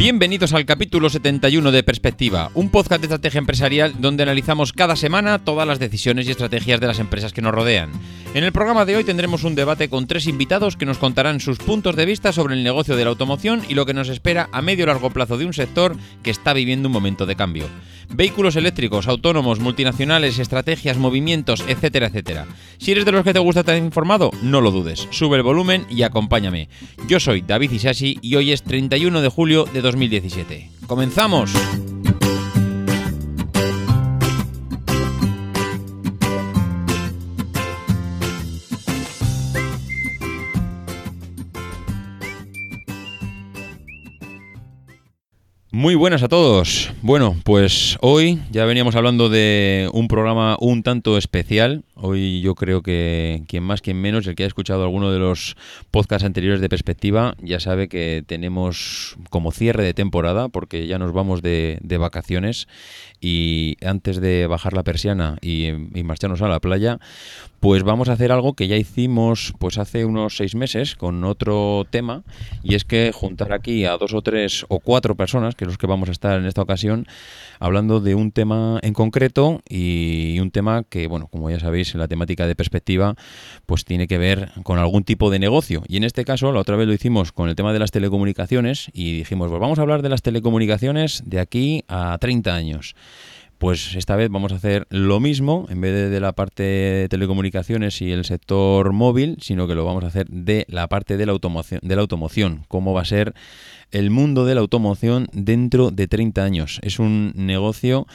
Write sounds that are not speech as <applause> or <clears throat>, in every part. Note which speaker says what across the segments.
Speaker 1: Bienvenidos al capítulo 71 de Perspectiva, un podcast de estrategia empresarial donde analizamos cada semana todas las decisiones y estrategias de las empresas que nos rodean. En el programa de hoy tendremos un debate con tres invitados que nos contarán sus puntos de vista sobre el negocio de la automoción y lo que nos espera a medio y largo plazo de un sector que está viviendo un momento de cambio. Vehículos eléctricos, autónomos, multinacionales, estrategias, movimientos, etcétera, etcétera. Si eres de los que te gusta estar informado, no lo dudes, sube el volumen y acompáñame. Yo soy David Isashi y hoy es 31 de julio de 2017. ¡Comenzamos! Muy buenas a todos. Bueno, pues hoy ya veníamos hablando de un programa un tanto especial. Hoy yo creo que quien más, quien menos, el que ha escuchado alguno de los podcasts anteriores de perspectiva, ya sabe que tenemos como cierre de temporada, porque ya nos vamos de, vacaciones y antes de bajar la persiana y, y, marcharnos a la playa, pues vamos a hacer algo que ya hicimos pues hace unos seis meses con otro tema y es que juntar aquí a dos o tres o cuatro personas, que es los que vamos a estar en esta ocasión, hablando de un tema en concreto y un tema que, bueno, como ya sabéis, la temática de perspectiva, pues tiene que ver con algún tipo de negocio. Y en este caso, la otra vez lo hicimos con el tema de las telecomunicaciones y dijimos, pues vamos a hablar de las telecomunicaciones de aquí a 30 años. Pues esta vez vamos a hacer lo mismo, en vez de, de, la parte de telecomunicaciones y el sector móvil, sino que lo vamos a hacer de la parte de la automoción, de la automoción cómo va a ser el mundo de la automoción dentro de 30 años. Es un negocio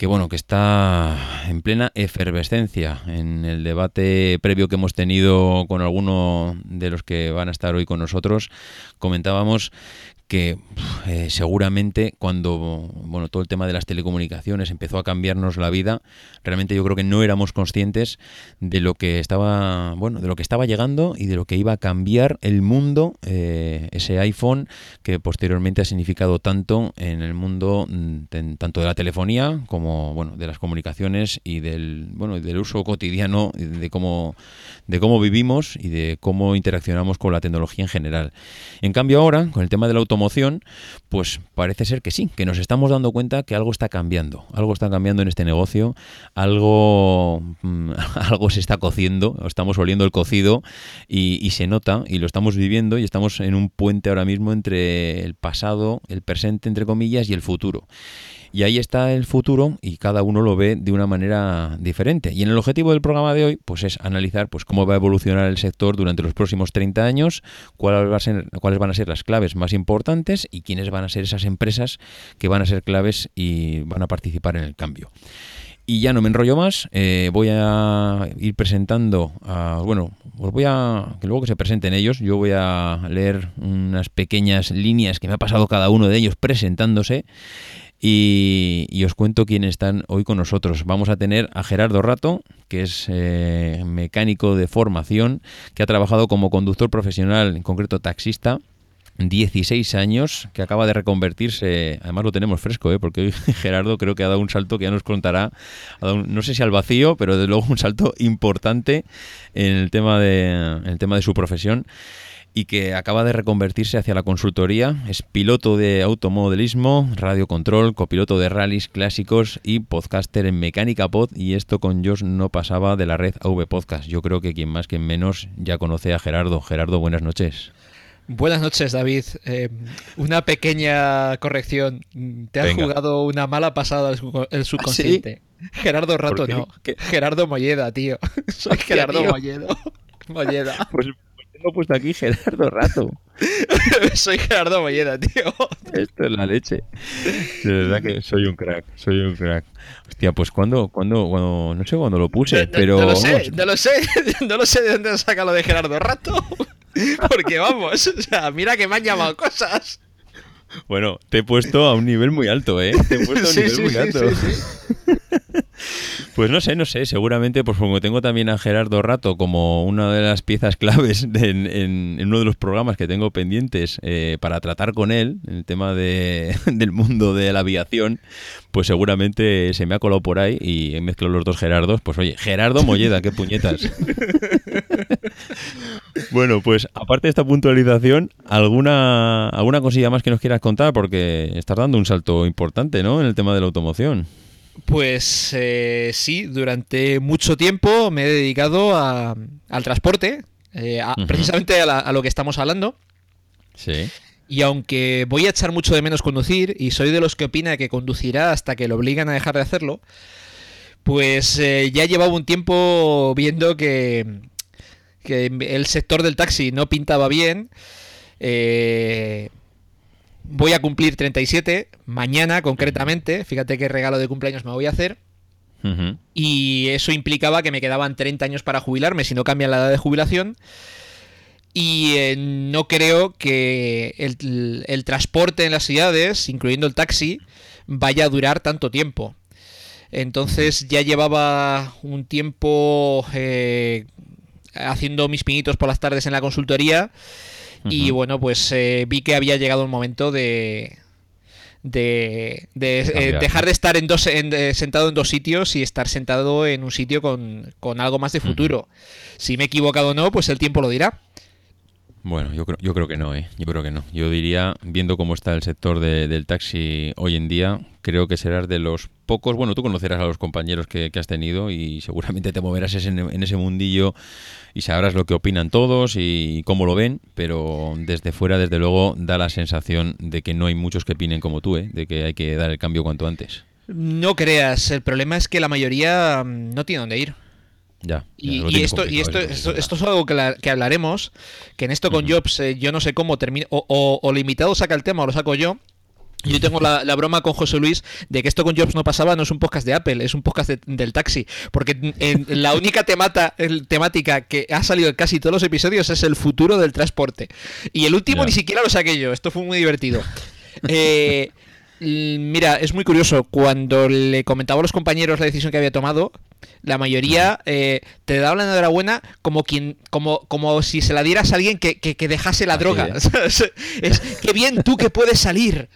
Speaker 1: que bueno, que está en plena efervescencia en el debate previo que hemos tenido con alguno de los que van a estar hoy con nosotros, comentábamos que eh, seguramente cuando bueno todo el tema de las telecomunicaciones empezó a cambiarnos la vida realmente yo creo que no éramos conscientes de lo que estaba bueno de lo que estaba llegando y de lo que iba a cambiar el mundo eh, ese iPhone que posteriormente ha significado tanto en el mundo de, tanto de la telefonía como bueno de las comunicaciones y del bueno del uso cotidiano de cómo de cómo vivimos y de cómo interaccionamos con la tecnología en general. En cambio ahora con el tema de la pues parece ser que sí, que nos estamos dando cuenta que algo está cambiando, algo está cambiando en este negocio, algo, mm, <laughs> algo se está cociendo, estamos oliendo el cocido y se nota y lo estamos viviendo y estamos en un puente ahora mismo entre el pasado, el presente, entre comillas, y el futuro. Y ahí está el futuro y cada uno lo ve de una manera diferente. Y en el objetivo del programa de hoy, pues es analizar pues cómo va a evolucionar el sector durante los próximos 30 años, cuáles, a ser, cuáles van a ser las claves más importantes y quiénes van a ser esas empresas que van a ser claves y van a participar en el cambio. Y ya no me enrollo más, eh, voy a ir presentando, a, bueno, os voy a, que luego que se presenten ellos, yo voy a leer unas pequeñas líneas que me ha pasado cada uno de ellos presentándose y, os cuento quiénes están hoy con nosotros. Vamos a tener a Gerardo Rato, que es eh, mecánico de formación, que ha trabajado como conductor profesional, en concreto taxista, 16 años, que acaba de reconvertirse, además lo tenemos fresco, ¿eh? porque hoy <laughs> Gerardo creo que ha dado un salto que ya nos contará, no sé si al vacío, pero desde luego un salto importante en el tema de, en el tema de su profesión y que acaba de reconvertirse hacia la consultoría. Es piloto de automodelismo, radiocontrol, copiloto de rallies clásicos y podcaster en Mecánica Pod. Y esto con Josh no pasaba de la red AV Podcast. Yo creo que quien más, quien menos ya conoce a Gerardo. Gerardo, buenas noches.
Speaker 2: Buenas noches, David. Eh, una pequeña corrección. Te has jugado una mala pasada el subconsciente. Gerardo Rato no. Gerardo Molleda, tío. <laughs> Soy Gerardo Molledo.
Speaker 1: Molleda. Pues tengo puesto aquí Gerardo Rato. <laughs>
Speaker 2: soy Gerardo Molleda, tío.
Speaker 1: Esto es la leche. De verdad que soy un crack, soy un crack. Hostia, pues cuando, cuando, cuando no sé cuándo lo puse, pero.
Speaker 2: No lo sé, no lo sé, <laughs> no lo sé de dónde saca lo de Gerardo Rato. <laughs> Porque vamos, o sea, mira que me han llamado cosas.
Speaker 1: Bueno, te he puesto a un nivel muy alto, ¿eh? Te he puesto a un nivel muy alto. Pues no sé, no sé, seguramente, pues como tengo también a Gerardo Rato como una de las piezas claves <laughs> en, uno de los programas que tengo pendientes eh, para tratar con él, en el tema de, <laughs> del mundo de la aviación, pues seguramente se me ha colado por ahí y he mezclado los dos Gerardos, pues oye, Gerardo Molleda, qué puñetas. <laughs> bueno, pues aparte de esta puntualización, ¿alguna, ¿alguna cosilla más que nos quieras contar? Porque estás dando un salto importante, ¿no? En el tema de la automoción.
Speaker 2: Pues eh, sí, durante mucho tiempo me he dedicado al transporte, eh, precisamente a, lo que estamos hablando.
Speaker 1: Sí.
Speaker 2: Y aunque voy a echar mucho de menos conducir, y soy de los que opina que conducirá hasta que lo obligan a dejar de hacerlo, pues eh, ya llevaba un tiempo viendo que, que el sector del taxi no pintaba bien. Eh, voy a cumplir 37, mañana concretamente, fíjate qué regalo de cumpleaños me voy a hacer. Y eso implicaba que me quedaban 30 años para jubilarme si no cambian la edad de jubilación. Y eh, no creo que el, transporte en las ciudades, incluyendo el taxi, vaya a durar tanto tiempo. Entonces ya llevaba un tiempo eh, haciendo mis pinitos por las tardes en la consultoría y bueno, pues eh, vi que había llegado el momento de, de, eh, dejar de estar en dos, sentado en dos sitios y estar sentado en un sitio con, algo más de futuro. Si me he equivocado o no, pues el tiempo lo dirá.
Speaker 1: Bueno, yo creo, yo creo que no, ¿eh? Yo creo que no. Yo diría, viendo cómo está el sector del taxi hoy en día, creo que serás de los pocos. Bueno, tú conocerás a los compañeros que, has tenido y seguramente te moverás en, ese mundillo y sabrás lo que opinan todos y cómo lo ven, pero desde fuera, desde luego, da la sensación de que no hay muchos que opinen como tú, ¿eh? De que hay que dar el cambio cuanto antes.
Speaker 2: No creas, el problema es que la mayoría mm, no tiene dónde ir.
Speaker 1: Ya,
Speaker 2: y, esto, y esto, esto, es algo que, hablaremos, que en esto con Jobs eh, yo no sé cómo termina, o, o, limitado saca el tema o lo saco yo. Yo tengo la, broma con José Luis de que esto con Jobs no pasaba, no es un podcast de Apple, es un podcast del taxi. Porque en, la única temata, temática que ha salido en casi todos los episodios es el futuro del transporte. Y el último ni siquiera lo saqué yo, esto fue muy divertido. <laughs> Eh, Mira, es muy curioso. Cuando le comentaba a los compañeros la decisión que había tomado, la mayoría eh, te daban la enhorabuena como quien, como, como si se la dieras a alguien que, dejase la droga. <laughs> es, que bien tú que puedes salir.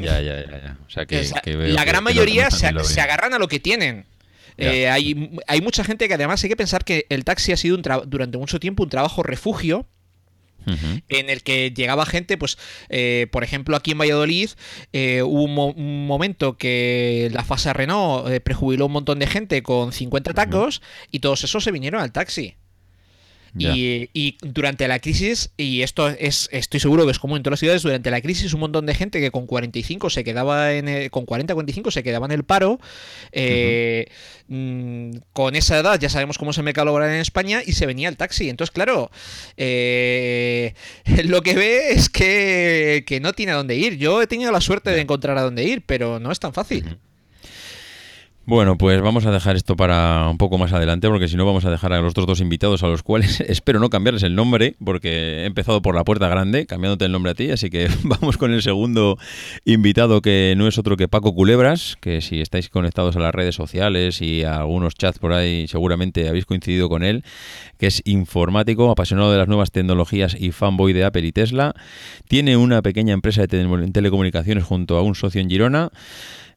Speaker 1: Ya, ya, ya. O sea, que, <laughs>
Speaker 2: la gran mayoría se, agarran a lo que tienen. Eh, hay, hay, mucha gente que además hay que pensar que el taxi ha sido un durante mucho tiempo un trabajo refugio en el que llegaba gente, pues, eh, por ejemplo, aquí en Valladolid eh, hubo un, momento que la fase Renault eh, prejubiló un montón de gente con 50 tacos y todos esos se vinieron al taxi. Y, durante la crisis, y esto es estoy seguro que es como en todas las ciudades, durante la crisis un montón de gente que con 45 se quedaba en el, con 40 45 se quedaba en el paro, eh, mm, con esa edad ya sabemos cómo es el mercado laboral en España y se venía el taxi. Entonces, claro, eh, <laughs> lo que ve es que, no tiene a dónde ir. Yo he tenido la suerte de encontrar a dónde ir, pero no es tan fácil.
Speaker 1: Bueno, pues vamos a dejar esto para un poco más adelante, porque si no vamos a dejar a los otros dos invitados a los cuales <laughs> espero no cambiarles el nombre, porque he empezado por la puerta grande, cambiándote el nombre a ti, así que <laughs> vamos con el segundo invitado, que no es otro que Paco Culebras, que si estáis conectados a las redes sociales y a algunos chats por ahí, seguramente habéis coincidido con él, que es informático, apasionado de las nuevas tecnologías y fanboy de Apple y Tesla. Tiene una pequeña empresa de telecomunicaciones junto a un socio en Girona.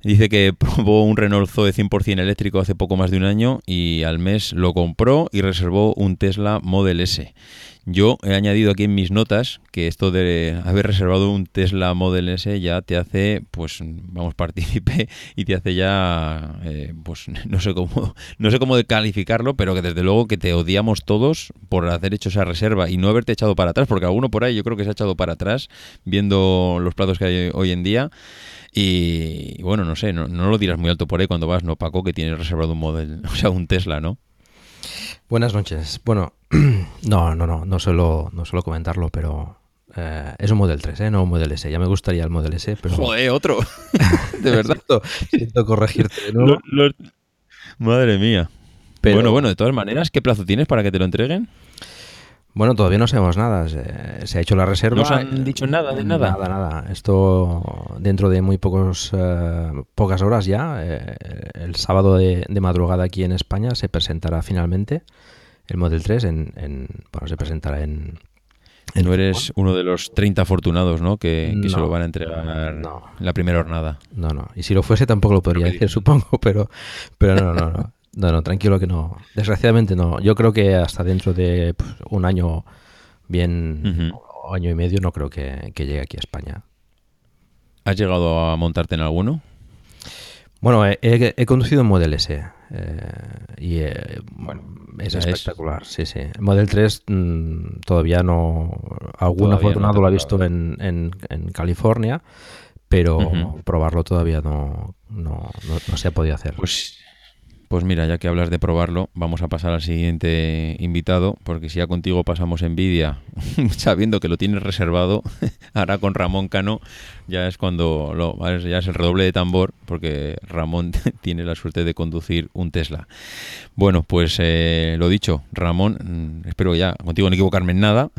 Speaker 1: Dice que <laughs> probó un Renault Zoe 100% eléctrico hace poco más de un año y al mes lo compró y reservó un Tesla Model S. Yo he añadido aquí en mis notas que esto de haber reservado un Tesla Model S ya te hace, pues, vamos, <laughs> partícipe y te hace ya, eh, pues, <laughs> no sé cómo, no sé cómo calificarlo, pero que desde luego que te odiamos todos por haber hecho esa reserva y no haberte echado para atrás, porque alguno por ahí yo creo que se ha echado para atrás viendo los platos que hay hoy en día. Y, bueno, no sé, no, lo dirás muy alto por ahí cuando vas, ¿no, Paco? Que tienes reservado un modelo, <laughs> o sea, un Tesla, ¿no?
Speaker 3: Buenas noches. Bueno, <clears throat> no, no, no, no suelo, no suelo comentarlo, pero eh, es un Model 3, ¿eh? no un Model S. Ya me gustaría el Model S, pero...
Speaker 1: Joder, otro. <laughs> de verdad. <laughs>
Speaker 3: siento, corregirte
Speaker 1: Madre mía. Bueno, bueno, de todas maneras, ¿qué plazo tienes para que te lo entreguen?
Speaker 3: Bueno, todavía no sabemos nada. Se, ha hecho la reserva.
Speaker 1: ¿No os han dicho nada de nada?
Speaker 3: Nada, nada. Esto dentro de muy pocos, eh, pocas horas ya, eh, el sábado de, madrugada aquí en España se presentará finalmente el Model 3 en, bueno, se presentará en,
Speaker 1: no eres uno de los 30 afortunados, ¿no? Que, que se lo van a entregar en la primera jornada.
Speaker 3: No, no. Y si lo fuese tampoco lo podría decir, supongo, <laughs> pero, pero no, no, no. No, no, tranquilo que no. Desgraciadamente no. Yo creo que hasta dentro de pues, un año, bien, año y medio, no creo que, llegue aquí a España.
Speaker 1: ¿Has llegado a montarte en alguno?
Speaker 3: Bueno, he, conducido un Model S y eh, bueno, es espectacular, sí, sí. El Model 3 mm, todavía no... Algún afortunado lo ha visto en, en, California, pero probarlo todavía no, no, no, se ha podido hacer.
Speaker 1: Pues pues mira, ya que hablas de probarlo, vamos a pasar al siguiente invitado, porque si ya contigo pasamos envidia, <laughs> sabiendo que lo tienes reservado, <laughs> ahora con Ramón Cano ya es cuando lo, ya es el redoble de tambor, porque Ramón <laughs> tiene la suerte de conducir un Tesla. Bueno, pues eh, lo dicho, Ramón, mm, espero ya contigo no equivocarme en nada,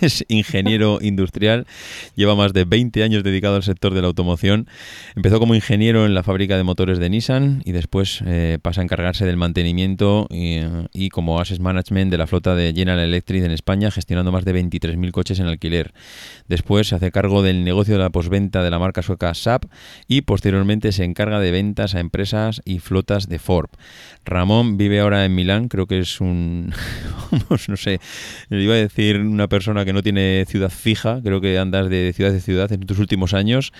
Speaker 1: es ingeniero industrial, lleva más de 20 años dedicado al sector de la automoción, empezó como ingeniero en la fábrica de motores de Nissan y después eh, pasa en encargarse del mantenimiento y, como Asset Management de la flota de General Electric en España, gestionando más de 23.000 coches en alquiler. Después se hace cargo del negocio de la posventa de la marca sueca SAP y posteriormente se encarga de ventas a empresas y flotas de Ford. Ramón vive ahora en Milán, creo que es un, <laughs> no sé, le iba a decir una persona que no tiene ciudad fija, creo que andas de ciudad a ciudad en tus últimos años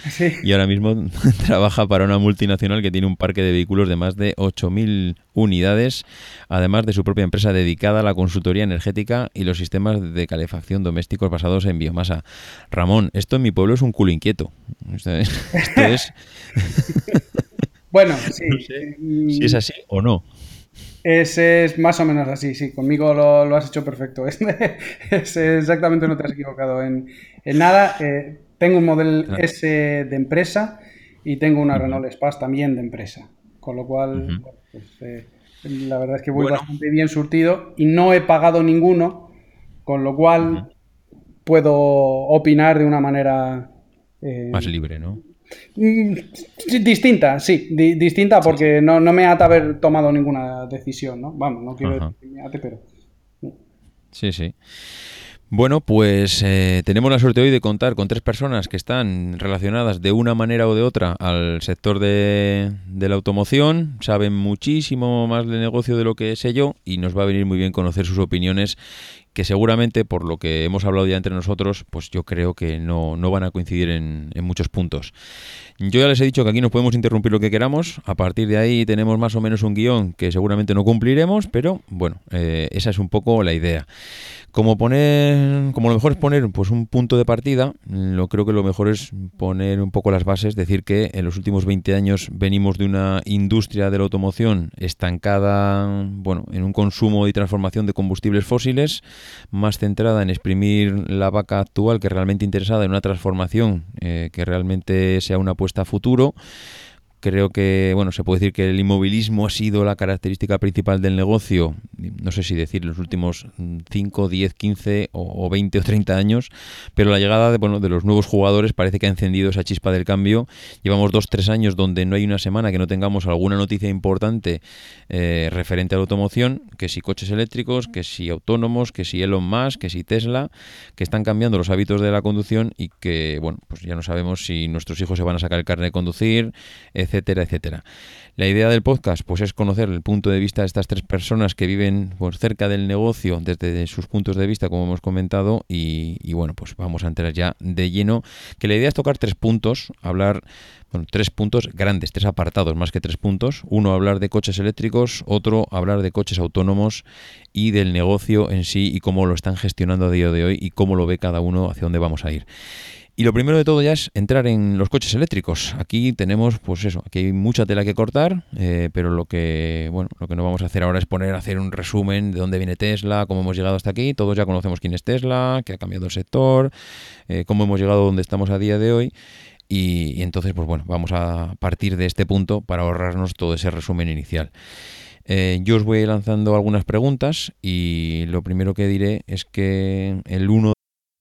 Speaker 1: y ahora mismo <laughs> trabaja para una multinacional que tiene un parque de vehículos de más de 8.000 unidades, además de su propia empresa dedicada a la consultoría energética y los sistemas de calefacción domésticos basados en biomasa. Ramón, esto en mi pueblo es un culo inquieto. Esto es... <laughs> <laughs>
Speaker 4: bueno, sí. <laughs>
Speaker 1: si es así o no.
Speaker 4: Es, es, más o menos así, sí. Conmigo lo, has hecho perfecto. Es, exactamente, no te has equivocado en, nada. Eh, tengo un Model S de empresa y tengo una Renault Espace también de empresa. Con lo cual, pues, eh, la verdad es que voy bastante bien surtido y no he pagado ninguno, con lo cual puedo opinar de una manera...
Speaker 1: Eh, Más libre, ¿no?
Speaker 4: Mm, distinta, sí, distinta porque No, no, me ata haber tomado ninguna decisión, ¿no? Vamos, no quiero decir que me ate, pero...
Speaker 1: Sí, sí. Bueno, pues eh, tenemos la suerte hoy de contar con tres personas que están relacionadas de una manera o de otra al sector de, la automoción, saben muchísimo más de negocio de lo que sé yo y nos va a venir muy bien conocer sus opiniones que seguramente por lo que hemos hablado ya entre nosotros, pues yo creo que no, van a coincidir en, muchos puntos. Yo ya les he dicho que aquí nos podemos interrumpir lo que queramos, a partir de ahí tenemos más o menos un guion que seguramente no cumpliremos, pero bueno, eh, esa es un poco la idea. Como poner, como lo mejor es poner pues un punto de partida, lo creo que lo mejor es poner un poco las bases, decir que en los últimos 20 años venimos de una industria de la automoción estancada, bueno, en un consumo y transformación de combustibles fósiles, más centrada en exprimir la vaca actual que realmente interesada en una transformación eh, que realmente sea una apuesta a futuro creo que, bueno, se puede decir que el inmovilismo ha sido la característica principal del negocio, no sé si decir los últimos 5, 10, 15 o, 20 o 30 años, pero la llegada de, bueno, de los nuevos jugadores parece que ha encendido esa chispa del cambio. Llevamos 2, 3 años donde no hay una semana que no tengamos alguna noticia importante eh, referente a la automoción, que si coches eléctricos, que si autónomos, que si Elon Musk, que si Tesla, que están cambiando los hábitos de la conducción y que, bueno, pues ya no sabemos si nuestros hijos se van a sacar el carnet de conducir, etcétera, etcétera. La idea del podcast pues es conocer el punto de vista de estas tres personas que viven pues, cerca del negocio desde sus puntos de vista, como hemos comentado, y, bueno, pues vamos a entrar ya de lleno. Que la idea es tocar tres puntos, hablar, bueno, tres puntos grandes, tres apartados más que tres puntos. Uno, hablar de coches eléctricos, otro, hablar de coches autónomos y del negocio en sí y cómo lo están gestionando a día de hoy y cómo lo ve cada uno hacia dónde vamos a ir. Y lo primero de todo ya es entrar en los coches eléctricos. Aquí tenemos, pues eso, aquí hay mucha tela que cortar, eh, pero lo que, bueno, lo que no vamos a hacer ahora es poner a hacer un resumen de dónde viene Tesla, cómo hemos llegado hasta aquí. Todos ya conocemos quién es Tesla, que ha cambiado el sector, eh, cómo hemos llegado a donde estamos a día de hoy. Y, y, entonces, pues bueno, vamos a partir de este punto para ahorrarnos todo ese resumen inicial. Eh, yo os voy lanzando algunas preguntas y lo primero que diré es que el 1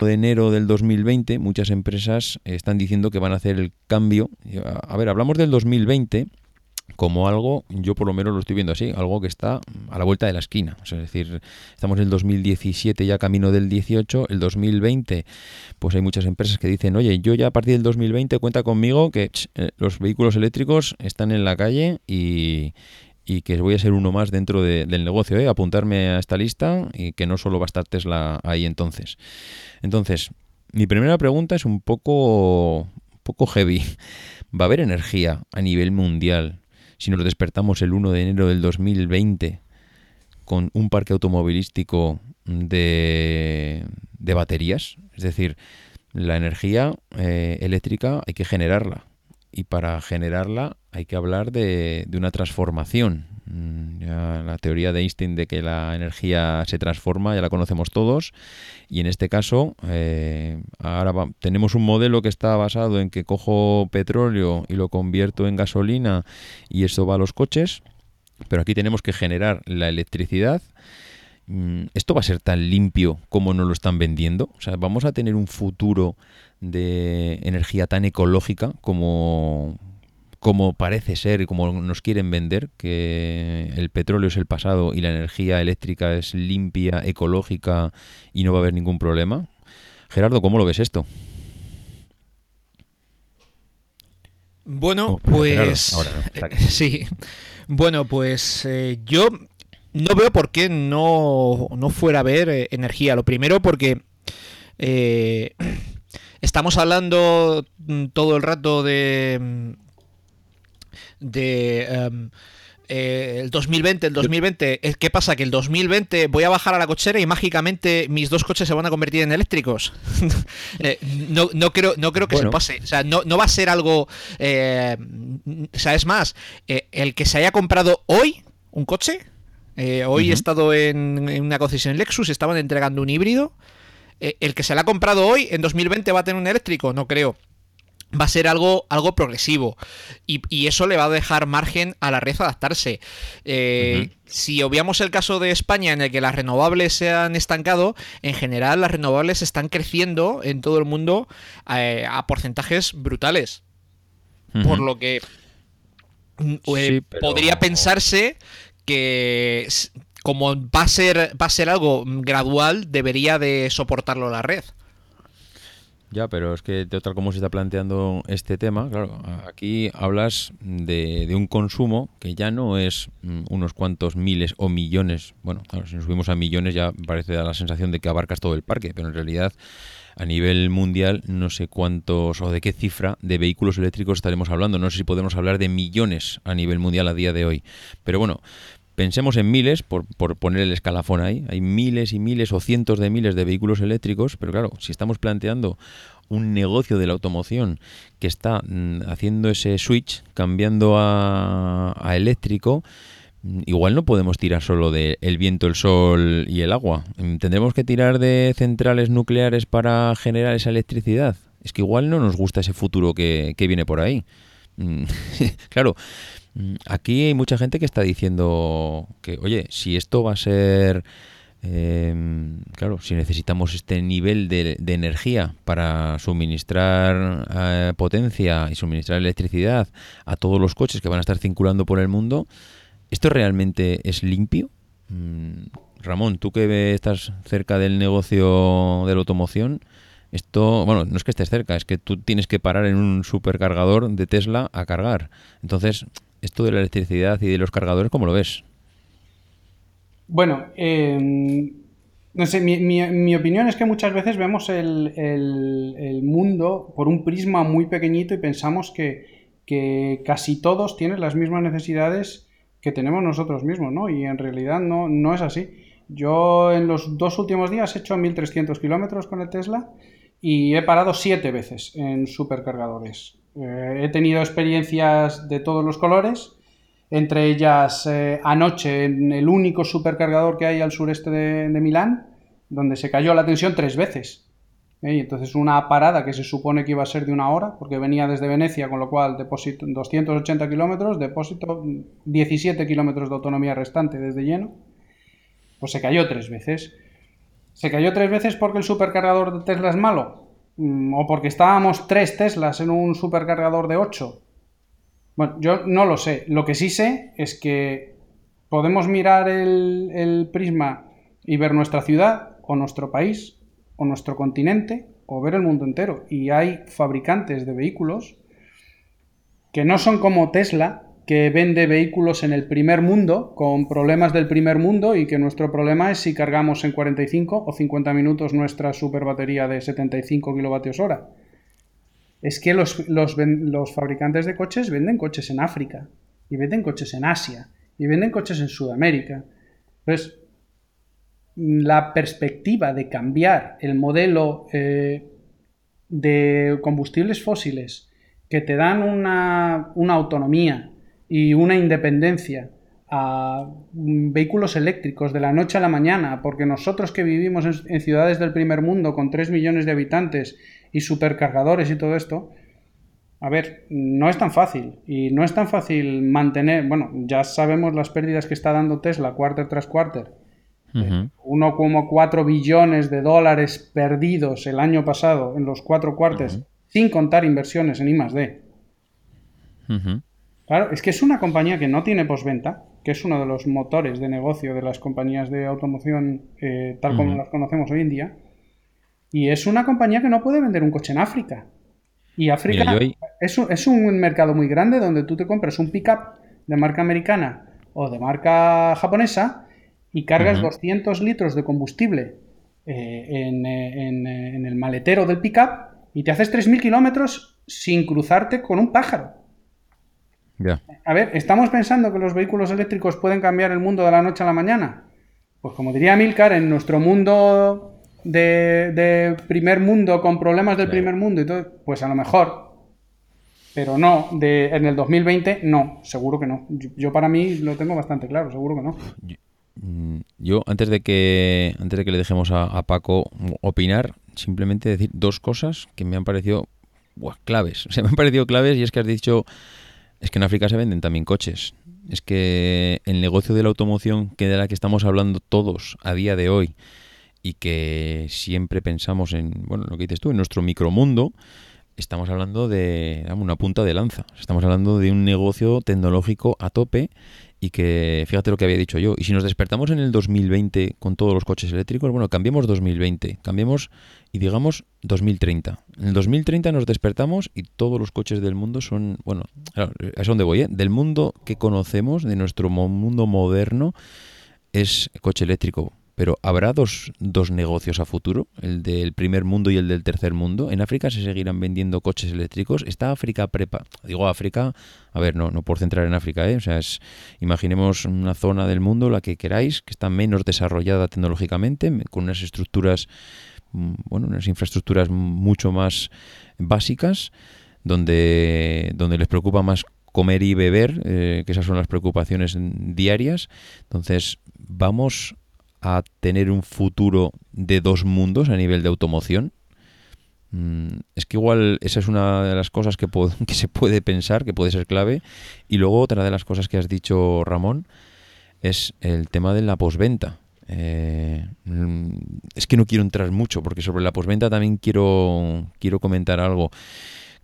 Speaker 1: de enero del 2020 muchas empresas están diciendo que van a hacer el cambio. A ver, hablamos del 2020 como algo, yo por lo menos lo estoy viendo así, algo que está a la vuelta de la esquina. es decir, estamos en el 2017 ya camino del 18, el 2020, pues hay muchas empresas que dicen, oye, yo ya a partir del 2020 cuenta conmigo que eh, los vehículos eléctricos están en la calle y, y que voy a ser uno más dentro del negocio, ¿eh? apuntarme a esta lista y que no solo va a estar Tesla ahí entonces. Entonces, mi primera pregunta es un poco, poco heavy. ¿Va a haber energía a nivel mundial si nos despertamos el 1 de enero del 2020 con un parque automovilístico de, de baterías? Es decir, la energía eh, eléctrica hay que generarla y para generarla hay que hablar de, una transformación. Mm, la teoría de Einstein de que la energía se transforma ya la conocemos todos y en este caso eh, ahora tenemos un modelo que está basado en que cojo petróleo y lo convierto en gasolina y eso va a los coches, pero aquí tenemos que generar la electricidad. Mm, ¿Esto va a ser tan limpio como nos lo están vendiendo? O sea, ¿vamos a tener un futuro de energía tan ecológica como, como parece ser y como nos quieren vender, que el petróleo es el pasado y la energía eléctrica es limpia, ecológica y no va a haber ningún problema. Gerardo, ¿cómo lo ves esto?
Speaker 2: Bueno, oh, pues sí. Bueno, pues eh, yo no veo por qué no, no fuera a haber eh, energía. Lo primero porque eh, Estamos hablando mm, todo el rato de. Mm, de. Em, eh, el 2020, el 2020, ¿qué pasa? Que el 2020 voy a bajar a la cochera y mágicamente mis dos coches se van a convertir en eléctricos. <laughs> Eh, no, no, creo, no creo que se pase. O sea, no, no va a ser algo... Eh, o sea, es más, el que se haya comprado hoy un coche, hoy he estado en, en, una concesión Lexus, estaban entregando un híbrido. El que se la ha comprado hoy, en 2020 va a tener un eléctrico, no creo va a ser algo, algo progresivo y, eso le va a dejar margen a la red adaptarse. Eh, si obviamos el caso de España en el que las renovables se han estancado, en general las renovables están creciendo en todo el mundo eh, a porcentajes brutales. Por lo que mm, eh, podría pensarse que como va a ser va a ser algo gradual, debería de soportarlo la red.
Speaker 1: Ya, pero es que de tal como se está planteando este tema, claro, aquí hablas de, un consumo que ya no es mm, unos cuantos miles o millones. Bueno, claro, si nos subimos a millones ya parece dar la sensación de que abarcas todo el parque, pero en realidad a nivel mundial no sé cuántos o de qué cifra de vehículos eléctricos estaremos hablando. No sé si podemos hablar de millones a nivel mundial a día de hoy. Pero bueno, Pensemos en miles, por, por, poner el escalafón ahí. Hay miles y miles o cientos de miles de vehículos eléctricos, pero claro, si estamos planteando un negocio de la automoción que está mm, haciendo ese switch, cambiando a, eléctrico, mm, igual no podemos tirar solo del el viento, el sol y el agua. Mm, ¿Tendremos que tirar de centrales nucleares para generar esa electricidad? Es que igual no nos gusta ese futuro que, que viene por ahí. <laughs> claro, aquí hay mucha gente que está diciendo que, oye, si esto va a ser... Em, claro, si necesitamos este nivel de, energía para suministrar eh, potencia y suministrar electricidad a todos los coches que van a estar circulando por el mundo, ¿esto realmente es limpio? Mm, Ramón, tú que estás cerca del negocio de la automoción, esto, bueno, no es que estés cerca, es que tú tienes que parar en un supercargador de Tesla a cargar. Entonces, esto de la electricidad y de los cargadores, ¿cómo lo ves?
Speaker 4: Bueno, em, no sé, mi, opinión es que muchas veces vemos el, mundo por un prisma muy pequeñito y pensamos que, casi todos tienen las mismas necesidades que tenemos nosotros mismos, ¿no? Y en realidad no, no es así. Yo en los dos últimos días he hecho 1300 kilómetros con el Tesla y he parado siete veces en supercargadores. Eh, he tenido experiencias de todos los colores, entre ellas eh, anoche en el único supercargador que hay al sureste de, Milán, donde se cayó la tensión tres veces. ¿eh? Y entonces una parada que se supone que iba a ser de una hora, porque venía desde Venecia, con lo cual depósito 280 kilómetros, depósito 17 kilómetros de autonomía restante desde lleno, pues se cayó tres veces. ¿Se cayó tres veces porque el supercargador de Tesla es malo? Mm, o porque estábamos tres Teslas en un supercargador de 8. Bueno, yo no lo sé. Lo que sí sé es que podemos mirar el, prisma y ver nuestra ciudad o nuestro país o nuestro continente o ver el mundo entero. Y hay fabricantes de vehículos que no son como Tesla, que vende vehículos en el primer mundo, con problemas del primer mundo, y que nuestro problema es si cargamos en 45 o 50 minutos nuestra super batería de 75 kilovatios hora. Es que los, los, fabricantes de coches venden coches en África, y venden coches en Asia, y venden coches en Sudamérica. Entonces, la perspectiva de cambiar el modelo eh, de combustibles fósiles que te dan una, una autonomía, y una independencia a vehículos eléctricos de la noche a la mañana, porque nosotros que vivimos en, ciudades del primer mundo con 3 millones de habitantes y supercargadores y todo esto, a ver, no es tan fácil y no es tan fácil mantener, bueno, ya sabemos las pérdidas que está dando Tesla quarter tras quarter. 1,4 billones de dólares perdidos el año pasado en los cuatro cuartos, sin contar inversiones en I +D. Claro, es que es una compañía que no tiene postventa, que es uno de los motores de negocio de las compañías de automoción eh, tal como las conocemos hoy en día. Y es una compañía que no puede vender un coche en África. Y África es, un, mercado muy grande donde tú te compras un pickup de marca americana o de marca japonesa y cargas 200 litros de combustible eh, en, eh, en, el maletero del pickup y te haces 3.000 kilómetros sin cruzarte con un pájaro. A ver, ¿estamos pensando que los vehículos eléctricos pueden cambiar el mundo de la noche a la mañana? Pues como diría Milcar, en nuestro mundo de, primer mundo, con problemas del primer mundo y todo, pues a lo mejor. Pero no, de, en el 2020 no, seguro que no. Yo, para mí lo tengo bastante claro, seguro que no.
Speaker 1: Yo, mm, antes de que antes de que le dejemos a, Paco opinar, simplemente decir dos cosas que me han parecido claves. <laughs> O me han parecido claves y es que has dicho es que en África se venden también coches. Es que el negocio de la automoción, que de la que estamos hablando todos a día de hoy, y que siempre pensamos en, bueno, lo que dices tú, en nuestro micromundo, estamos hablando de una punta de lanza. Estamos hablando de un negocio tecnológico a tope y que, fíjate lo que había dicho yo, y si nos despertamos en el 2020 con todos los coches eléctricos, bueno, cambiemos 2020, cambiemos y digamos 2030. En el 2030 nos despertamos y todos los coches del mundo son, bueno, es donde voy, ¿eh? Del mundo que conocemos, de nuestro mundo moderno, es coche eléctrico pero ¿habrá dos, dos, negocios a futuro? El del primer mundo y el del tercer mundo. ¿En África se seguirán vendiendo coches eléctricos? ¿Está África prepa? Digo África, a ver, no, no por centrar en África, ¿eh? O sea, es, imaginemos una zona del mundo, la que queráis, que está menos desarrollada tecnológicamente, con unas estructuras, mm, bueno, unas infraestructuras mucho más básicas, donde, donde les preocupa más comer y beber, eh, que esas son las preocupaciones diarias. Entonces, vamos a tener un futuro de dos mundos a nivel de automoción? Mm, es que igual esa es una de las cosas que, <laughs> que se puede pensar, que puede ser clave. Y luego otra de las cosas que has dicho, Ramón, es el tema de la posventa. Eh, mm, es que no quiero entrar mucho, porque sobre la posventa también quiero, quiero comentar algo.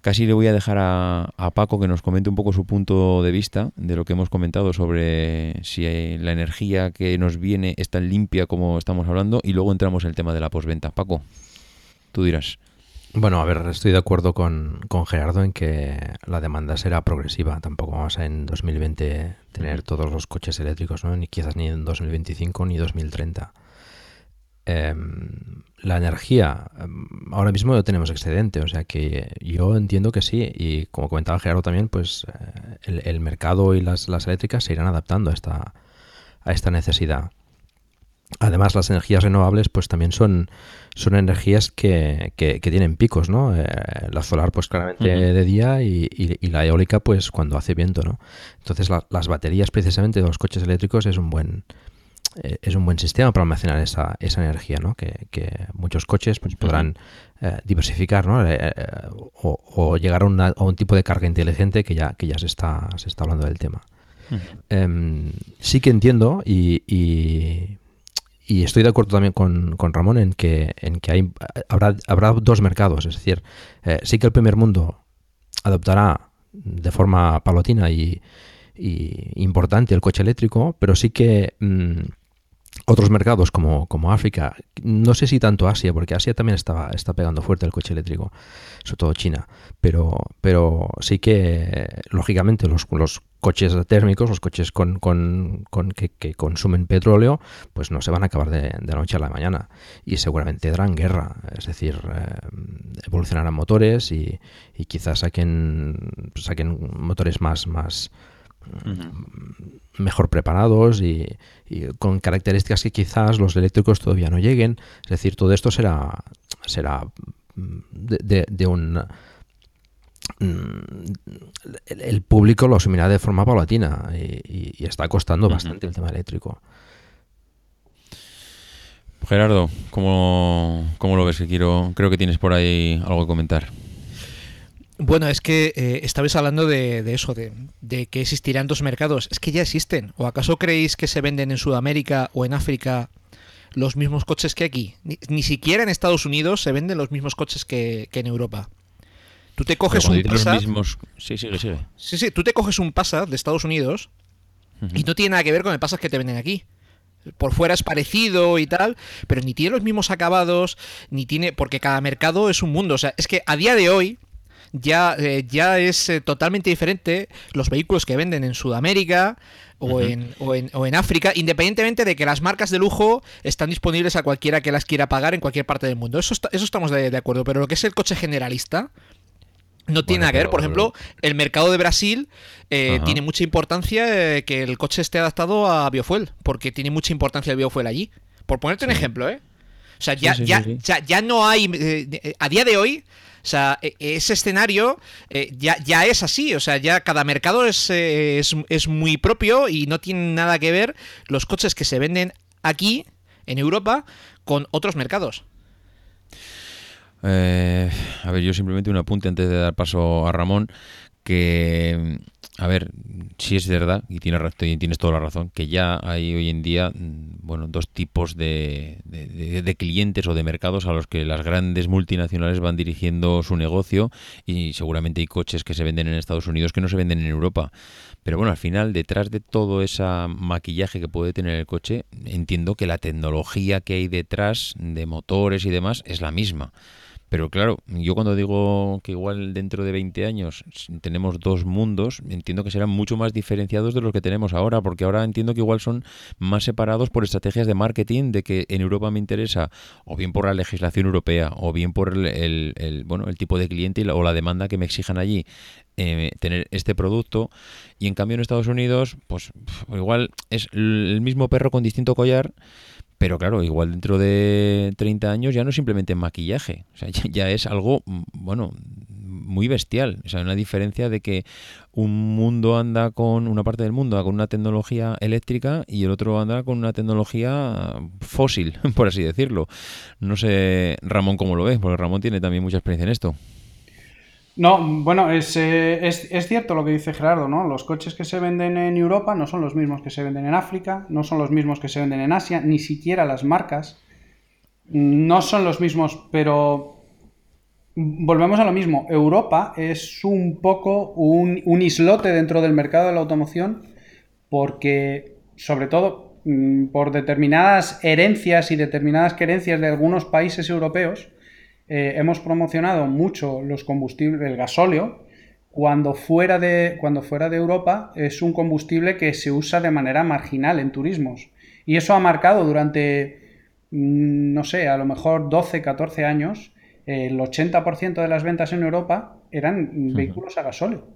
Speaker 1: Casi le voy a dejar a, Paco que nos comente un poco su punto de vista de lo que hemos comentado sobre si la energía que nos viene es tan limpia como estamos hablando y luego entramos en el tema de la posventa. Paco, tú dirás.
Speaker 3: Bueno, a ver, estoy de acuerdo con, Gerardo en que la demanda será progresiva. Tampoco vamos a en 2020 tener todos los coches eléctricos, ¿no? ni quizás ni en 2025 ni 2030. Em, la energía, em, ahora mismo no tenemos excedente, o sea que yo entiendo que sí, y como comentaba Gerardo también, pues eh, el, mercado y las, eléctricas se irán adaptando a esta, a esta necesidad. Además, las energías renovables pues también son, son energías que, tienen picos, ¿no? Eh, la solar pues claramente de día y, la eólica pues cuando hace viento, ¿no? Entonces las baterías precisamente de los coches eléctricos es un buen, es un buen sistema para almacenar esa, esa energía, ¿no? que, que muchos coches pues, podrán eh, diversificar ¿no? Eh, o, llegar a, un tipo de carga inteligente que ya, que ya se, está, se está hablando del tema. Em, sí que entiendo y, y, estoy de acuerdo también con, con, Ramón en que, en que hay, habrá, habrá dos mercados, es decir, sí que el primer mundo adoptará de forma palotina y, importante el coche eléctrico, pero sí que mm, otros mercados como, como, África, no sé si tanto Asia, porque Asia también está, está pegando fuerte el coche eléctrico, sobre todo China, pero, pero sí que lógicamente los, los coches térmicos, los coches con, con, que, consumen petróleo, pues no se van a acabar de, de, la noche a la mañana. Y seguramente darán guerra, es decir, eh, evolucionarán motores y, y quizás saquen, saquen motores más, más mejor preparados y, con características que quizás los eléctricos todavía no lleguen. Es decir, todo esto será, será mm, de, un... Mm, el, público lo asumirá de forma paulatina y, está costando bastante el tema eléctrico.
Speaker 1: Gerardo, ¿cómo, ¿cómo, lo ves? Que quiero, creo que tienes por ahí algo que comentar.
Speaker 2: Bueno, es que eh, estabais hablando de, eso, de, que existirán dos mercados. Es que ya existen. ¿O acaso creéis que se venden en Sudamérica o en África los mismos coches que aquí? Ni, siquiera en Estados Unidos se venden los mismos coches que, en Europa. Tú te coges un Passat.
Speaker 1: Sí, sigue, sigue.
Speaker 2: Sí, sí, tú te coges un Passat de Estados Unidos y no tiene nada que ver con el Passat que te venden aquí por fuera es parecido y tal, pero ni tiene los mismos acabados, ni tiene. Porque cada mercado es un mundo. O sea, es que a día de hoy, ya, eh, ya es eh, totalmente diferente los vehículos que venden en Sudamérica o, en, o, en, o, en, África, independientemente de que las marcas de lujo están disponibles a cualquiera que las quiera pagar en cualquier parte del mundo. Eso, eso estamos de, acuerdo, pero lo que es el coche generalista, No tiene nada que ver. Por ejemplo, el mercado de Brasil eh, tiene mucha importancia eh, que el coche esté adaptado a biofuel, porque tiene mucha importancia el biofuel allí. Por ponerte un ejemplo, ¿eh? O sea, ya, ya, ya, no hay. Eh, a día de hoy, o sea, e, ese escenario ya, ya es así. O sea, ya cada mercado es, es, es muy propio y no tiene nada que ver los coches que se venden aquí, en Europa, con otros mercados.
Speaker 1: Eh, a ver, yo simplemente un apunte antes de dar paso a Ramón, que, a ver, si es verdad, y tienes, tienes toda la razón, que ya hay hoy en día, mm, bueno, dos tipos de, de, clientes o de mercados a los que las grandes multinacionales van dirigiendo su negocio y seguramente hay coches que se venden en Estados Unidos que no se venden en Europa. Pero bueno, al final, detrás de todo ese maquillaje que puede tener el coche, entiendo que la tecnología que hay detrás de motores y demás es la misma. Pero claro, yo cuando digo que igual dentro de 20 años tenemos dos mundos, entiendo que serán mucho más diferenciados de los que tenemos ahora, porque ahora entiendo que igual son más separados por estrategias de marketing, de que en Europa me interesa, o bien por la legislación europea, o bien por el, bueno, el tipo de cliente o la demanda que me exijan allí eh, tener este producto. Y en cambio en Estados Unidos, pues igual es el mismo perro con distinto collar pero claro, igual dentro de 30 años ya no es simplemente maquillaje, o sea, <laughs> ya, es algo, mm, bueno, muy bestial. O sea, una diferencia de que un mundo anda con, una parte del mundo anda con una tecnología eléctrica y el otro anda con una tecnología fósil, <laughs> por así decirlo. No sé, Ramón, cómo lo ves, porque Ramón tiene también mucha experiencia en esto.
Speaker 4: No, bueno, es, eh, es, es, cierto lo que dice Gerardo, ¿no? Los coches que se venden en Europa no son los mismos que se venden en África, no son los mismos que se venden en Asia, ni siquiera las marcas. No son los mismos, pero volvemos a lo mismo. Europa es un poco un, un islote dentro del mercado de la automoción porque, sobre todo, mm, por determinadas herencias y determinadas querencias de algunos países europeos, eh, hemos promocionado mucho los combustibles, el gasóleo, cuando fuera, de, cuando fuera de Europa es un combustible que se usa de manera marginal en turismos. Y eso ha marcado durante, mm, no sé, a lo mejor 12, 14 años, el 80% de las ventas en Europa eran vehículos a gasóleo.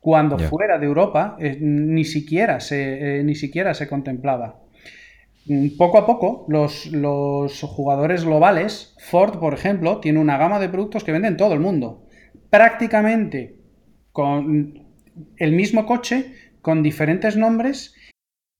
Speaker 4: Cuando fuera de Europa eh, ni, siquiera se, eh, ni siquiera se contemplaba. Mm, poco a poco, los, jugadores globales, Ford, por ejemplo, tiene una gama de productos que venden en todo el mundo. Prácticamente con el mismo coche, con diferentes nombres.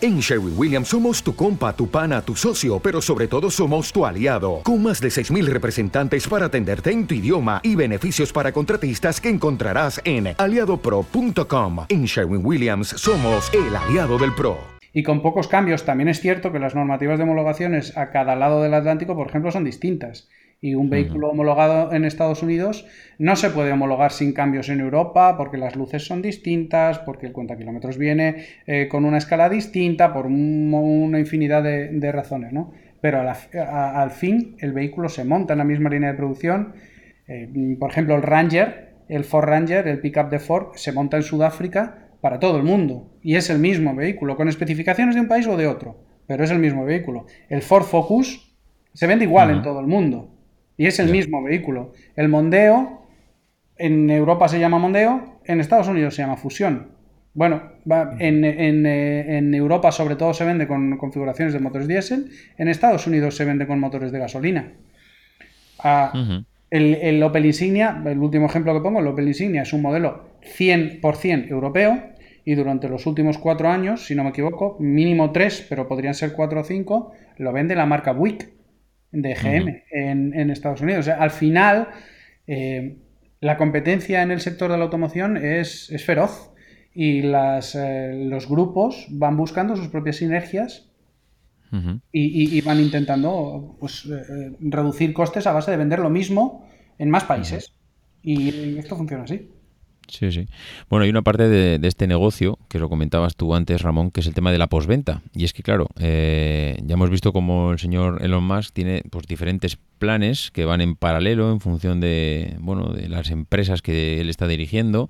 Speaker 5: En Sherwin Williams somos tu compa, tu pana, tu socio, pero sobre todo somos tu aliado. Con más de 6.000 representantes para atenderte en tu idioma y beneficios para contratistas que encontrarás en aliadopro.com. En Sherwin Williams somos el aliado del PRO.
Speaker 4: y con pocos cambios. También es cierto que las normativas de homologaciones a cada lado del Atlántico, por ejemplo, son distintas. Y un vehículo homologado en Estados Unidos no se puede homologar sin cambios en Europa porque las luces son distintas, porque el cuenta kilómetros viene eh, con una escala distinta, por una infinidad de, razones. ¿no? Pero al fin el vehículo se monta en la misma línea de producción. Eh, por ejemplo, el Ranger, el Ford Ranger, el pickup de Ford, se monta en Sudáfrica para todo el mundo. Y es el mismo vehículo, con especificaciones de un país o de otro, pero es el mismo vehículo. El Ford Focus se vende igual en todo el mundo. Y es el mismo vehículo. El Mondeo, en Europa se llama Mondeo, en Estados Unidos se llama Fusión. Bueno, en, eh, en, Europa sobre todo se vende con configuraciones de motores diésel, en Estados Unidos se vende con motores de gasolina. Ah, el, Opel Insignia, el último ejemplo que pongo, el Opel Insignia es un modelo 100% europeo y durante los últimos cuatro años, si no me equivoco, mínimo tres, pero podrían ser cuatro o cinco, lo vende la marca Buick de GM en, Estados Unidos. O sea, al final, eh, la competencia en el sector de la automoción es, feroz y las, eh, los grupos van buscando sus propias sinergias y, van intentando pues, eh, reducir costes a base de vender lo mismo en más países. Y esto funciona así.
Speaker 1: Sí, sí. Bueno, hay una parte de, este negocio, que lo comentabas tú antes, Ramón, que es el tema de la posventa. Y es que, claro, eh, ya hemos visto cómo el señor Elon Musk tiene pues, diferentes planes que van en paralelo en función de, bueno, de las empresas que él está dirigiendo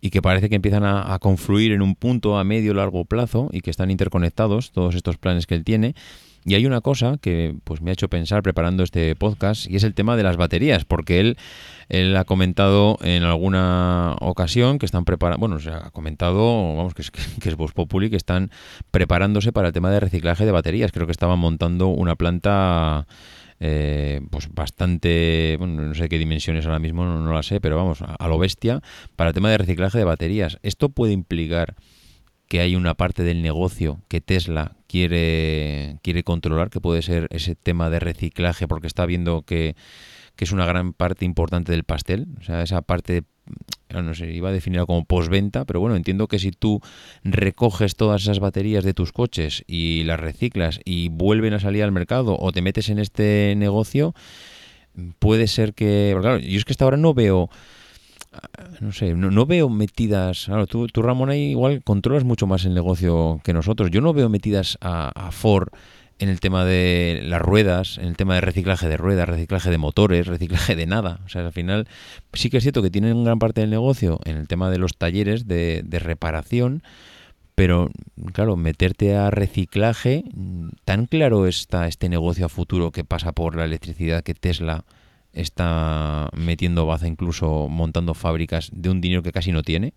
Speaker 1: y que parece que empiezan a, a confluir en un punto a medio largo plazo y que están interconectados todos estos planes que él tiene. Y hay una cosa que pues me ha hecho pensar preparando este podcast y es el tema de las baterías, porque él, él ha comentado en alguna ocasión que están preparando, bueno, se ha comentado, vamos, que es, que es Populi, que están preparándose para el tema de reciclaje de baterías. Creo que estaban montando una planta eh, pues bastante, bueno, no sé qué dimensiones ahora mismo, no, no la sé, pero vamos, a, a, lo bestia, para el tema de reciclaje de baterías. ¿Esto puede implicar que hay una parte del negocio que Tesla quiere, quiere controlar, que puede ser ese tema de reciclaje, porque está viendo que, es una gran parte importante del pastel. O sea, esa parte, no sé, iba a definirla como postventa, pero bueno, entiendo que si tú recoges todas esas baterías de tus coches y las reciclas y vuelven a salir al mercado o te metes en este negocio, puede ser que... Claro, yo es que hasta ahora no veo no sé, no, veo metidas. Claro, tú, tú, Ramón, ahí igual controlas mucho más el negocio que nosotros. Yo no veo metidas a, Ford en el tema de las ruedas, en el tema de reciclaje de ruedas, reciclaje de motores, <laughs> reciclaje de nada. O sea, al final sí que es cierto que tienen gran parte del negocio en el tema de los talleres de, de reparación, pero claro, meterte a reciclaje, tan claro está este negocio a futuro que pasa por la electricidad que Tesla está metiendo baza, incluso montando fábricas de un dinero que casi no tiene?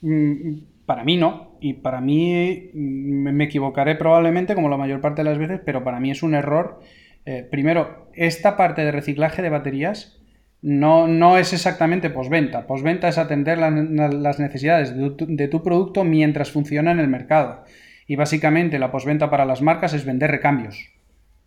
Speaker 4: Mm, para mí no, y para mí mm, me equivocaré probablemente como la mayor parte de las veces, pero para mí es un error. Eh, primero, esta parte de reciclaje de baterías no, no es exactamente posventa. Posventa es atender las necesidades de tu producto mientras funciona en el mercado. Y básicamente la posventa para las marcas es vender recambios.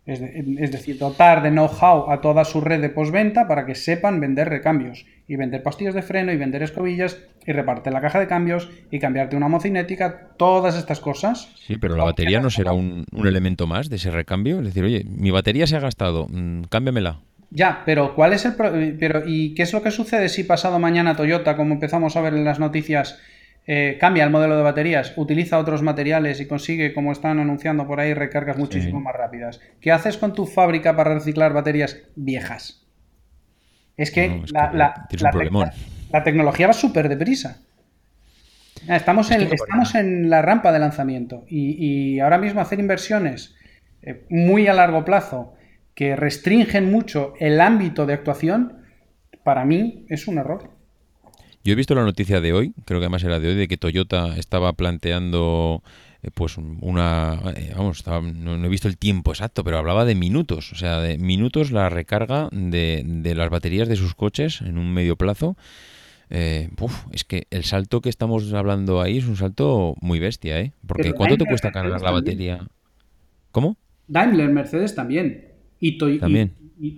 Speaker 4: Es, decir, dotar de know-how a toda su red de postventa para que sepan vender recambios y vender pastillas de freno y vender escobillas y repartir la caja de cambios y cambiarte una mocinética, todas estas cosas.
Speaker 1: Sí, pero la batería no será un, elemento más de ese recambio. Es decir, oye, mi batería se ha gastado, mm, cámbiamela.
Speaker 4: Ya, pero ¿cuál es el pero y qué es lo que sucede si pasado mañana Toyota, como empezamos a ver en las noticias, eh, cambia el modelo de baterías, utiliza otros materiales y consigue, como están anunciando por ahí, recargas muchísimo más rápidas. ¿Qué haces con tu fábrica para reciclar baterías viejas? Es que, la, tecnología va súper deprisa. Estamos, en, estamos en la rampa de lanzamiento y, ahora mismo hacer inversiones eh, muy a largo plazo que restringen mucho el ámbito de actuación, para mí es un error.
Speaker 1: Yo he visto la noticia de hoy, creo que además era de hoy, de que Toyota estaba planteando eh, pues una eh, vamos no, he visto el tiempo exacto pero hablaba de minutos o sea de minutos la recarga de, de las baterías de sus coches en un medio plazo. Eh, es que el salto que estamos hablando ahí es un salto muy bestia eh porque ¿cuánto te cuesta cargar la batería? ¿cómo?
Speaker 4: Daimler Mercedes también. Y,
Speaker 1: también.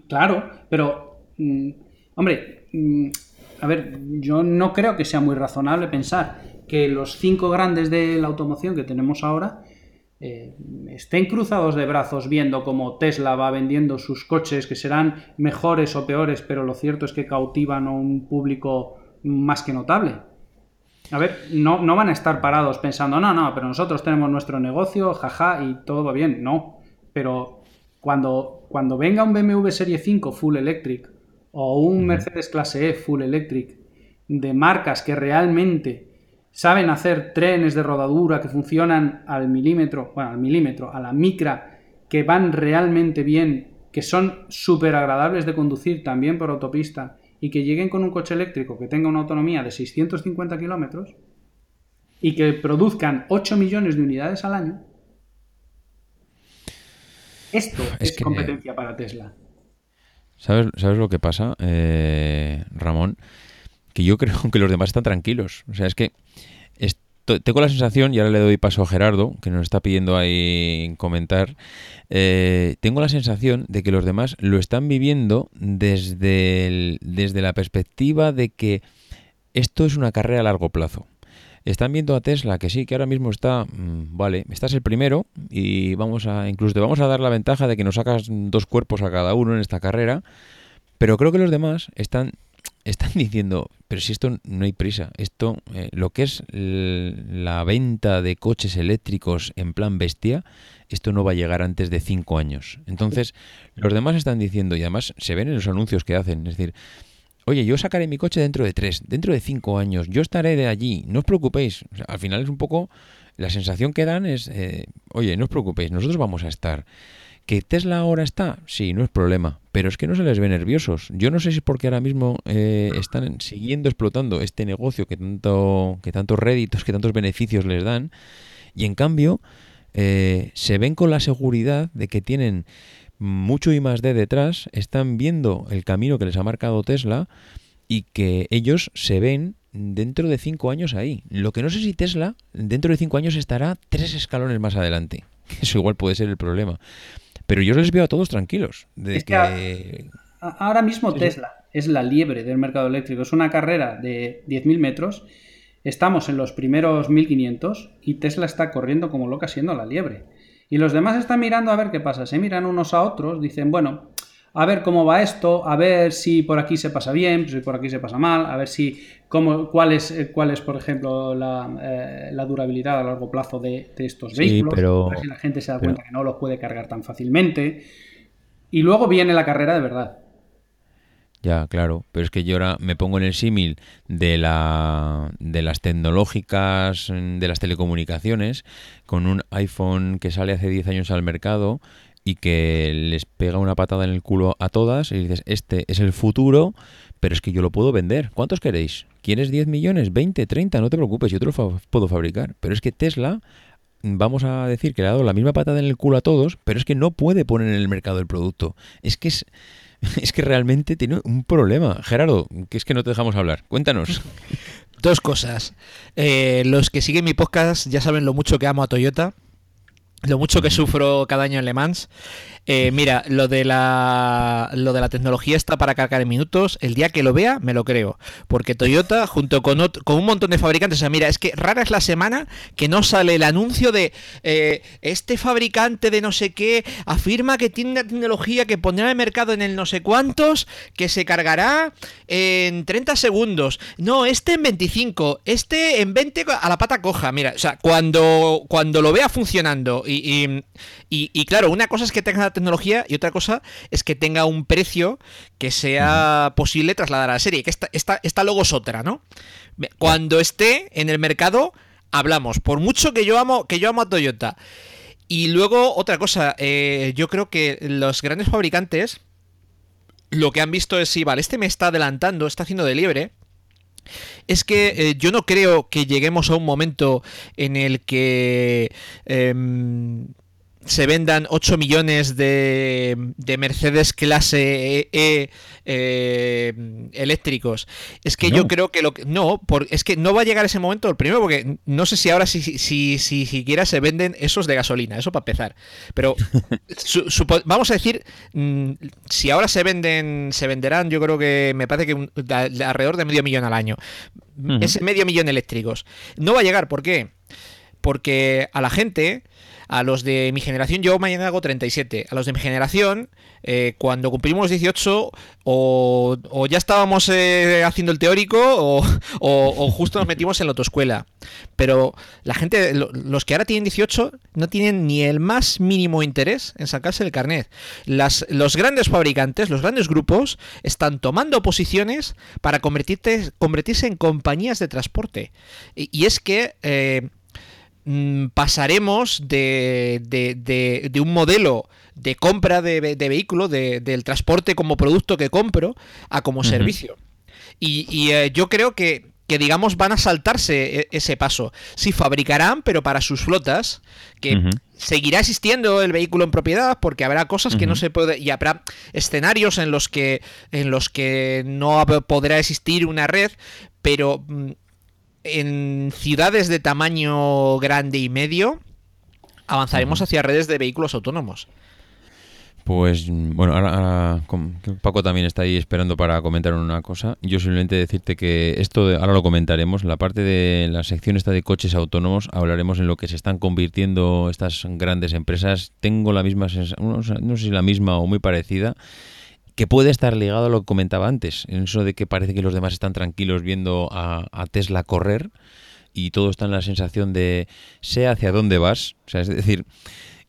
Speaker 4: claro pero mm, hombre mm, a ver, yo no creo que sea muy razonable pensar que los cinco grandes de la automoción que tenemos ahora eh, estén cruzados de brazos viendo cómo Tesla va vendiendo sus coches que serán mejores o peores, pero lo cierto es que cautivan a un público más que notable. A ver, no, no van a estar parados pensando, no, no, pero nosotros tenemos nuestro negocio, jaja, y todo va bien. No, pero cuando, cuando venga un BMW Serie 5 Full Electric o un Mercedes clase E full electric de marcas que realmente saben hacer trenes de rodadura que funcionan al milímetro, bueno, al milímetro, a la micra, que van realmente bien, que son súper agradables de conducir también por autopista y que lleguen con un coche eléctrico que tenga una autonomía de 650 kilómetros y que produzcan 8 millones de unidades al año, esto es, competencia para Tesla.
Speaker 1: ¿Sabes, ¿Sabes lo que pasa, eh, Ramón? Que yo <laughs> creo que los demás están tranquilos. O sea, es que tengo la sensación, y ahora le doy paso a Gerardo, que nos está pidiendo ahí comentar, eh, tengo la sensación de que los demás lo están viviendo desde, desde la perspectiva de que esto es una carrera a largo plazo. Están viendo a Tesla que sí, que ahora mismo está, mm, vale, estás el primero y vamos a, incluso te vamos a dar la ventaja de que nos sacas dos cuerpos a cada uno en esta carrera, pero creo que los demás están están <laughs> diciendo, pero si esto no hay prisa, esto, eh, lo que es la venta de coches eléctricos en plan bestia, esto no va a llegar antes de cinco años. Entonces, los demás están diciendo, y además se ven en los anuncios que hacen, es decir, oye, yo sacaré mi coche dentro de tres, dentro de cinco años, yo estaré de allí, no os preocupéis. al final es un poco, la sensación que dan es, eh, oye, no os preocupéis, nosotros vamos a estar. ¿Que Tesla ahora está? Sí, no es problema. Pero es que no se les ve nerviosos. Yo no sé si es porque ahora mismo eh, están siguiendo explotando este negocio que tanto, que tantos réditos, que tantos beneficios les dan. Y en cambio, eh, se ven con la seguridad de que tienen mucho y más de detrás, están viendo el camino que les ha marcado Tesla y que ellos se ven dentro de cinco años ahí. Lo que no sé si Tesla dentro de cinco años estará tres escalones más adelante. <laughs> Eso igual puede ser el problema. Pero yo les veo a todos tranquilos. De que...
Speaker 4: ahora mismo Tesla es la liebre del mercado eléctrico. Es una carrera de 10.000 metros. Estamos en los primeros 1.500 y Tesla está corriendo como loca siendo la liebre. Y los demás están mirando a ver qué pasa. Se miran unos a otros, dicen, bueno, a ver cómo va esto, a ver si por aquí se pasa bien, si por aquí se pasa mal, a ver si cómo, cuál, es, eh, cuál es, por ejemplo, la, eh, la durabilidad a largo plazo de, estos vehículos,
Speaker 1: pero,
Speaker 4: a ver si la gente se da cuenta que no los puede cargar tan fácilmente. Y luego viene la carrera de verdad.
Speaker 1: Ya, claro, pero es que yo ahora me pongo en el símil de, la, de las tecnológicas, de las telecomunicaciones, con un iPhone que sale hace 10 años al mercado y que les pega una patada en el culo a todas y dices, este es el futuro, pero es que yo lo puedo vender. ¿Cuántos queréis? ¿Quieres 10 millones? ¿20? ¿30? No te preocupes, yo te lo puedo fabricar. Pero es que Tesla, vamos a decir que le ha dado la misma patada en el culo a todos, pero es que no puede poner en el mercado el producto. Es que es... <laughs> Es que realmente tiene un problema. Gerardo, que es que no te dejamos hablar. Cuéntanos. <laughs>
Speaker 2: Dos cosas. Eh, los que siguen mi podcast ya saben lo mucho que amo a Toyota lo mucho que sufro cada año en Le Mans. Eh, mira, lo de, la, lo de la tecnología está para cargar en minutos. El día que lo vea, me lo creo. Porque Toyota, junto con, con un montón de fabricantes, o sea, mira, es que rara es la semana que no sale el anuncio de eh, este fabricante de no sé qué afirma que tiene una tecnología que pondrá en el mercado en el no sé cuántos, que se cargará en 30 segundos. No, este en 25, este en 20 a la pata coja. Mira, o sea, cuando, cuando lo vea funcionando y, y, claro, una cosa es que tenga la tecnología y otra cosa es que tenga un precio que sea posible trasladar a la serie. Que esta, esta, esta luego es otra, ¿no? Cuando esté en el mercado, hablamos. Por mucho que yo amo, que yo amo a Toyota. Y luego, otra cosa, eh, yo creo que los grandes fabricantes lo que han visto es, si vale, este me está adelantando, está haciendo de liebre es que eh, yo no creo que lleguemos a un momento en el que em, se vendan 8 millones de, de Mercedes clase E, e eléctricos. Es que yo creo que lo que. No, es que no va a llegar ese momento. El primero, porque no sé si ahora si, si, si, siquiera se venden esos de gasolina, eso para empezar. Pero <laughs> vamos a decir, mm, si ahora se venden, se venderán, yo creo que me parece que alrededor de medio millón al año. Ese medio millón eléctricos. No va a llegar, ¿por qué? Porque a la gente a los de mi generación, yo mañana hago 37. A los de mi generación, eh, cuando cumplimos 18, o, ya estábamos eh, haciendo el teórico, <laughs> o, justo nos metimos en la autoescuela. Pero la gente, los que ahora tienen 18, no tienen ni el más mínimo interés en sacarse el carnet. Las, los grandes fabricantes, los grandes grupos, están tomando posiciones para convertirse, convertirse en compañías de transporte. Y, es que. Eh, pasaremos de, de, un modelo de compra de, vehículo, del transporte como producto que compro, a como servicio. Y, eh, yo creo que, que digamos van a saltarse e, ese paso. Sí, fabricarán, pero para sus flotas, que seguirá existiendo el vehículo en propiedad, porque habrá cosas que no se puede. y habrá escenarios en los que. en los que no podrá existir una red, pero mm, en ciudades de tamaño grande y medio avanzaremos hacia redes de vehículos autónomos.
Speaker 1: Pues bueno, ahora, Paco también está ahí esperando para comentar una cosa. Yo simplemente decirte que esto ahora lo comentaremos. La parte de la sección esta de coches autónomos hablaremos en lo que se están convirtiendo estas grandes empresas. Tengo la misma sensación, no sé si la misma o muy parecida, que puede estar ligado a lo que comentaba antes, en eso de que parece que los demás están tranquilos viendo a, Tesla correr y todo está en la sensación de sé hacia dónde vas. O sea, es decir,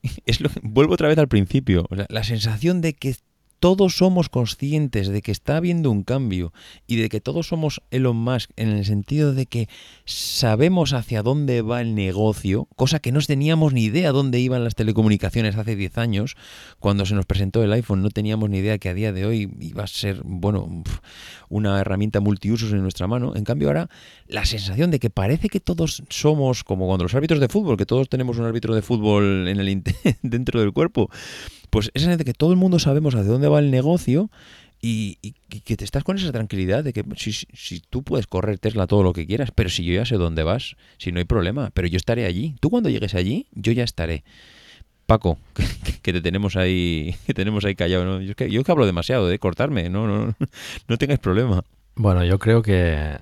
Speaker 1: <laughs> es lo, vuelvo otra vez al principio, la sensación de que todos somos conscientes de que está habiendo un cambio y de que todos somos Elon Musk en el sentido de que sabemos hacia dónde va el negocio, cosa que no teníamos ni idea dónde iban las telecomunicaciones hace 10 años, cuando se nos presentó el iPhone no teníamos ni idea que a día de hoy iba a ser, bueno, una herramienta multiusos en nuestra mano. En cambio ahora la sensación de que parece que todos somos como cuando los árbitros de fútbol, que todos tenemos un árbitro de fútbol en el <laughs> dentro del cuerpo pues esa de que todo el mundo sabemos hacia dónde va el negocio y, que te estás con esa tranquilidad de que si, si, tú puedes correr Tesla todo lo que quieras, pero si yo ya sé dónde vas, si no hay problema, pero yo estaré allí. Tú cuando llegues allí, yo ya estaré. Paco, <laughs> que, te tenemos ahí, <laughs> que tenemos ahí callado, ¿no? Yo, que, yo que hablo demasiado de cortarme, no, no, no <laughs> tengáis problema.
Speaker 3: Bueno, yo creo que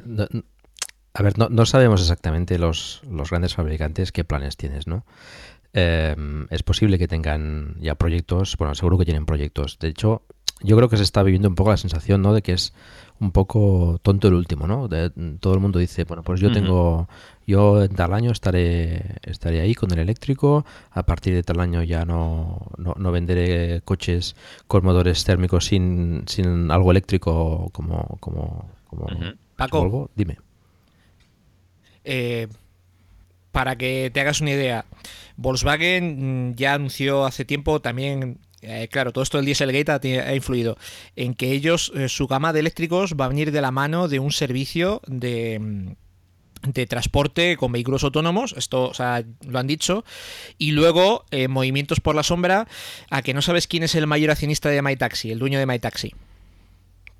Speaker 3: a ver, no, no sabemos exactamente los, los grandes fabricantes qué planes tienes, ¿no? Em, es posible que tengan ya proyectos, bueno, seguro que tienen proyectos. De hecho, yo creo que se está viviendo un poco la sensación, ¿no? De que es un poco tonto el último, ¿no? De, todo el mundo dice, bueno, pues yo tengo, yo en tal año estaré, estaré ahí con el eléctrico, a partir de tal año ya no, no, venderé coches con motores térmicos sin, sin algo eléctrico como, como, como
Speaker 2: Paco,
Speaker 3: dime.
Speaker 2: Eh, para que te hagas una idea, Volkswagen mm, ya anunció hace tiempo también eh, claro, todo esto del Dieselgate ha, influido en que ellos, eh, su gama de eléctricos va a venir de la mano de un servicio de, mm, de transporte con vehículos autónomos, esto o sea, lo han dicho, y luego eh, movimientos por la sombra, a que no sabes quién es el mayor accionista de MyTaxi, el dueño de MyTaxi.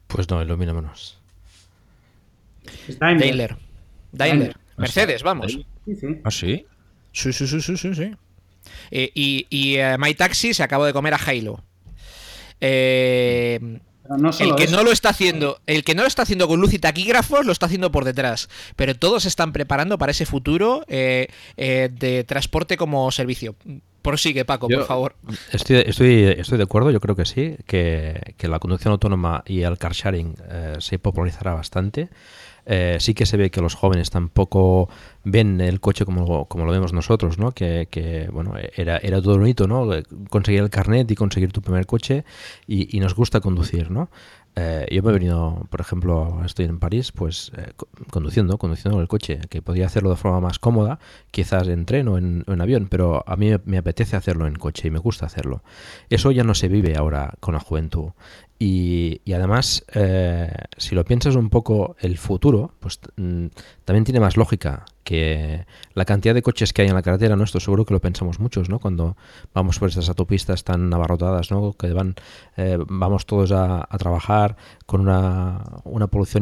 Speaker 3: Pues no, menos.
Speaker 2: Daimler. Daimler. Mercedes, vamos.
Speaker 1: ¿Ah, sí?
Speaker 2: Sí, sí, sí, sí, sí. sí. Eh, y y eh, My Taxi se acabó de comer a Halo. Eh, el que no lo está haciendo, el que no lo está haciendo con luz y taquígrafos, lo está haciendo por detrás. Pero todos se están preparando para ese futuro de transporte como servicio. Prosigue, Paco, por favor.
Speaker 3: Estoy, estoy, estoy, de acuerdo, yo creo que sí, que, que la conducción autónoma y el car sharing se popularizará bastante. Eh, sí que se ve que los jóvenes tampoco ven el coche como, como lo vemos nosotros, ¿no? Que, bueno, era, era todo bonito, ¿no? Conseguir el carnet y conseguir tu primer coche y, nos gusta conducir, ¿no? Eh, yo me he venido, por ejemplo, estoy en París, pues eh, conduciendo, conduciendo el coche, que podía hacerlo de forma más cómoda, quizás en tren o en, avión, pero a mí me apetece hacerlo en coche y me gusta hacerlo. Eso ya no se vive ahora con la juventud. Y, además, eh, si lo piensas un poco el futuro, pues mm, también tiene más lógica que la cantidad de coches que hay en la carretera, ¿no? Esto seguro que lo pensamos muchos, ¿no? Cuando vamos por estas autopistas tan abarrotadas, ¿no? Que van, eh, vamos todos a, a, trabajar con una, una polución.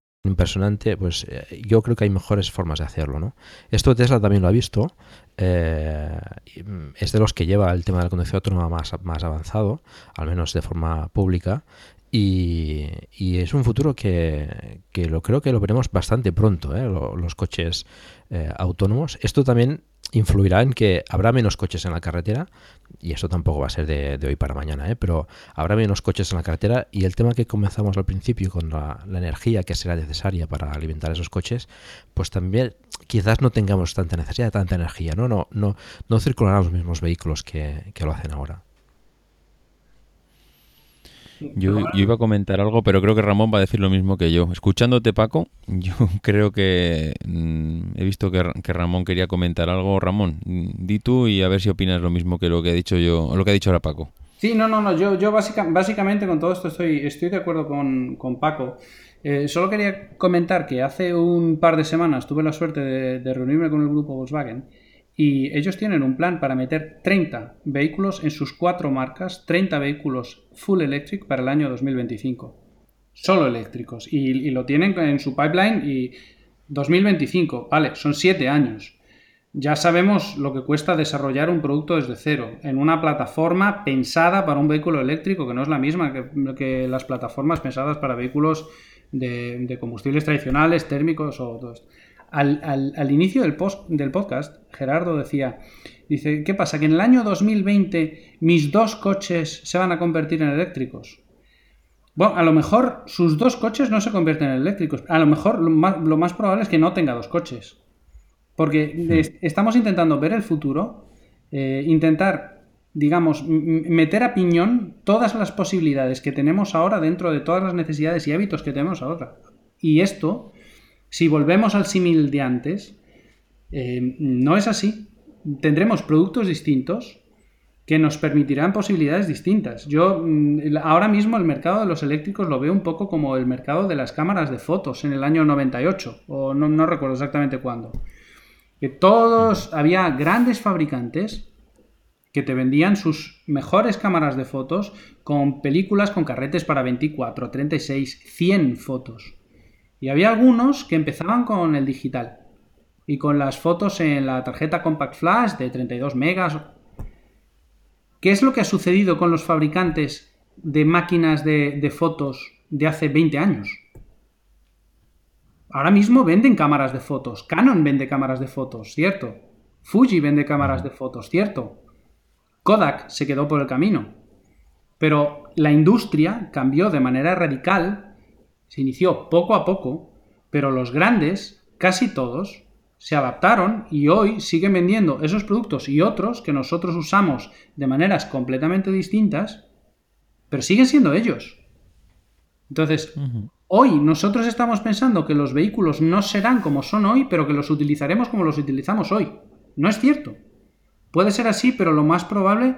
Speaker 3: Impresionante, pues eh, yo creo que hay mejores formas de hacerlo, ¿no? Esto Tesla también lo ha visto. Eh, es de los que lleva el tema de la conducción autónoma más, más avanzado, al menos de forma pública, y, es un futuro que, lo creo que lo veremos bastante pronto, ¿eh? los coches autónomos. Esto también influirá en que habrá menos coches en la carretera, y eso tampoco va a ser de, hoy para mañana, ¿eh? pero habrá menos coches en la carretera y el tema que comenzamos al principio con la, energía que será necesaria para alimentar esos coches, pues también quizás no tengamos tanta necesidad de tanta energía, no, no, no, no circularán los mismos vehículos que lo hacen ahora.
Speaker 1: Yo, iba a comentar algo, pero creo que Ramón va a decir lo mismo que yo. Escuchándote, Paco, <laughs> yo creo que mm, he visto que, Ramón quería comentar algo. Ramón, di tú y a ver si opinas lo mismo que lo que he dicho yo, o lo que ha dicho ahora Paco.
Speaker 4: Sí, no, no, no. Yo, yo básicamente con todo esto estoy, estoy de acuerdo con, Paco. Eh, solo quería comentar que hace un par de semanas tuve la suerte de reunirme con el grupo Volkswagen y ellos tienen un plan para meter 30 vehículos en sus cuatro marcas, 30 vehículos full electric para el año 2025. Solo eléctricos. Y, lo tienen en su pipeline y 2025, vale, son 7 años. Ya sabemos lo que cuesta desarrollar un producto desde cero, en una plataforma pensada para un vehículo eléctrico, que no es la misma que, las plataformas pensadas para vehículos de, de combustibles tradicionales, térmicos o todo esto al, inicio del, post, del podcast, Gerardo decía, dice, ¿qué pasa? Que en el año 2020 mis dos coches se van a convertir en eléctricos. Bueno, a lo mejor sus dos coches no se convierten en eléctricos. A lo mejor lo más, probable es que no tenga dos coches. Porque estamos intentando ver el futuro, eh, intentar, digamos, meter a piñón todas las posibilidades que tenemos ahora dentro de todas las necesidades y hábitos que tenemos ahora. Y esto si volvemos al símil de antes, eh, no es así. Tendremos productos distintos que nos permitirán posibilidades distintas. Yo mm, ahora mismo el mercado de los eléctricos lo veo un poco como el mercado de las cámaras de fotos en el año 98, o no, no recuerdo exactamente cuándo. Que todos, había grandes fabricantes que te vendían sus mejores cámaras de fotos con películas con carretes para 24, 36, 100 fotos. Y había algunos que empezaban con el digital y con las fotos en la tarjeta Compact Flash de 32 megas. ¿Qué es lo que ha sucedido con los fabricantes de máquinas de, fotos de hace 20 años? Ahora mismo venden cámaras de fotos. Canon vende cámaras de fotos, ¿cierto? Fuji vende cámaras de fotos, ¿cierto? Kodak se quedó por el camino. Pero la industria cambió de manera radical se inició poco a poco, pero los grandes, casi todos, se adaptaron y hoy siguen vendiendo esos productos y otros que nosotros usamos de maneras completamente distintas, pero siguen siendo ellos. Entonces, hoy nosotros estamos pensando que los vehículos no serán como son hoy, pero que los utilizaremos como los utilizamos hoy. No es cierto. Puede ser así, pero lo más probable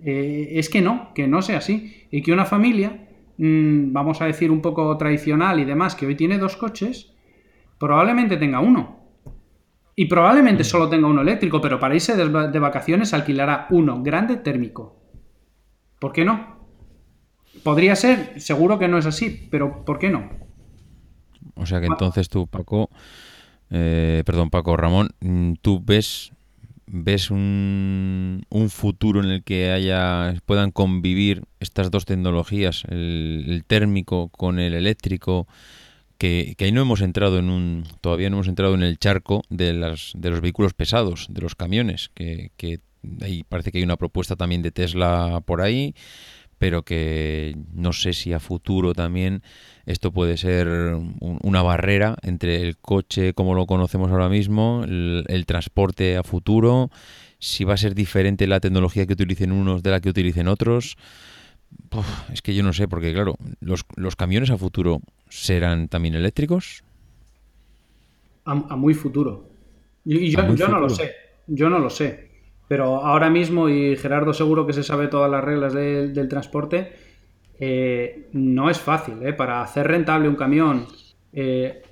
Speaker 4: eh, es que no, que no sea así. Y que una familia Mm, vamos a decir, un poco tradicional y demás, que hoy tiene dos coches, probablemente tenga uno. Y probablemente solo tenga uno eléctrico, pero para irse de, vacaciones alquilará uno grande térmico. ¿Por qué no? Podría ser, seguro que no es así, pero ¿por qué no?
Speaker 1: O sea que entonces tú, Paco, eh, perdón, Paco Ramón, mm, tú ves ¿Ves un, futuro en el que haya puedan convivir estas dos tecnologías, el, térmico con el eléctrico, que, ahí no hemos entrado en un, todavía no hemos entrado en el charco de, las, de los vehículos pesados, de los camiones, que, que ahí parece que hay una propuesta también de Tesla por ahí, pero que no sé si a futuro también esto puede ser una barrera entre el coche como lo conocemos ahora mismo, el, transporte a futuro, si va a ser diferente la tecnología que utilicen unos de la que utilicen otros. es que yo no sé, porque claro, los, los camiones a futuro serán también eléctricos.
Speaker 4: A, muy futuro. Y, yo, yo no lo sé, yo no lo sé. Pero ahora mismo, y Gerardo seguro que se sabe todas las reglas del transporte, eh, no es fácil. ¿eh? Para hacer rentable un camión, eh,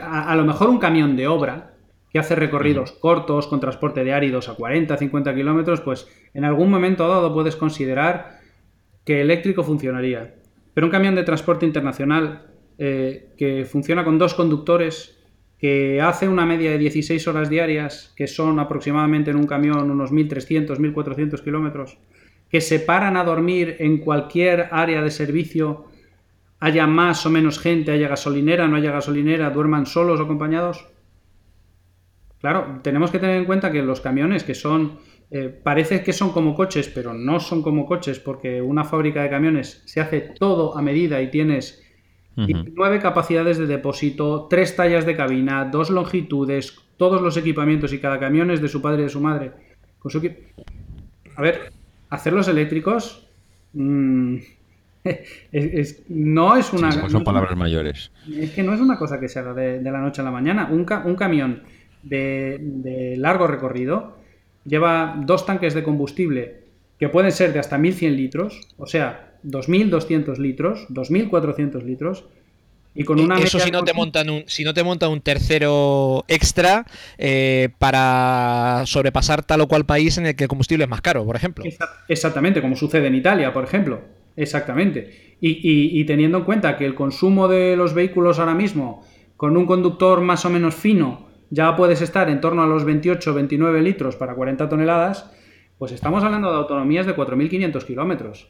Speaker 4: a, lo mejor un camión de obra que hace recorridos cortos con transporte de áridos a 40, 50 kilómetros, pues en algún momento dado puedes considerar que eléctrico funcionaría. Pero un camión de transporte internacional que funciona con dos conductores que hace una media de 16 horas diarias, que son aproximadamente en un camión unos 1.300, 1.400 kilómetros, que se paran a dormir en cualquier área de servicio, haya más o menos gente, haya gasolinera, no haya gasolinera, duerman solos o acompañados. Claro, tenemos que tener en cuenta que los camiones que son, eh, parece que son como coches, pero no son como coches porque una fábrica de camiones se hace todo a medida y tienes nueve capacidades de depósito, tres tallas de cabina, dos longitudes, todos los equipamientos y cada camión es de su padre y de su madre. A ver, hacerlos eléctricos mm, <laughs> no es una...
Speaker 1: son palabras mayores.
Speaker 4: Es que no es una cosa que se haga de, la noche a la mañana. Un, un camión de, de, largo recorrido lleva dos tanques de combustible que pueden ser de hasta 1100 litros, o sea, 2.200 litros, 2.400 litros. Y con una
Speaker 2: Eso si no, te montan un, si no te montan un tercero extra eh, para sobrepasar tal o cual país en el que el combustible es más caro, por ejemplo.
Speaker 4: Exactamente, como sucede en Italia, por ejemplo. Exactamente. Y, teniendo en cuenta que el consumo de los vehículos ahora mismo, con un conductor más o menos fino, ya puedes estar en torno a los 28-29 litros para 40 toneladas, pues estamos hablando de autonomías de 4.500 kilómetros.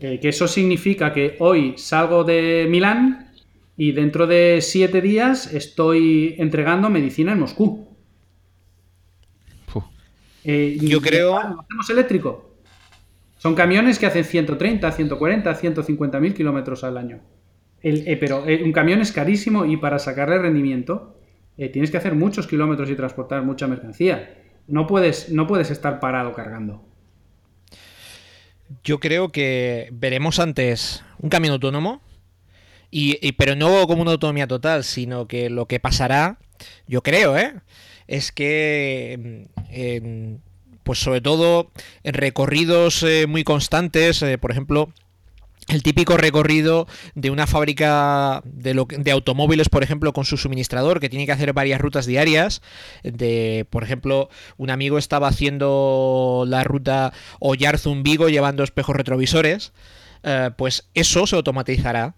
Speaker 4: Eh, que eso significa que hoy salgo de Milán y dentro de siete días estoy entregando medicina en Moscú.
Speaker 2: Eh, Yo creo.
Speaker 4: hacemos eléctrico. Son camiones que hacen 130, 140, 150 mil kilómetros al año. Eh, pero un camión es carísimo y para sacarle rendimiento tienes que hacer muchos kilómetros y transportar mucha mercancía. No puedes, no puedes estar parado cargando.
Speaker 2: Yo creo que veremos antes un camión autónomo, y, pero no como una autonomía total, sino que lo que pasará, yo creo, ¿eh? es que, pues sobre todo en recorridos eh, muy constantes, eh, por ejemplo, el típico recorrido de una fábrica de, automóviles, por ejemplo, con su suministrador, que tiene que hacer varias rutas diarias. De, por ejemplo, un amigo estaba haciendo la ruta Oyarzun-Vigo llevando espejos retrovisores. Eh, pues eso se automatizará.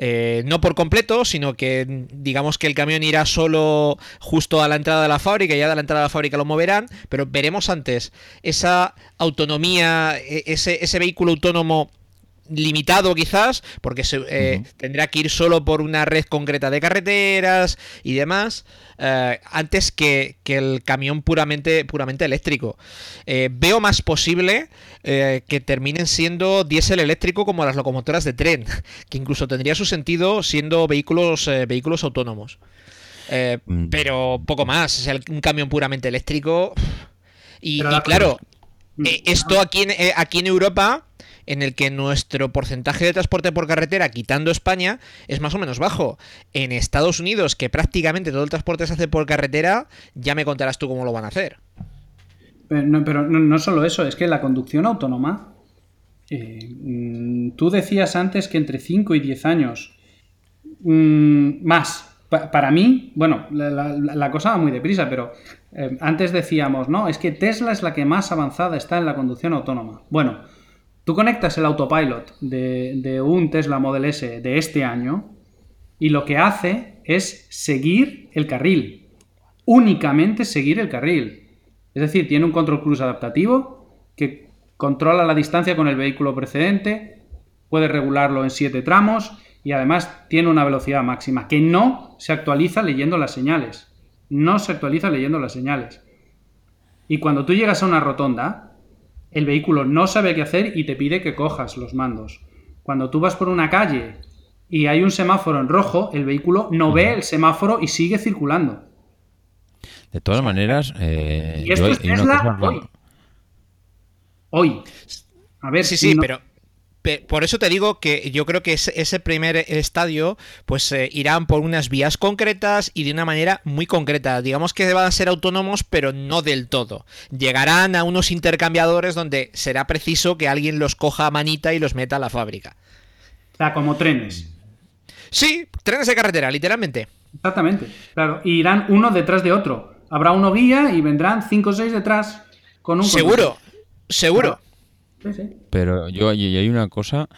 Speaker 2: Eh, no por completo, sino que digamos que el camión irá solo justo a la entrada de la fábrica y ya de la entrada de la fábrica lo moverán, pero veremos antes esa autonomía, e, ese vehículo autónomo limitado quizás, porque se, eh, tendrá que ir solo por una red concreta de carreteras y demás, eh, antes que, el camión puramente, puramente eléctrico. Eh, veo más posible que terminen siendo diésel eléctrico como las locomotoras de tren, <laughs> que incluso tendría su sentido siendo vehículos, vehículos autónomos. Mm. Pero poco más, es un camión puramente eléctrico. Y, claro, mm. esto aquí aquí en Europa en el que nuestro porcentaje de transporte por carretera, quitando España, es más o menos bajo. En Estados Unidos, que prácticamente todo el transporte se hace por carretera, ya me contarás tú cómo lo van a hacer.
Speaker 4: Pero no, pero no, solo eso, es que la conducción autónoma, eh, mm, tú decías antes que entre 5 y 10 años, mm, más. para mí, bueno, la, cosa va muy deprisa, pero eh, antes decíamos, no, es que Tesla es la que más avanzada está en la conducción autónoma. Bueno, Tú conectas el autopilot de, un Tesla Model S de este año y lo que hace es seguir el carril. Únicamente seguir el carril. Es decir, tiene un control cruise adaptativo que controla la distancia con el vehículo precedente, puede regularlo en siete tramos y además tiene una velocidad máxima que no se actualiza leyendo las señales. No se actualiza leyendo las señales. Y cuando tú llegas a una rotonda, el vehículo no sabe qué hacer y te pide que cojas los mandos. Cuando tú vas por una calle y hay un semáforo en rojo, el vehículo no ve el semáforo y sigue circulando.
Speaker 1: De todas maneras, eh,
Speaker 4: y esto es Tesla hoy. Hoy.
Speaker 2: A ver, sí, sí, pero por eso te digo que yo creo que ese primer estadio pues eh, irán por unas vías concretas y de una manera muy concreta. Digamos que van a ser autónomos, pero no del todo. Llegarán a unos intercambiadores donde será preciso que alguien los coja a manita y los meta a la fábrica.
Speaker 4: O sea, como trenes.
Speaker 2: Sí, trenes de carretera, literalmente.
Speaker 4: Exactamente, claro. Y irán uno detrás de otro. Habrá uno guía y vendrán cinco o seis detrás con un...
Speaker 2: Seguro, seguro.
Speaker 1: Pero yo hay una cosa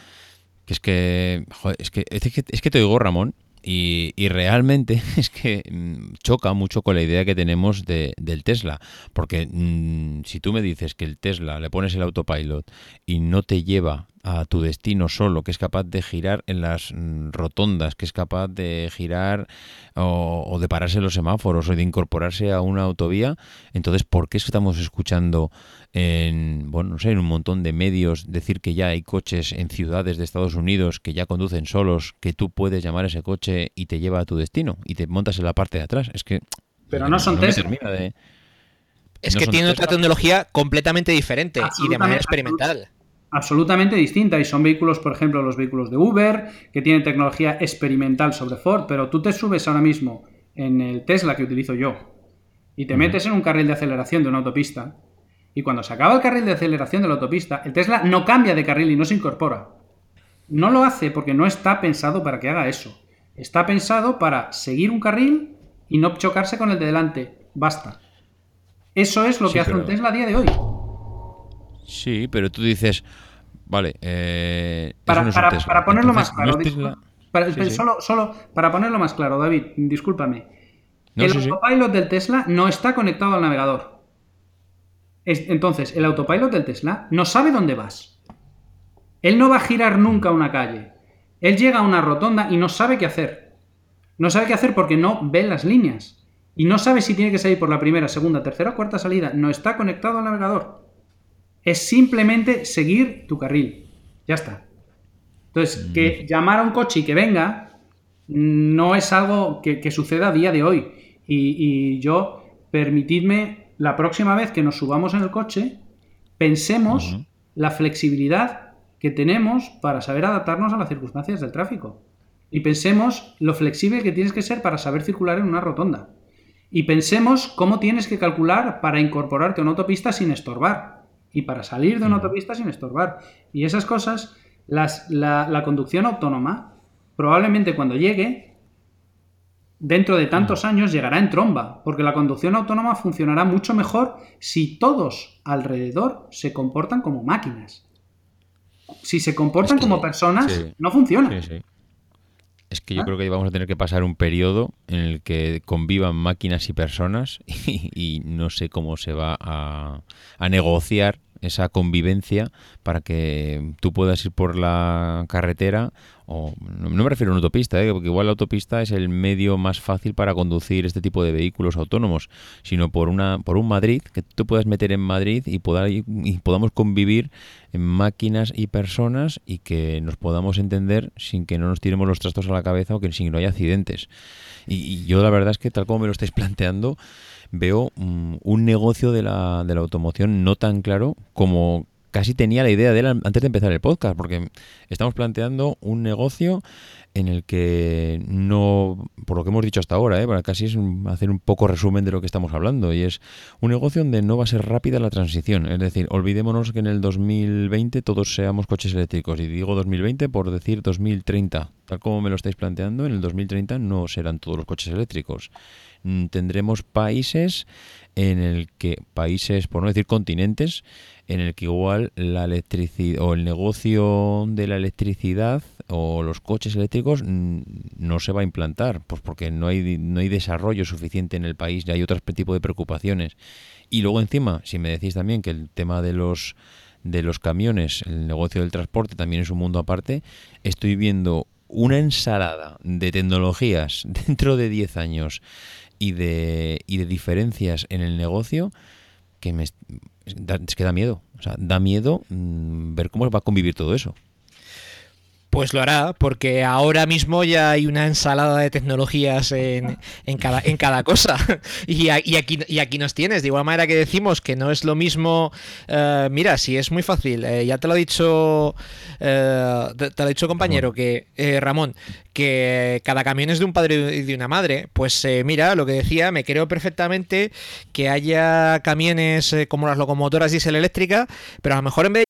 Speaker 1: que es que, es que es que te digo Ramón y, realmente <laughs> es que mm, choca mucho con la idea que tenemos de, del Tesla. Porque mm, si tú me dices que el Tesla le pones el autopilot y no te lleva a tu destino solo, que es capaz de girar en las mm, rotondas, que es capaz de girar o, de pararse en los semáforos o de incorporarse a una autovía, entonces ¿por qué estamos escuchando en, bueno, no sé, en un montón de medios decir que ya hay coches en ciudades de Estados Unidos que ya conducen solos, que tú puedes llamar a ese coche y te lleva a tu destino y te montas en la parte de atrás? Es que...
Speaker 4: Pero no son Tesla.
Speaker 2: Es que tiene otra tecnología completamente diferente y de manera experimental
Speaker 4: absolutamente distinta y son vehículos, por ejemplo, los vehículos de Uber, que tienen tecnología experimental sobre Ford, pero tú te subes ahora mismo en el Tesla que utilizo yo y te metes en un carril de aceleración de una autopista y cuando se acaba el carril de aceleración de la autopista, el Tesla no cambia de carril y no se incorpora. No lo hace porque no está pensado para que haga eso. Está pensado para seguir un carril y no chocarse con el de delante. Basta. Eso es lo que hace un Tesla a día de hoy.
Speaker 1: Sí, pero tú dices, vale, eh,
Speaker 4: para, ponerlo más claro, solo, solo para ponerlo más claro, David, discúlpame. el autopilot del Tesla no está conectado al navegador. Entonces, el autopilot del Tesla no sabe dónde vas. Él no va a girar nunca a una calle. Él llega a una rotonda y no sabe qué hacer. No sabe qué hacer porque no ve las líneas. Y no sabe si tiene que salir por la primera, segunda, tercera o cuarta salida. No está conectado al navegador. Es simplemente seguir tu carril. Ya está. Entonces, que llamar a un coche y que venga no es algo que, suceda a día de hoy. Y, yo, permitidme, la próxima vez que nos subamos en el coche, pensemos la flexibilidad que tenemos para saber adaptarnos a las circunstancias del tráfico. Y pensemos lo flexible que tienes que ser para saber circular en una rotonda. Y pensemos cómo tienes que calcular para incorporarte a una autopista sin estorbar y para salir de una autopista sin estorbar. Y esas cosas, las, la, conducción autónoma, probablemente cuando llegue, dentro de tantos años llegará en tromba, porque la conducción autónoma funcionará mucho mejor si todos alrededor se comportan como máquinas. Si se comportan como personas, no funciona.
Speaker 1: Es que yo ¿Ah? creo que vamos a tener que pasar un periodo en el que convivan máquinas y personas <laughs> y, no sé cómo se va a, a, negociar esa convivencia para que tú puedas ir por la carretera o no me refiero a una autopista, ¿eh? porque igual la autopista es el medio más fácil para conducir este tipo de vehículos autónomos, sino por una por un Madrid que tú puedas meter en Madrid y, y podamos convivir en máquinas y personas y que nos podamos entender sin que no nos tiremos los trastos a la cabeza o que sin que no haya accidentes. Y, yo la verdad es que tal como me lo estáis <laughs> planteando, veo mm, un negocio de la, de la automoción no tan claro como casi tenía la idea de él antes de empezar el podcast, porque estamos planteando un negocio en el que no, por lo que hemos dicho hasta ahora, ¿eh? casi es hacer un poco resumen de lo que estamos hablando, y es un negocio donde no va a ser rápida la transición, es decir, olvidémonos que en el 2020 todos seamos coches eléctricos, y digo 2020 por decir 2030, tal como me lo estáis planteando, en el 2030 no serán todos los coches eléctricos. Mm, tendremos países en el que, países, por no decir continentes, en el que igual la electricidad o el negocio de la electricidad o los coches eléctricos no se va a implantar, pues porque no hay, no hay desarrollo suficiente en el país y hay otro tipo de preocupaciones. Y luego encima, si me decís también que el tema de los de los camiones, el negocio del transporte también es un mundo aparte, estoy viendo una ensalada de tecnologías <laughs> dentro de 10 años y de, y de diferencias en el negocio que me, es que da miedo. O sea, da miedo mm, ver cómo va a convivir todo eso.
Speaker 2: Pues lo hará, porque ahora mismo ya hay una ensalada de tecnologías en, en, cada, en cada cosa. <laughs> Y, aquí, y aquí nos tienes. De igual manera que decimos que no es lo mismo. Eh, mira, si es muy fácil. Eh, ya te lo ha dicho. Eh, te, lo ha dicho compañero, que Ramón, que cada camión es de un padre y de una madre. Pues mira, lo que decía, me creo perfectamente que haya camiones como las locomotoras diésel eléctrica, pero a lo mejor en vez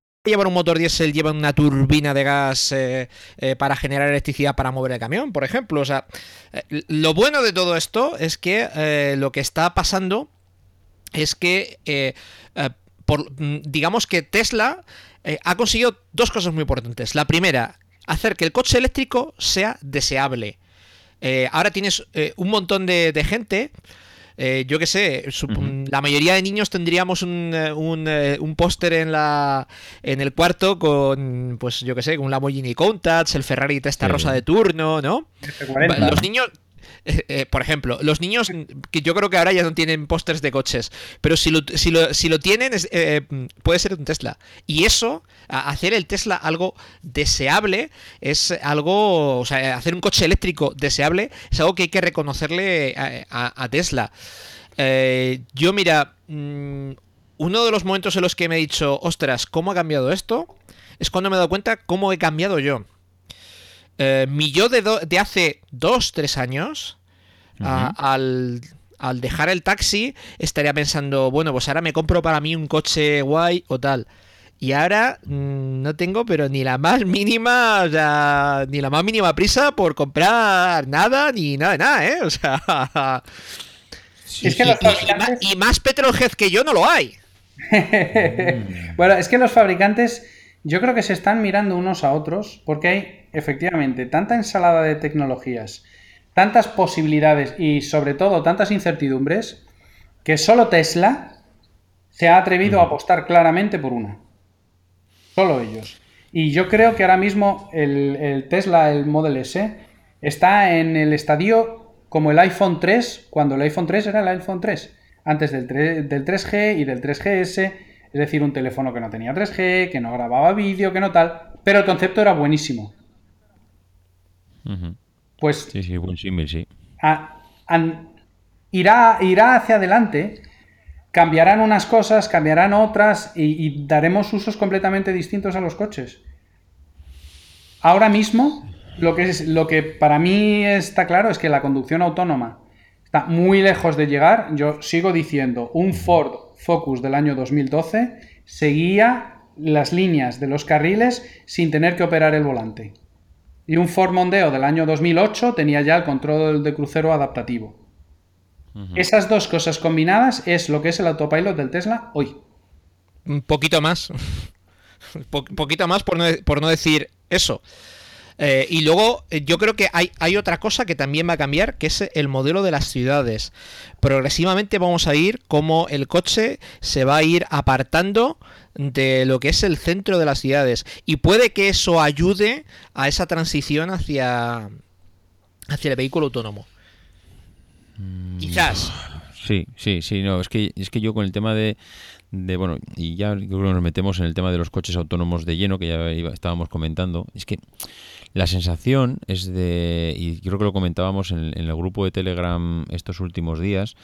Speaker 2: Llevar un motor diésel lleva una turbina de gas eh, eh, para generar electricidad para mover el camión, por ejemplo. O sea, eh, lo bueno de todo esto es que lo que está pasando es que, mm, digamos que Tesla ha conseguido dos cosas muy importantes. La primera, hacer que el coche eléctrico sea deseable. ahora tienes un montón de gente eh, yo qué sé, la mayoría de niños tendríamos un, eh, eh, un, póster en la en el cuarto con, pues yo qué sé, con un Lamborghini Countach, el Ferrari Testa Rosa de turno, ¿no? Los niños, eh, eh, por ejemplo, los niños, que yo creo que ahora ya no tienen pósters de coches, pero si lo, si lo, si lo tienen, eh, puede ser un Tesla. Y eso, hacer el Tesla algo deseable, es algo, o sea, hacer un coche eléctrico deseable, es algo que hay que reconocerle a, Tesla. yo, mira, mm, uno de los momentos en los que me he dicho, ostras, ¿cómo ha cambiado esto? Es cuando me he dado cuenta cómo he cambiado yo. Eh, mi yo de, de, hace dos, tres años, al, dejar el taxi, estaría pensando, bueno, pues ahora me compro para mí un coche guay o tal. Y ahora mm, no tengo, pero ni la más mínima, o sea, ni la más mínima prisa por comprar nada, ni nada de nada, ¿eh? O sea. es que y, más, petrolhead que yo no lo hay. <laughs>
Speaker 4: bueno, es que los fabricantes, yo creo que se están mirando unos a otros, porque hay efectivamente, tanta ensalada de tecnologías, tantas posibilidades y sobre todo tantas incertidumbres, que solo Tesla se ha atrevido a apostar claramente por una. Solo ellos. Y yo creo que ahora mismo el, Tesla, el Model S, está en el estadio como el iPhone 3, cuando el iPhone 3 era el iPhone 3, antes del, del 3G y del 3GS, es decir, un teléfono que no tenía 3G, que no grababa vídeo, que no tal, pero el concepto era buenísimo. Pues.
Speaker 1: Sí, sí, buen símil, sí.
Speaker 4: irá, irá hacia adelante, cambiarán unas cosas, cambiarán otras y, daremos usos completamente distintos a los coches. Ahora mismo, lo que, es, lo que para mí está claro es que la conducción autónoma está muy lejos de llegar. Yo sigo diciendo, un Ford Focus del año 2012 seguía las líneas de los carriles sin tener que operar el volante. Y un Ford Mondeo del año 2008 tenía ya el control de crucero adaptativo. Esas dos cosas combinadas es lo que es el autopilot del Tesla hoy.
Speaker 2: Un poquito más. <laughs> poquito más por no, por no decir eso. Eh, y luego eh, yo creo que hay, hay, otra cosa que también va a cambiar, que es el modelo de las ciudades. Progresivamente vamos a ir como el coche se va a ir apartando de lo que es el centro de las ciudades. Y puede que eso ayude a esa transición hacia, hacia el vehículo autónomo. Mm, Quizás.
Speaker 1: Sí, sí, sí, no, es que, es que yo con el tema de, de, bueno, y ya nos metemos en el tema de los coches autónomos de lleno, que ya estábamos comentando, es que la sensación es de, y creo que lo comentábamos en, el grupo de Telegram estos últimos días,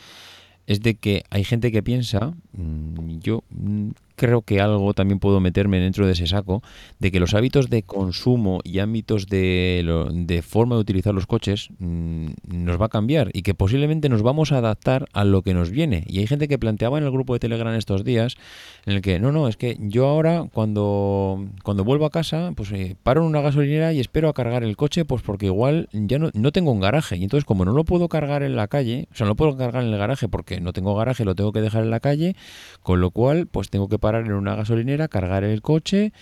Speaker 1: es de que hay gente que piensa, mm, yo mm, creo que algo también puedo meterme dentro de ese saco, de que los hábitos de consumo y ámbitos de, de forma de utilizar los coches mm, nos va a cambiar y que posiblemente nos vamos a adaptar a lo que nos viene. Y hay gente que planteaba en el grupo de Telegram estos días en el que, no, no, es que yo ahora cuando, cuando vuelvo a casa, pues eh, paro en una gasolinera y espero a cargar el coche, pues porque igual ya no, no tengo un garaje. Y entonces como no lo puedo cargar en la calle, o sea, no puedo cargar en el garaje porque no tengo garaje, lo tengo que dejar en la calle, con lo cual pues tengo que parar en una gasolinera, cargar el coche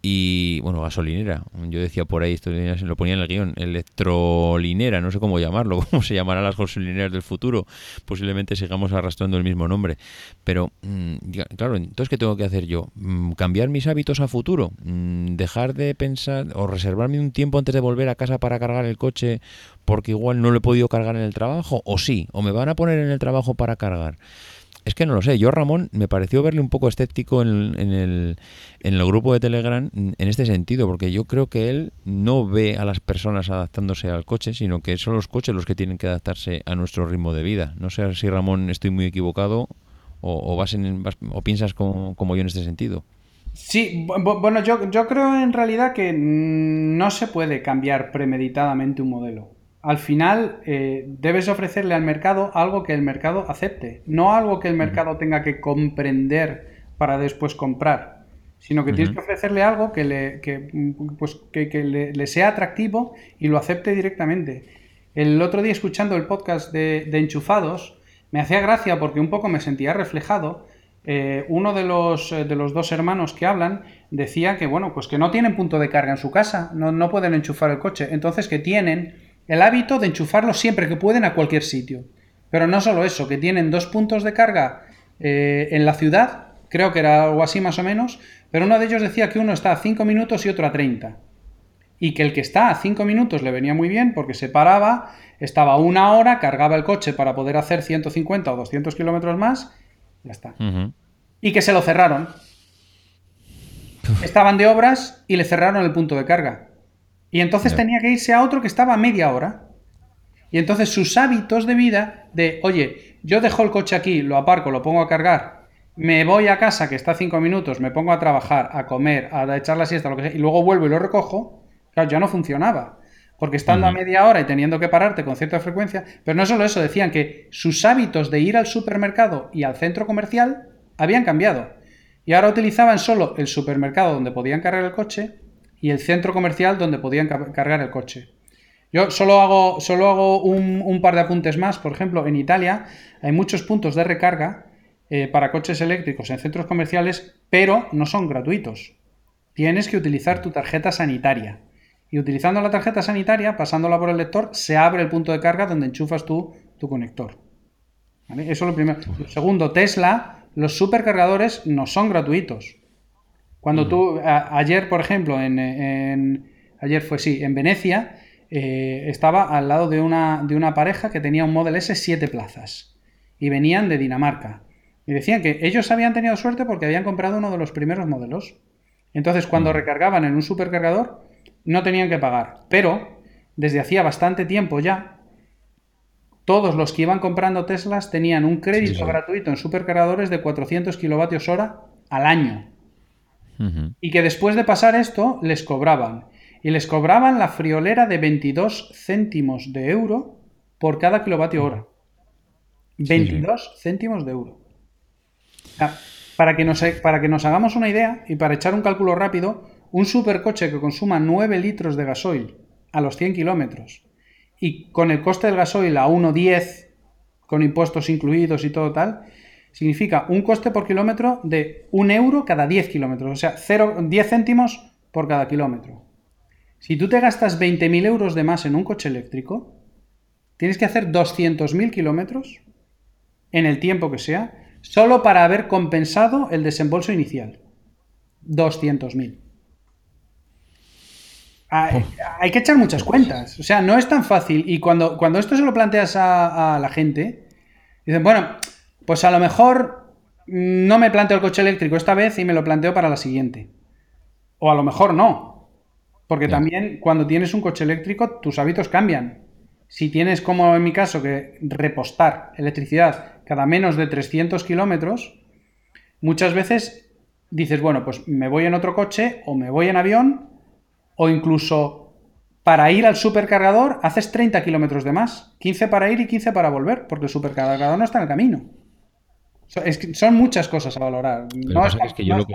Speaker 1: y, bueno, gasolinera. Yo decía por ahí, esto lo ponía en el guion, electrolinera, no sé cómo llamarlo, <laughs> cómo se llamarán las gasolineras del futuro. Posiblemente sigamos arrastrando el mismo nombre. Pero, mm, claro, entonces, ¿qué tengo que hacer yo? Mm, ¿Cambiar mis hábitos a futuro? Mm, ¿Dejar de pensar o reservarme un tiempo antes de volver a casa para cargar el coche porque igual no lo he podido cargar en el trabajo? ¿O sí? ¿O me van a poner en el trabajo para cargar? Es que no lo sé. Yo, Ramón, me pareció verle un poco escéptico en, el, en el grupo de Telegram en este sentido, porque yo creo que él no ve a las personas adaptándose al coche, sino que son los coches los que tienen que adaptarse a nuestro ritmo de vida. No sé si, Ramón, estoy muy equivocado o, vas en, o piensas como, como yo en este sentido.
Speaker 4: Sí, bueno, yo, yo creo en realidad que no se puede cambiar premeditadamente un modelo al final eh, debes ofrecerle al mercado algo que el mercado acepte, no algo que el mercado tenga que comprender para después comprar, sino que tienes que ofrecerle algo que le, pues, le, sea atractivo y lo acepte directamente. El otro día escuchando el podcast de, Enchufados, me hacía gracia porque un poco me sentía reflejado. Eh, uno de los, eh, de los dos hermanos que hablan decía que, bueno, pues que no tienen punto de carga en su casa, no, no pueden enchufar el coche, entonces que tienen el hábito de enchufarlo siempre que pueden a cualquier sitio. Pero no solo eso, que tienen dos puntos de carga eh, en la ciudad, creo que era algo así más o menos, pero uno de ellos decía que uno está a 5 minutos y otro a 30. Y que el que está a 5 minutos le venía muy bien porque se paraba, estaba una hora, cargaba el coche para poder hacer 150 o 200 kilómetros más, ya está. Y que se lo cerraron. Estaban de obras y le cerraron el punto de carga. Y entonces tenía que irse a otro que estaba a media hora. Y entonces sus hábitos de vida de, oye, yo dejo el coche aquí, lo aparco, lo pongo a cargar, me voy a casa que está a cinco minutos, me pongo a trabajar, a comer, a echar la siesta, lo que sea, y luego vuelvo y lo recojo, claro, ya no funcionaba. Porque estando a media hora y teniendo que pararte con cierta frecuencia, pero no solo eso, decían que sus hábitos de ir al supermercado y al centro comercial habían cambiado. Y ahora utilizaban solo el supermercado donde podían cargar el coche y el centro comercial donde podían cargar el coche. Yo solo hago, solo hago un, par de apuntes más. Por ejemplo, en Italia hay muchos puntos de recarga eh, para coches eléctricos en centros comerciales, pero no son gratuitos. Tienes que utilizar tu tarjeta sanitaria. Y utilizando la tarjeta sanitaria, pasándola por el lector, se abre el punto de carga donde enchufas tu conector. Eso es lo primero. segundo, Tesla, los supercargadores no son gratuitos. Cuando tú, ayer, por ejemplo, en, ayer fue sí, en Venecia, eh, estaba al lado de una, de una pareja que tenía un Model S 7 plazas y venían de Dinamarca. Y decían que ellos habían tenido suerte porque habían comprado uno de los primeros modelos. Entonces, cuando recargaban en un supercargador, no tenían que pagar. Pero, desde hacía bastante tiempo ya, todos los que iban comprando Teslas tenían un crédito gratuito en supercargadores de 400 kilovatios hora al año y que después de pasar esto les cobraban. y les cobraban la friolera de 22 céntimos de euro por cada kilovatio hora. 22 céntimos de euro. Para que, nos, para que nos hagamos una idea y para echar un cálculo rápido, un supercoche que consuma 9 litros de gasoil a los 100 kilómetros y con el coste del gasoil a 1,10 con impuestos incluidos y todo tal, significa un coste por kilómetro de 1 euro cada 10 kilómetros, o sea, 0, 10 céntimos por cada kilómetro. Si tú te gastas 20.000 euros de más en un coche eléctrico, tienes que hacer 200.000 kilómetros en el tiempo que sea, solo para haber compensado el desembolso inicial. 200.000. Hay, hay, que echar muchas cuentas. O sea, no es tan fácil. Y cuando, cuando esto se lo planteas a, la gente, dicen, bueno, pues a lo mejor no me planteo el coche eléctrico esta vez y me lo planteo para la siguiente. O a lo mejor no. Porque también cuando tienes un coche eléctrico, tus hábitos cambian. Si tienes, como en mi caso, que repostar electricidad cada menos de 300 kilómetros, muchas veces dices, bueno, pues me voy en otro coche o me voy en avión o incluso para ir al supercargador haces 30 kilómetros de más, 15 para ir y 15 para volver, porque el supercargador no está en el camino. Son muchas cosas a valorar.
Speaker 1: Lo es que yo lo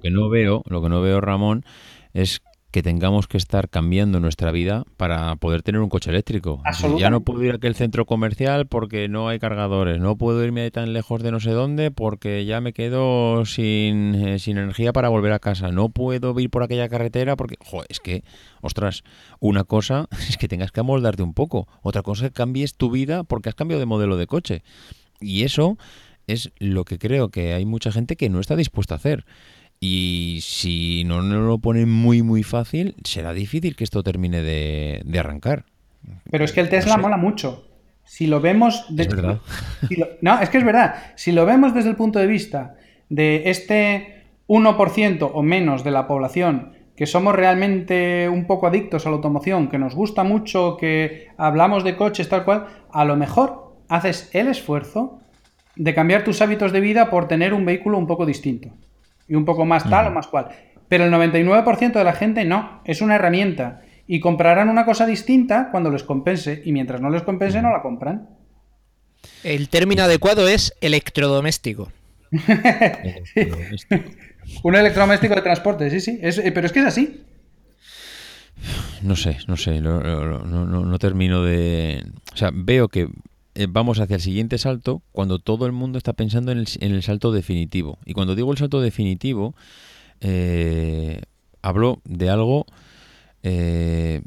Speaker 1: que no veo, lo que no veo, Ramón, es que tengamos que estar cambiando nuestra vida para poder tener un coche eléctrico. Ya no puedo ir a aquel centro comercial porque no hay cargadores, no puedo irme tan lejos de no sé dónde porque ya me quedo sin, eh, sin energía para volver a casa, no puedo ir por aquella carretera porque, joder, es que, ostras, una cosa <laughs> es que tengas que amoldarte un poco, otra cosa es que cambies tu vida porque has cambiado de modelo de coche. Y eso es lo que creo que hay mucha gente que no está dispuesta a hacer. Y si no nos lo ponen muy, muy fácil, será difícil que esto termine de, arrancar.
Speaker 4: Pero es que el Tesla mola mucho. Si lo vemos... De... Es verdad. no, es que es verdad. Si lo vemos desde el punto de vista de este 1% o menos de la población que somos realmente un poco adictos a la automoción, que nos gusta mucho, que hablamos de coches tal cual, a lo mejor haces el esfuerzo de cambiar tus hábitos de vida por tener un vehículo un poco distinto y un poco más tal o más cual. Pero el 99% de la gente no, es una herramienta. Y comprarán una cosa distinta cuando les compense. Y mientras no les compense, no la compran.
Speaker 2: El término adecuado es electrodoméstico. <laughs>
Speaker 4: un electrodoméstico de transporte, sí, sí. Eh, pero es que es así.
Speaker 1: No sé, no sé. No, no termino de. O sea, veo que vamos hacia el siguiente salto cuando todo el mundo está pensando en el, salto definitivo. Y cuando digo el salto definitivo, eh, hablo de algo... Eh,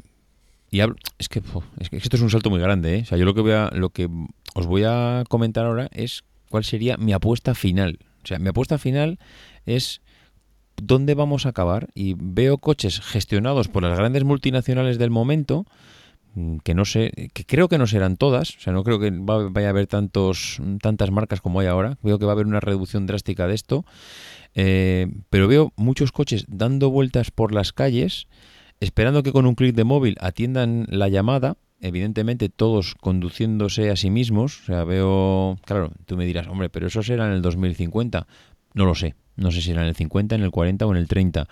Speaker 1: y es, que, es, que, esto es un salto muy grande. O sea, yo lo que, voy a, lo que os voy a comentar ahora es cuál sería mi apuesta final. O sea, mi apuesta final es dónde vamos a acabar. Y veo coches gestionados por las grandes multinacionales del momento que no sé, que creo que no serán todas, o sea, no creo que vaya a haber tantos, tantas marcas como hay ahora, veo que va a haber una reducción drástica de esto, eh, pero veo muchos coches dando vueltas por las calles, esperando que con un clic de móvil atiendan la llamada, evidentemente todos conduciéndose a sí mismos, o sea, veo, claro, tú me dirás, hombre, pero eso será en el 2050, no lo sé, no sé si será en el 50, en el 40 o en el 30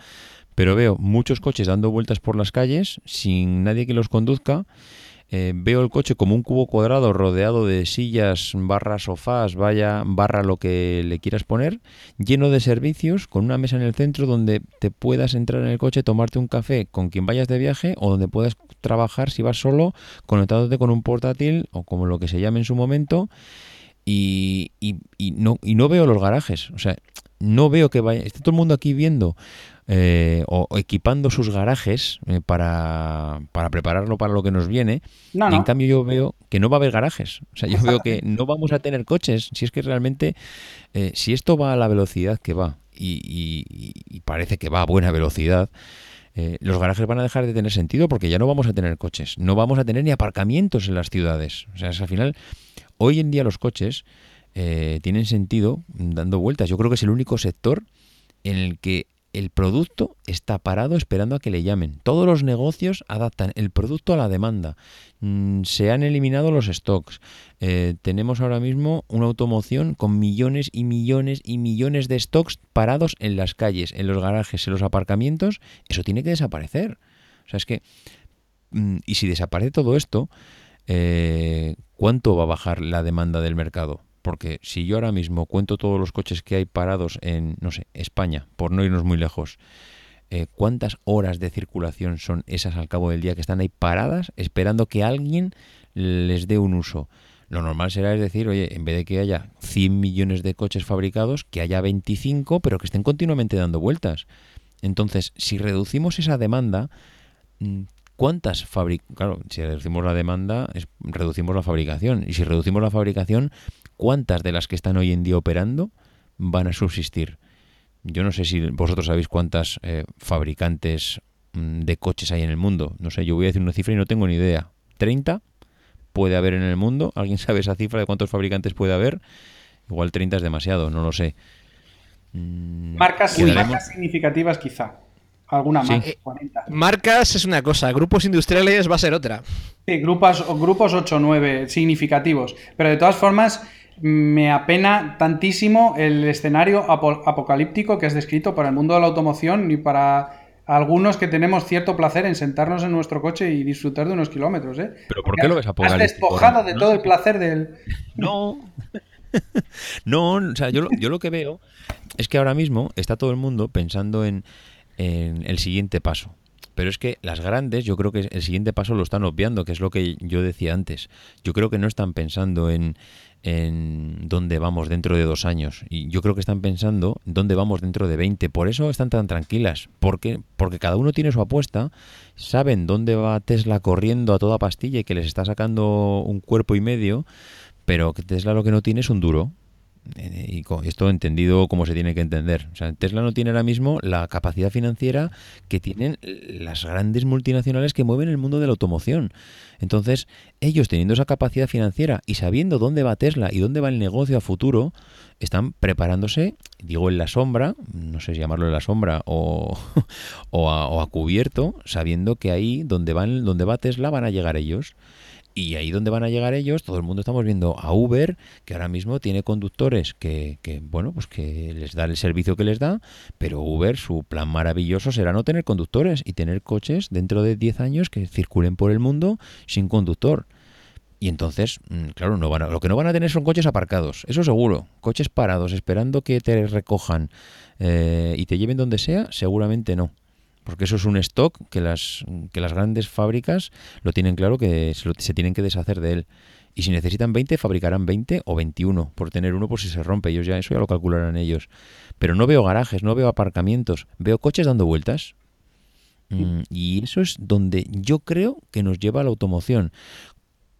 Speaker 1: pero veo muchos coches dando vueltas por las calles sin nadie que los conduzca. Eh, veo el coche como un cubo cuadrado rodeado de sillas, barra sofás, vaya, barra lo que le quieras poner, lleno de servicios, con una mesa en el centro donde te puedas entrar en el coche, tomarte un café con quien vayas de viaje o donde puedas trabajar si vas solo, conectándote con un portátil o como lo que se llame en su momento. Y, no, y no veo los garajes, o sea, no veo que vaya, está todo el mundo aquí viendo eh, o, equipando sus garajes eh, para, prepararlo para lo que nos viene. y en cambio yo veo que no va a haber garajes. O sea, yo veo que <laughs> no vamos a tener coches. Si es que realmente, eh, si esto va a la velocidad que va, y, parece que va a buena velocidad, los garajes van a dejar de tener sentido porque ya no vamos a tener coches. No vamos a tener ni aparcamientos en las ciudades. O sea, al final, hoy en día los coches tienen sentido dando vueltas. Yo creo que es el único sector en el que el producto está parado esperando a que le llamen. Todos los negocios adaptan el producto a la demanda. Mm, se han eliminado los stocks. Eh, tenemos ahora mismo una automoción con millones y millones y millones de stocks parados en las calles, en los garajes, en los aparcamientos. Eso tiene que desaparecer. O sea, es que... Mm, y si desaparece todo esto, eh, ¿cuánto va a bajar la demanda del mercado? Porque si yo ahora mismo cuento todos los coches que hay parados en, no sé, España, por no irnos muy lejos, eh, ¿cuántas horas de circulación son esas al cabo del día que están ahí paradas esperando que alguien les dé un uso? Lo normal será es decir, oye, en vez de que haya 100 millones de coches fabricados, que haya 25, pero que estén continuamente dando vueltas. Entonces, si reducimos esa demanda, mm, ¿cuántas? Claro, si reducimos la demanda, reducimos la fabricación. Y si reducimos la fabricación, ¿cuántas de las que están hoy en día operando van a subsistir? Yo no sé si vosotros sabéis cuántas eh, fabricantes mm, de coches hay en el mundo. No sé, yo voy a decir una cifra y no tengo ni idea. ¿30? puede haber en el mundo? <laughs> ¿Alguien sabe esa cifra de cuántos fabricantes puede haber? Igual 30 es demasiado, no lo sé.
Speaker 4: Mm, marcas, significativas quizá. Alguna más, eh,
Speaker 2: Marcas es una cosa, grupos industriales va a ser otra.
Speaker 4: Sí, grupos, grupos 8 o 9 significativos. Pero de todas formas, me apena tantísimo el escenario apocalíptico que has descrito para el mundo de la automoción y para algunos que tenemos cierto placer en sentarnos en nuestro coche y disfrutar de unos kilómetros, ¿eh?
Speaker 1: ¿Pero por qué lo ves
Speaker 4: Has despojado de todo el placer del... <laughs>
Speaker 1: No, no, o sea, yo, yo lo que veo es que ahora mismo está todo el mundo pensando en, en el siguiente paso. Pero es que las grandes, yo creo que el siguiente paso lo están obviando, que es lo que yo decía antes. Yo creo que no están pensando en, en dónde vamos dentro de dos años. Y yo creo que están pensando dónde vamos dentro de 20. Por eso están tan tranquilas. Porque, porque cada uno tiene su apuesta, saben dónde va Tesla corriendo a toda pastilla y que les está sacando un cuerpo y medio, pero que Tesla lo que no tiene es un duro. Eh, y esto entendido como se tiene que entender. O sea, Tesla no tiene ahora mismo la capacidad financiera que tienen las grandes multinacionales que mueven el mundo de la automoción. Entonces, ellos teniendo esa capacidad financiera y sabiendo dónde va Tesla y dónde va el negocio a futuro, están preparándose, digo en la sombra, no sé si llamarlo en la sombra o, <laughs> o, a, cubierto, sabiendo que ahí donde, van, donde va Tesla van a llegar ellos. Y ahí donde van a llegar ellos, todo el mundo estamos viendo a Uber, que ahora mismo tiene conductores que, que, bueno, pues que les da el servicio que les da, pero Uber, su plan maravilloso será no tener conductores y tener coches dentro de 10 años que circulen por el mundo sin conductor. Y entonces, mm, claro, no van lo que no van a tener son coches aparcados, eso seguro. Coches parados esperando que te recojan eh, y te lleven donde sea, seguramente no porque eso es un stock que las, que las grandes fábricas lo tienen claro que se, tienen que deshacer de él. Y si necesitan 20, fabricarán 20 o 21 por tener uno por si se rompe. Ellos ya eso ya lo calcularán ellos. Pero no veo garajes, no veo aparcamientos, veo coches dando vueltas. Mm, y eso es donde yo creo que nos lleva a la automoción.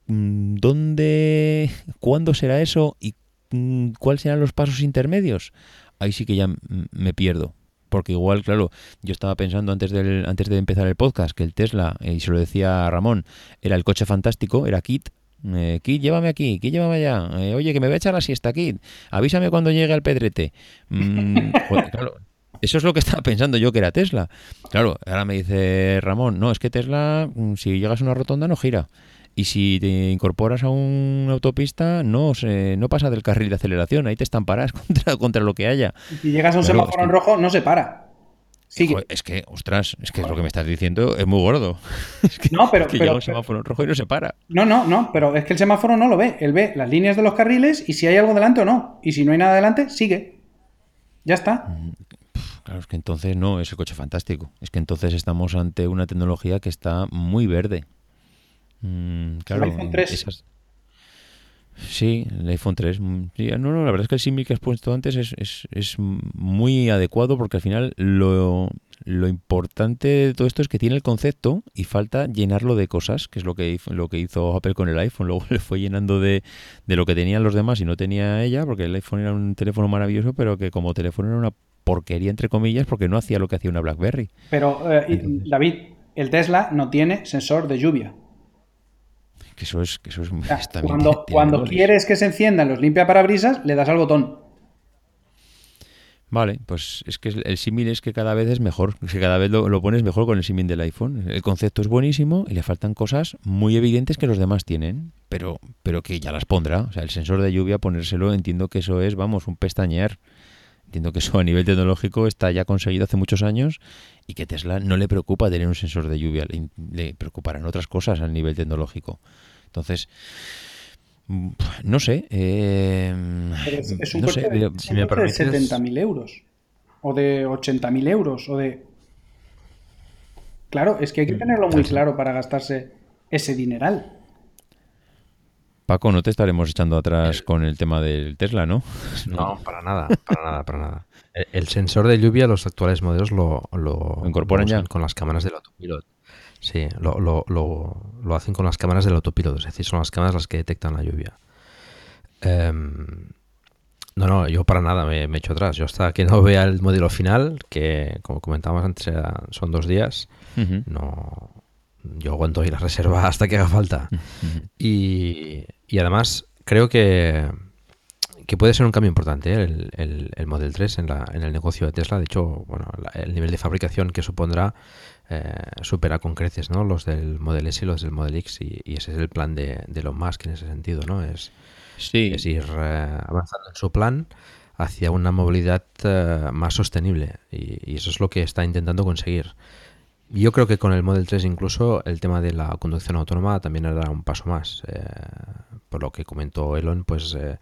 Speaker 1: Mm, ¿Dónde, cuándo será eso y mm, cuáles serán los pasos intermedios? Ahí sí que ya me pierdo porque igual, claro, yo estaba pensando antes, del, antes de empezar el podcast que el Tesla, eh, y se lo decía a Ramón, era el coche fantástico, era Kit. Eh, Kit, llévame aquí, Kit, llévame allá. Eh, oye, que me voy a echar la siesta, Kit. Avísame cuando llegue al pedrete. Mm, <laughs> claro, eso es lo que estaba pensando yo que era Tesla. Claro, ahora me dice Ramón, no, es que Tesla, mm, si llegas a una rotonda, no gira. Y si te incorporas a una autopista, no se, no pasa del carril de aceleración, ahí te estamparás <laughs> contra, contra lo que haya.
Speaker 4: Y si llegas a un semáforo en rojo, no se para.
Speaker 1: Es que, ostras, es que lo que me estás diciendo es muy gordo. <laughs> Es que, no, pero, llega un semáforo en rojo y no se para.
Speaker 4: No, no, no, pero es que el semáforo no lo ve. Él ve las líneas de los carriles y si hay algo delante o no. Y si no hay nada delante, sigue. Ya está. Mm,
Speaker 1: claro, es que entonces no es el coche fantástico. Es que entonces estamos ante una tecnología que está muy verde. Mm, claro, el iPhone 3. Sí, el iPhone 3. Mm, no, no, la verdad es que el símil que has puesto antes es, es, es, muy adecuado porque al final lo, lo, importante de todo esto es que tiene el concepto y falta llenarlo de cosas, que es lo que, hizo, lo que hizo Apple con el iPhone. <laughs> Luego le fue llenando de, de lo que tenían los demás y no tenía ella, porque el iPhone era un teléfono maravilloso, pero que como teléfono era una porquería, entre comillas, porque no hacía lo que hacía una BlackBerry.
Speaker 4: Pero, eh, David, el Tesla no tiene sensor de lluvia
Speaker 1: eso es, que eso es
Speaker 4: Cuando, cuando quieres que se enciendan los limpia parabrisas, le das al botón.
Speaker 1: Vale, pues es que el símil es que cada vez es mejor, que cada vez lo, pones mejor con el símil del iPhone. El concepto es buenísimo y le faltan cosas muy evidentes que los demás tienen, pero, pero que ya las pondrá. O sea, el sensor de lluvia, ponérselo, entiendo que eso es, vamos, un pestañear. Entiendo que eso a nivel tecnológico está ya conseguido hace muchos años y que Tesla no le preocupa tener un sensor de lluvia, le, preocuparán otras cosas a nivel tecnológico. Entonces, no sé. Eh,
Speaker 4: es, un coche, de, si de 70.000 euros, o de 80.000 euros, o de... Claro, es que hay que mm, tenerlo muy claro para gastarse ese dineral.
Speaker 1: Paco, no te estaremos echando atrás con el tema del Tesla, ¿no? <laughs>
Speaker 3: No, para nada, para nada, para nada. El, sensor de lluvia, los actuales modelos lo,
Speaker 1: incorporan ya
Speaker 3: con las cámaras del autopilot. Sí, lo, lo, hacen con las cámaras del autopilot, es decir, son las cámaras las que detectan la lluvia. Em, no, no, yo para nada me, me, echo atrás. Yo hasta que no vea el modelo final, que como comentábamos antes son dos días, no, yo aguanto ahí la reserva <laughs> hasta que haga falta. y, y, además creo que, que, puede ser un cambio importante ¿eh? el, el, Model 3 en, la, en, el negocio de Tesla. De hecho, bueno, el nivel de fabricación que supondrá eh, supera con creces ¿no? los del Model S y los del Model X. Y, ese es el plan de, de Elon Musk en ese sentido. ¿no? Es,
Speaker 1: sí.
Speaker 3: es ir eh, avanzando en su plan hacia una movilidad más sostenible. Y, y, eso es lo que está intentando conseguir. Yo creo que con el Model 3 incluso el tema de la conducción autónoma también era un paso más. Eh, por lo que comentó Elon, pues eh,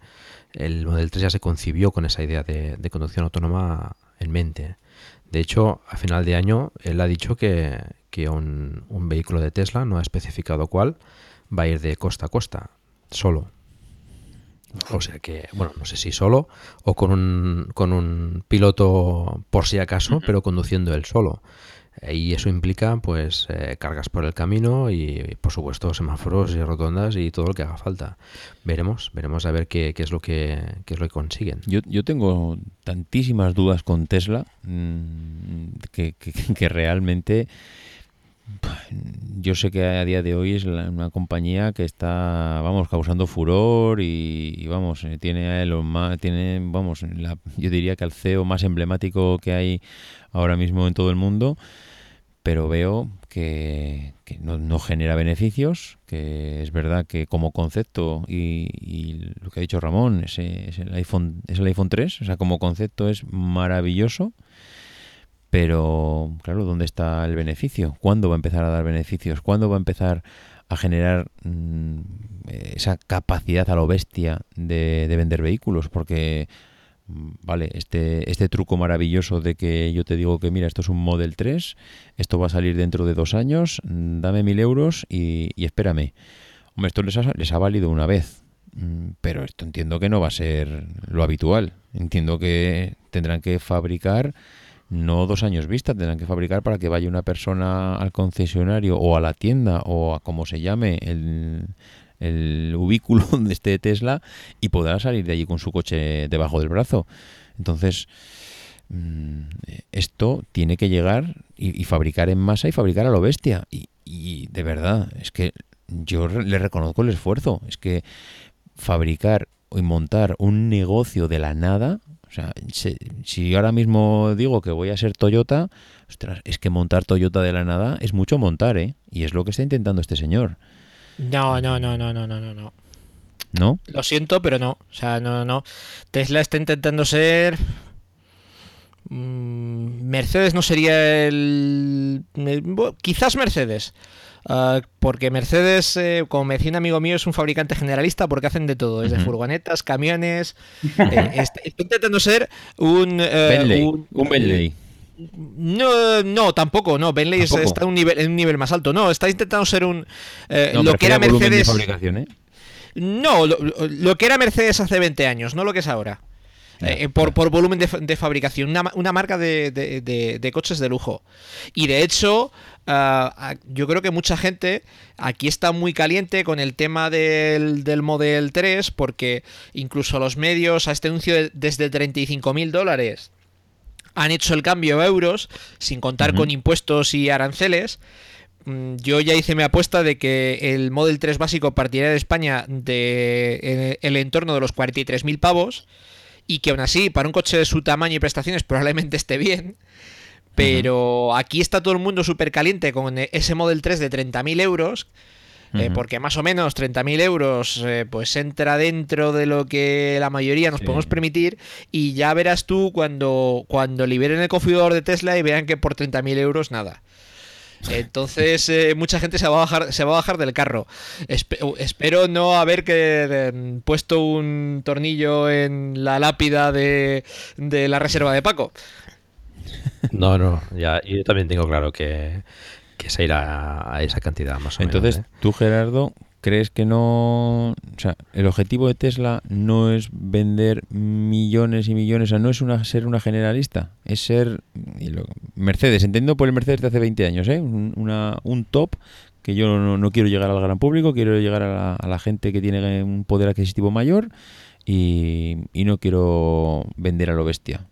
Speaker 3: el Model 3 ya se concibió con esa idea de, conducción autónoma en mente. De hecho, a final de año él ha dicho que, un, vehículo de Tesla, no ha especificado cuál, va a ir de costa a costa, solo. O sea que, bueno, no sé si solo o con un, con un piloto por si acaso, pero conduciendo él solo. Y eso implica pues eh, cargas por el camino y por supuesto semáforos y rotondas y todo lo que haga falta. Veremos, veremos a ver qué, es lo que es lo que consiguen.
Speaker 1: Yo, yo tengo tantísimas dudas con Tesla mm, que, que, <laughs> realmente yo sé que a día de hoy es una compañía que está vamos causando furor y, vamos eh, tiene a Elon tiene vamos yo diría que al CEO más emblemático que hay ahora mismo en todo el mundo pero veo que, no, genera beneficios, que es verdad que como concepto, y, lo que ha dicho Ramón, es, el iPhone, es el iPhone 3, o sea, como concepto es maravilloso, pero claro, ¿dónde está el beneficio? ¿Cuándo va a empezar a dar beneficios? ¿Cuándo va a empezar a generar mm, esa capacidad a lo bestia de, de vender vehículos? Porque vale, este, este truco maravilloso de que yo te digo que mira, esto es un Model 3, esto va a salir dentro de dos años, mm, dame mil euros y, espérame. Hombre, esto les ha, les ha valido una vez, mm, pero esto entiendo que no va a ser lo habitual. Entiendo que tendrán que fabricar no dos años vista, tendrán que fabricar para que vaya una persona al concesionario o a la tienda o a como se llame el, el ubículo <laughs> donde esté Tesla y podrá salir de allí con su coche debajo del brazo. Entonces, mm, esto tiene que llegar y, fabricar en masa y fabricar a lo bestia. Y, y de verdad, es que yo le reconozco el esfuerzo. Es que fabricar y montar un negocio de la nada, o sea, si ahora mismo digo que voy a ser Toyota, ostras, es que montar Toyota de la nada es mucho montar, ¿eh? Y es lo que está intentando este señor.
Speaker 2: No, no, no, no, no, no, no.
Speaker 1: ¿No?
Speaker 2: Lo siento, pero no. O sea, no, no. Tesla está intentando ser. Mm, Mercedes no sería el. Quizás Mercedes. Ah, porque Mercedes, eh, como me decía un amigo mío, es un fabricante generalista porque hacen de todo, desde furgonetas, camiones. Eh, <laughs> está, intentando ser un.
Speaker 1: Eh, un, un Bentley.
Speaker 2: No, no, tampoco, no. Bentley está en un, nivel, en un nivel más alto. No, está intentando ser un.
Speaker 1: Eh, lo que era Mercedes. ¿eh?
Speaker 2: No, lo, que era Mercedes hace 20 años, no lo que es ahora. Eh, por, por, volumen de, fabricación, una, marca de, coches de lujo. Y de hecho, ah, yo creo que mucha gente aquí está muy caliente con el tema del, del Model 3, porque incluso los medios a este anuncio desde 35 mil dólares han hecho el cambio a euros sin contar con impuestos y aranceles. Mm, yo ya hice mi apuesta de que el Model 3 básico partiría de España de el entorno de los 43.000 pavos y que aún así para un coche de su tamaño y prestaciones probablemente esté bien. Pero aquí está todo el mundo súper caliente con ese Model 3 de 30.000 euros eh, porque más o menos 30.000 euros eh, pues entra dentro de lo que la mayoría nos podemos permitir y ya verás tú cuando, cuando liberen el configurador de Tesla y vean que por 30.000 euros nada. Entonces eh, mucha gente se va a bajar, se va a bajar del carro. espero no haber que puesto un tornillo en la lápida de, de la reserva de Paco.
Speaker 3: No, no, ya, yo también tengo claro que, que se irá a esa cantidad más o
Speaker 1: menos. Entonces,
Speaker 3: ¿eh?
Speaker 1: tú, Gerardo, ¿crees que no... O sea, el objetivo de Tesla no es vender millones y millones, o sea, no es una, ser una generalista, es ser... Mercedes, entiendo por el Mercedes de hace 20 años, ¿eh? Un, top que yo no, quiero llegar al gran público, quiero llegar a la, gente que tiene un poder adquisitivo mayor y, y no quiero vender a lo bestia.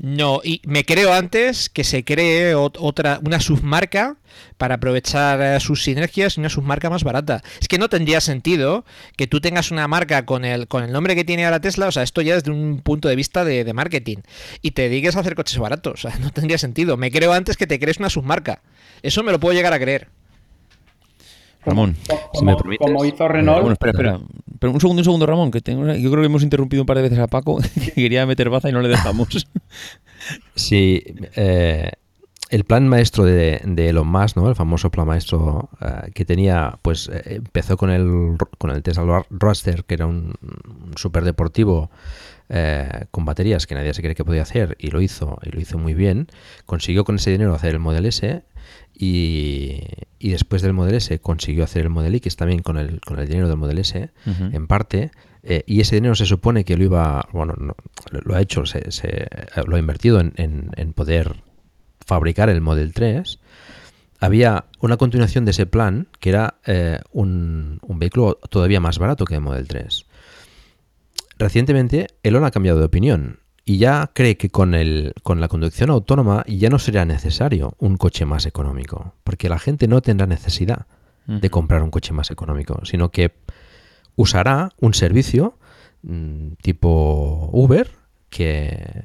Speaker 2: No, y me creo antes que se cree otra, una submarca para aprovechar eh, sus sinergias y una submarca más barata. Es que no tendría sentido que tú tengas una marca con el, con el nombre que tiene ahora Tesla, o sea, esto ya desde un punto de vista de, marketing, y te dediques a hacer coches baratos, o sea, <laughs> no tendría sentido. Me creo antes que te crees una submarca. Eso me lo puedo llegar a creer.
Speaker 1: Ramón,
Speaker 4: si me permites. Como hizo Renault.
Speaker 1: espera, espera. Pero un segundo, un segundo, Ramón, que tengo, yo creo que hemos interrumpido un par de veces a Paco, <laughs> que quería meter baza y no le dejamos. <laughs>
Speaker 3: Sí, eh, el plan maestro de, de, Elon Musk, ¿no? El famoso plan maestro eh, que tenía, pues eh, empezó con el, con el Tesla Roadster, que era un, super deportivo con baterías que nadie se cree que podía hacer y lo hizo, y lo hizo muy bien. Consiguió con ese dinero hacer el Model S y, después del Model S consiguió hacer el Model X también con el, con el dinero del Model S, en parte. Eh, y ese dinero se supone que lo iba, bueno, lo ha hecho, se, lo ha invertido en, en, poder fabricar el Model 3. Había una continuación de ese plan que era eh, un, un, vehículo todavía más barato que el Model 3. Recientemente Elon ha cambiado de opinión y ya cree que con, el, con la conducción autónoma ya no será necesario un coche más económico, porque la gente no tendrá necesidad de comprar un coche más económico, sino que usará un servicio mm, tipo Uber que,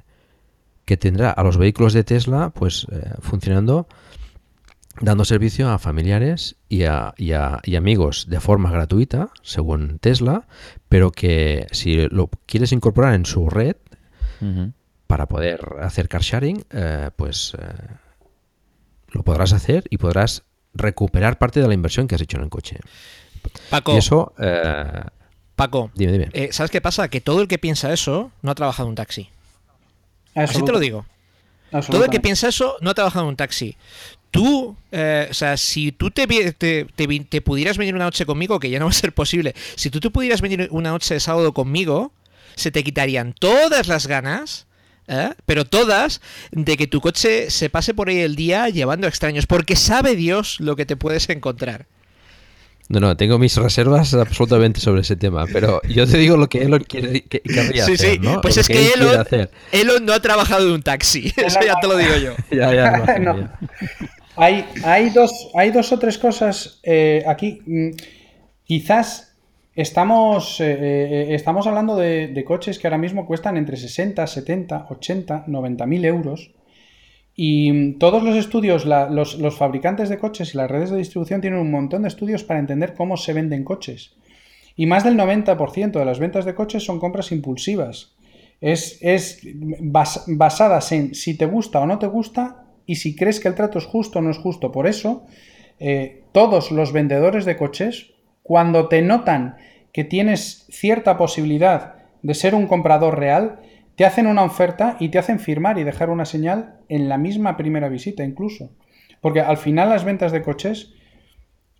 Speaker 3: que tendrá a los vehículos de Tesla pues eh, funcionando dando servicio a familiares y a, y, a, y amigos de forma gratuita, según Tesla, pero que si lo quieres incorporar en su red, para poder hacer car sharing, eh, pues eh, lo podrás hacer y podrás recuperar parte de la inversión que has hecho en el coche.
Speaker 2: Paco.
Speaker 3: eso. Eh,
Speaker 2: Paco,
Speaker 3: dime, dime.
Speaker 2: ¿sabes qué pasa? Que todo el que piensa eso no ha trabajado en un taxi. Así te lo digo. Todo el que piensa eso no ha trabajado en un taxi. Tú, o sea, si tú te, te, te, pudieras venir una noche conmigo, que ya no va a ser posible, si tú te pudieras venir una noche de sábado conmigo, se te quitarían todas las ganas, ¿eh? pero todas, de que tu coche se pase por ahí el día llevando extraños, porque sabe Dios lo que te puedes encontrar.
Speaker 3: No, no, tengo mis reservas absolutamente sobre ese tema, pero yo te digo lo que Elon quiere, que, querría sí, hacer, sí.
Speaker 2: Pues es que, Elon, no ha trabajado en un taxi, <laughs> eso ya te lo digo yo. <laughs>
Speaker 3: ya, <laughs> ya,
Speaker 4: Hay, hay, dos, hay dos o tres cosas eh, aquí. Mm, quizás Estamos, eh, eh, estamos hablando de, coches que ahora mismo cuestan entre 60, 70, 80, 90 mil euros. Y todos los estudios, los, fabricantes de coches y las redes de distribución tienen un montón de estudios para entender cómo se venden coches. Y más del 90% de las ventas de coches son compras impulsivas. Es, es basadas en si te gusta o no te gusta y si crees que el trato es justo o no es justo. Por eso, eh, todos los vendedores de coches cuando te notan que tienes cierta posibilidad de ser un comprador real, te hacen una oferta y te hacen firmar y dejar una señal en la misma primera visita incluso. Porque al final las ventas de coches,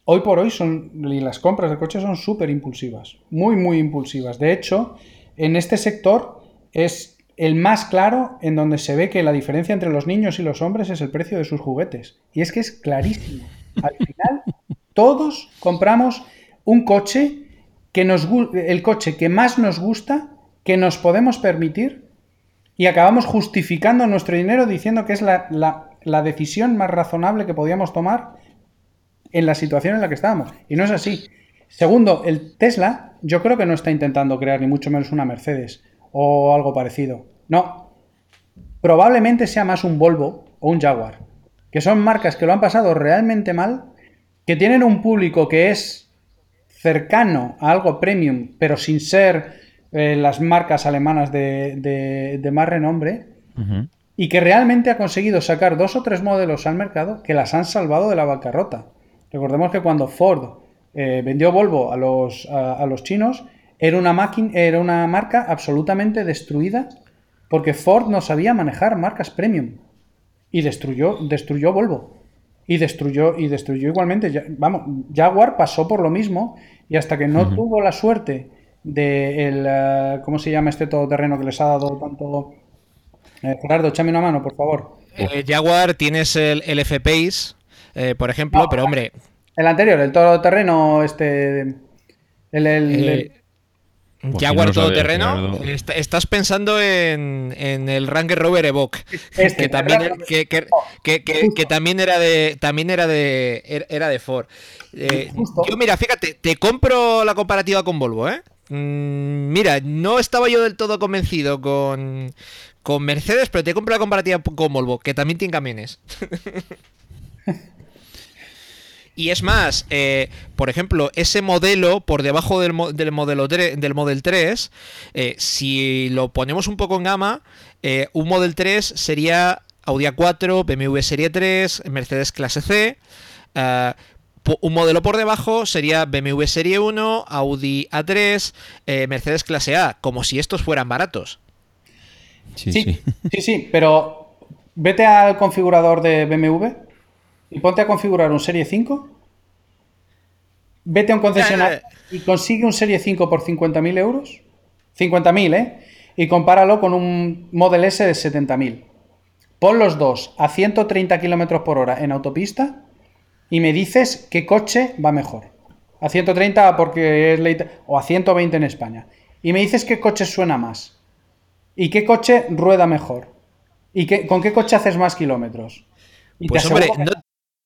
Speaker 4: hoy por hoy son, y las compras de coches son súper impulsivas, muy, muy impulsivas. De hecho, en este sector es el más claro en donde se ve que la diferencia entre los niños y los hombres es el precio de sus juguetes. Y es que es clarísimo. Al final, todos compramos un coche que nos el coche que más nos gusta, que nos podemos permitir, y acabamos justificando nuestro dinero diciendo que es la, la, decisión más razonable que podíamos tomar en la situación en la que estábamos. Y no es así. Segundo, el Tesla, yo creo que no está intentando crear ni mucho menos una Mercedes o algo parecido. No. Probablemente sea más un Volvo o un Jaguar, que son marcas que lo han pasado realmente mal que tienen un público que es cercano a algo premium, pero sin ser eh, las marcas alemanas de, más renombre, y que realmente ha conseguido sacar dos o tres modelos al mercado que las han salvado de la bancarrota. Recordemos que cuando Ford eh, vendió Volvo a los, a, los chinos, era una, máquina, era una marca absolutamente destruida porque Ford no sabía manejar marcas premium y destruyó, destruyó Volvo. Y destruyó, y destruyó igualmente. Vamos, Jaguar pasó por lo mismo y hasta que no tuvo la suerte de el, eh, ¿cómo se llama este todoterreno que les ha dado tanto? Eh, Gerardo, échame una mano, por favor.
Speaker 2: Eh, Jaguar tienes el, el F-Pace, por ejemplo, pero hombre...
Speaker 4: El anterior, el todoterreno, este... el,
Speaker 2: pues Jaguar todoterreno. estás pensando en, el Ranger Rover Evoque, <laughs> este, que, también, que, también era de también era de era de Ford. Eh, yo mira, fíjate, te compro la comparativa con Volvo, ¿eh? Mm, mira, no estaba yo del todo convencido con, con Mercedes, pero te compro la comparativa con Volvo, que también tiene camiones. <laughs> Y es más, eh, por ejemplo, ese modelo por debajo del, del modelo del Model 3, eh, si lo ponemos un poco en gama, eh, un Model 3 sería Audi A4, BMW Serie 3, Mercedes Clase C. un modelo por debajo sería BMW Serie 1, Audi A3, Mercedes Clase A, como si estos fueran baratos.
Speaker 4: Sí, sí, sí, sí, pero vete al configurador de BMW y ponte a configurar un Serie 5. Vete a un concesionario y consigue un Serie 5 por 50.000 euros. 50.000, ¿eh? Y compáralo con un Model S de 70.000. Pon los dos a 130 km por hora en autopista y me dices qué coche va mejor. A 130 porque es ley, o a 120 en España. Y me dices qué coche suena más. Y qué coche rueda mejor. Y qué, con qué coche haces más kilómetros.
Speaker 6: pues hombre,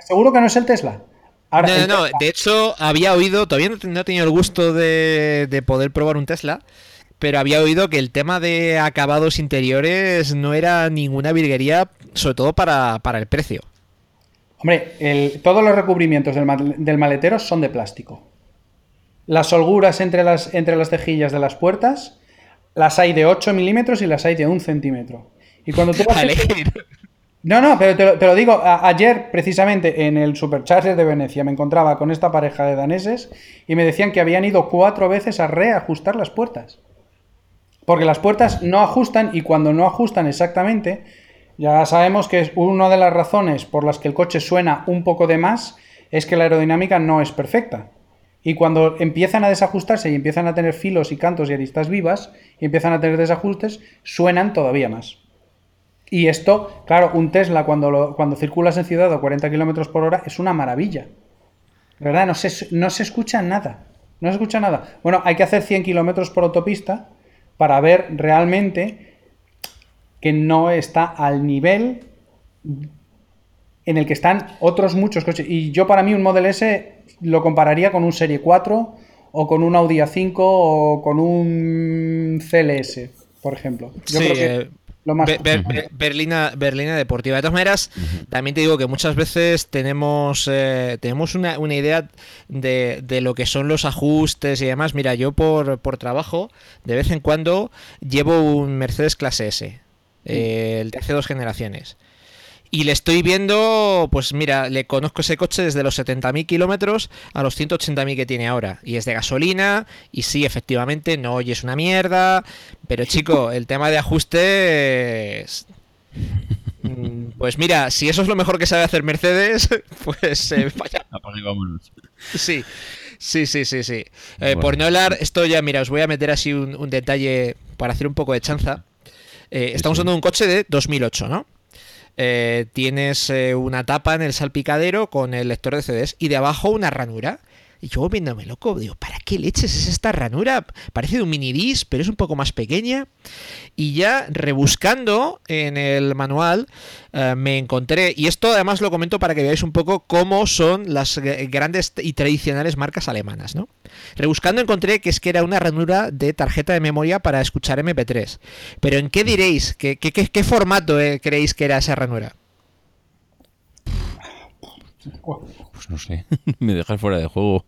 Speaker 4: Seguro que no es el Tesla.
Speaker 2: no, no, no, de hecho había oído, todavía no he tenido el gusto de, poder probar un Tesla, pero había oído que el tema de acabados interiores no era ninguna virguería, sobre todo para, el precio.
Speaker 4: Hombre, todos los recubrimientos del, maletero son de plástico. Las holguras entre las, entre las cejillas de las puertas las hay de 8 milímetros y las hay de 1 centímetro. Y cuando tú vas <laughs> <laughs> No, no, pero te lo, digo, ayer precisamente en el Supercharger de Venecia me encontraba con esta pareja de daneses y me decían que habían ido cuatro veces a reajustar las puertas. Porque las puertas no ajustan y cuando no ajustan exactamente, ya sabemos que es una de las razones por las que el coche suena un poco de más, es que la aerodinámica no es perfecta. Y cuando empiezan a desajustarse y empiezan a tener filos y cantos y aristas vivas, y empiezan a tener desajustes, suenan todavía más. Y esto, claro, un Tesla cuando, cuando circulas en ciudad a 40 kilómetros por hora es una maravilla. Verdad, no se, no se escucha nada. No se escucha nada. Bueno, hay que hacer 100 kilómetros por autopista para ver realmente que no está al nivel en el que están otros muchos coches. Y yo para mí un Model S lo compararía con un Serie 4 o con un Audi A5 o con un CLS, por ejemplo. Yo creo que
Speaker 2: eh, lo más... Berlina, Berlina Deportiva. De todas maneras, también te digo que muchas veces tenemos, eh, tenemos una, idea de, de, lo que son los ajustes y demás. Mira, yo por, por trabajo, de vez en cuando llevo un Mercedes clase S, eh, el de hace dos generaciones. Y le estoy viendo, pues mira, le conozco ese coche desde los 70.000 kilómetros a los 180.000 que tiene ahora. Y es de gasolina, y sí, efectivamente, no oyes una mierda. Pero chico, <laughs> el tema de ajustes... Mm, pues mira, si eso es lo mejor que sabe hacer Mercedes, <laughs> pues eh, <laughs> vaya. Sí, sí, sí, sí, sí. Eh, por no hablar, esto ya, mira, os voy a meter así un, detalle para hacer un poco de chanza. Eh, estamos hablando de un coche de 2008, ¿no? Eh, tienes eh, una tapa en el salpicadero con el lector de CDs y de abajo una ranura. Y yo viéndome loco, digo, ¿para qué leches es esta ranura? Parece de un mini disc, pero es un poco más pequeña. Y ya rebuscando en el manual eh, me encontré, y esto además lo comento para que veáis un poco cómo son las grandes y tradicionales marcas alemanas, ¿no? Rebuscando encontré que es que era una ranura de tarjeta de memoria para escuchar MP3. Pero ¿en qué diréis? ¿Qué, qué, formato eh, creéis que era esa ranura?
Speaker 1: Pues no sé, <laughs> me dejas fuera de juego.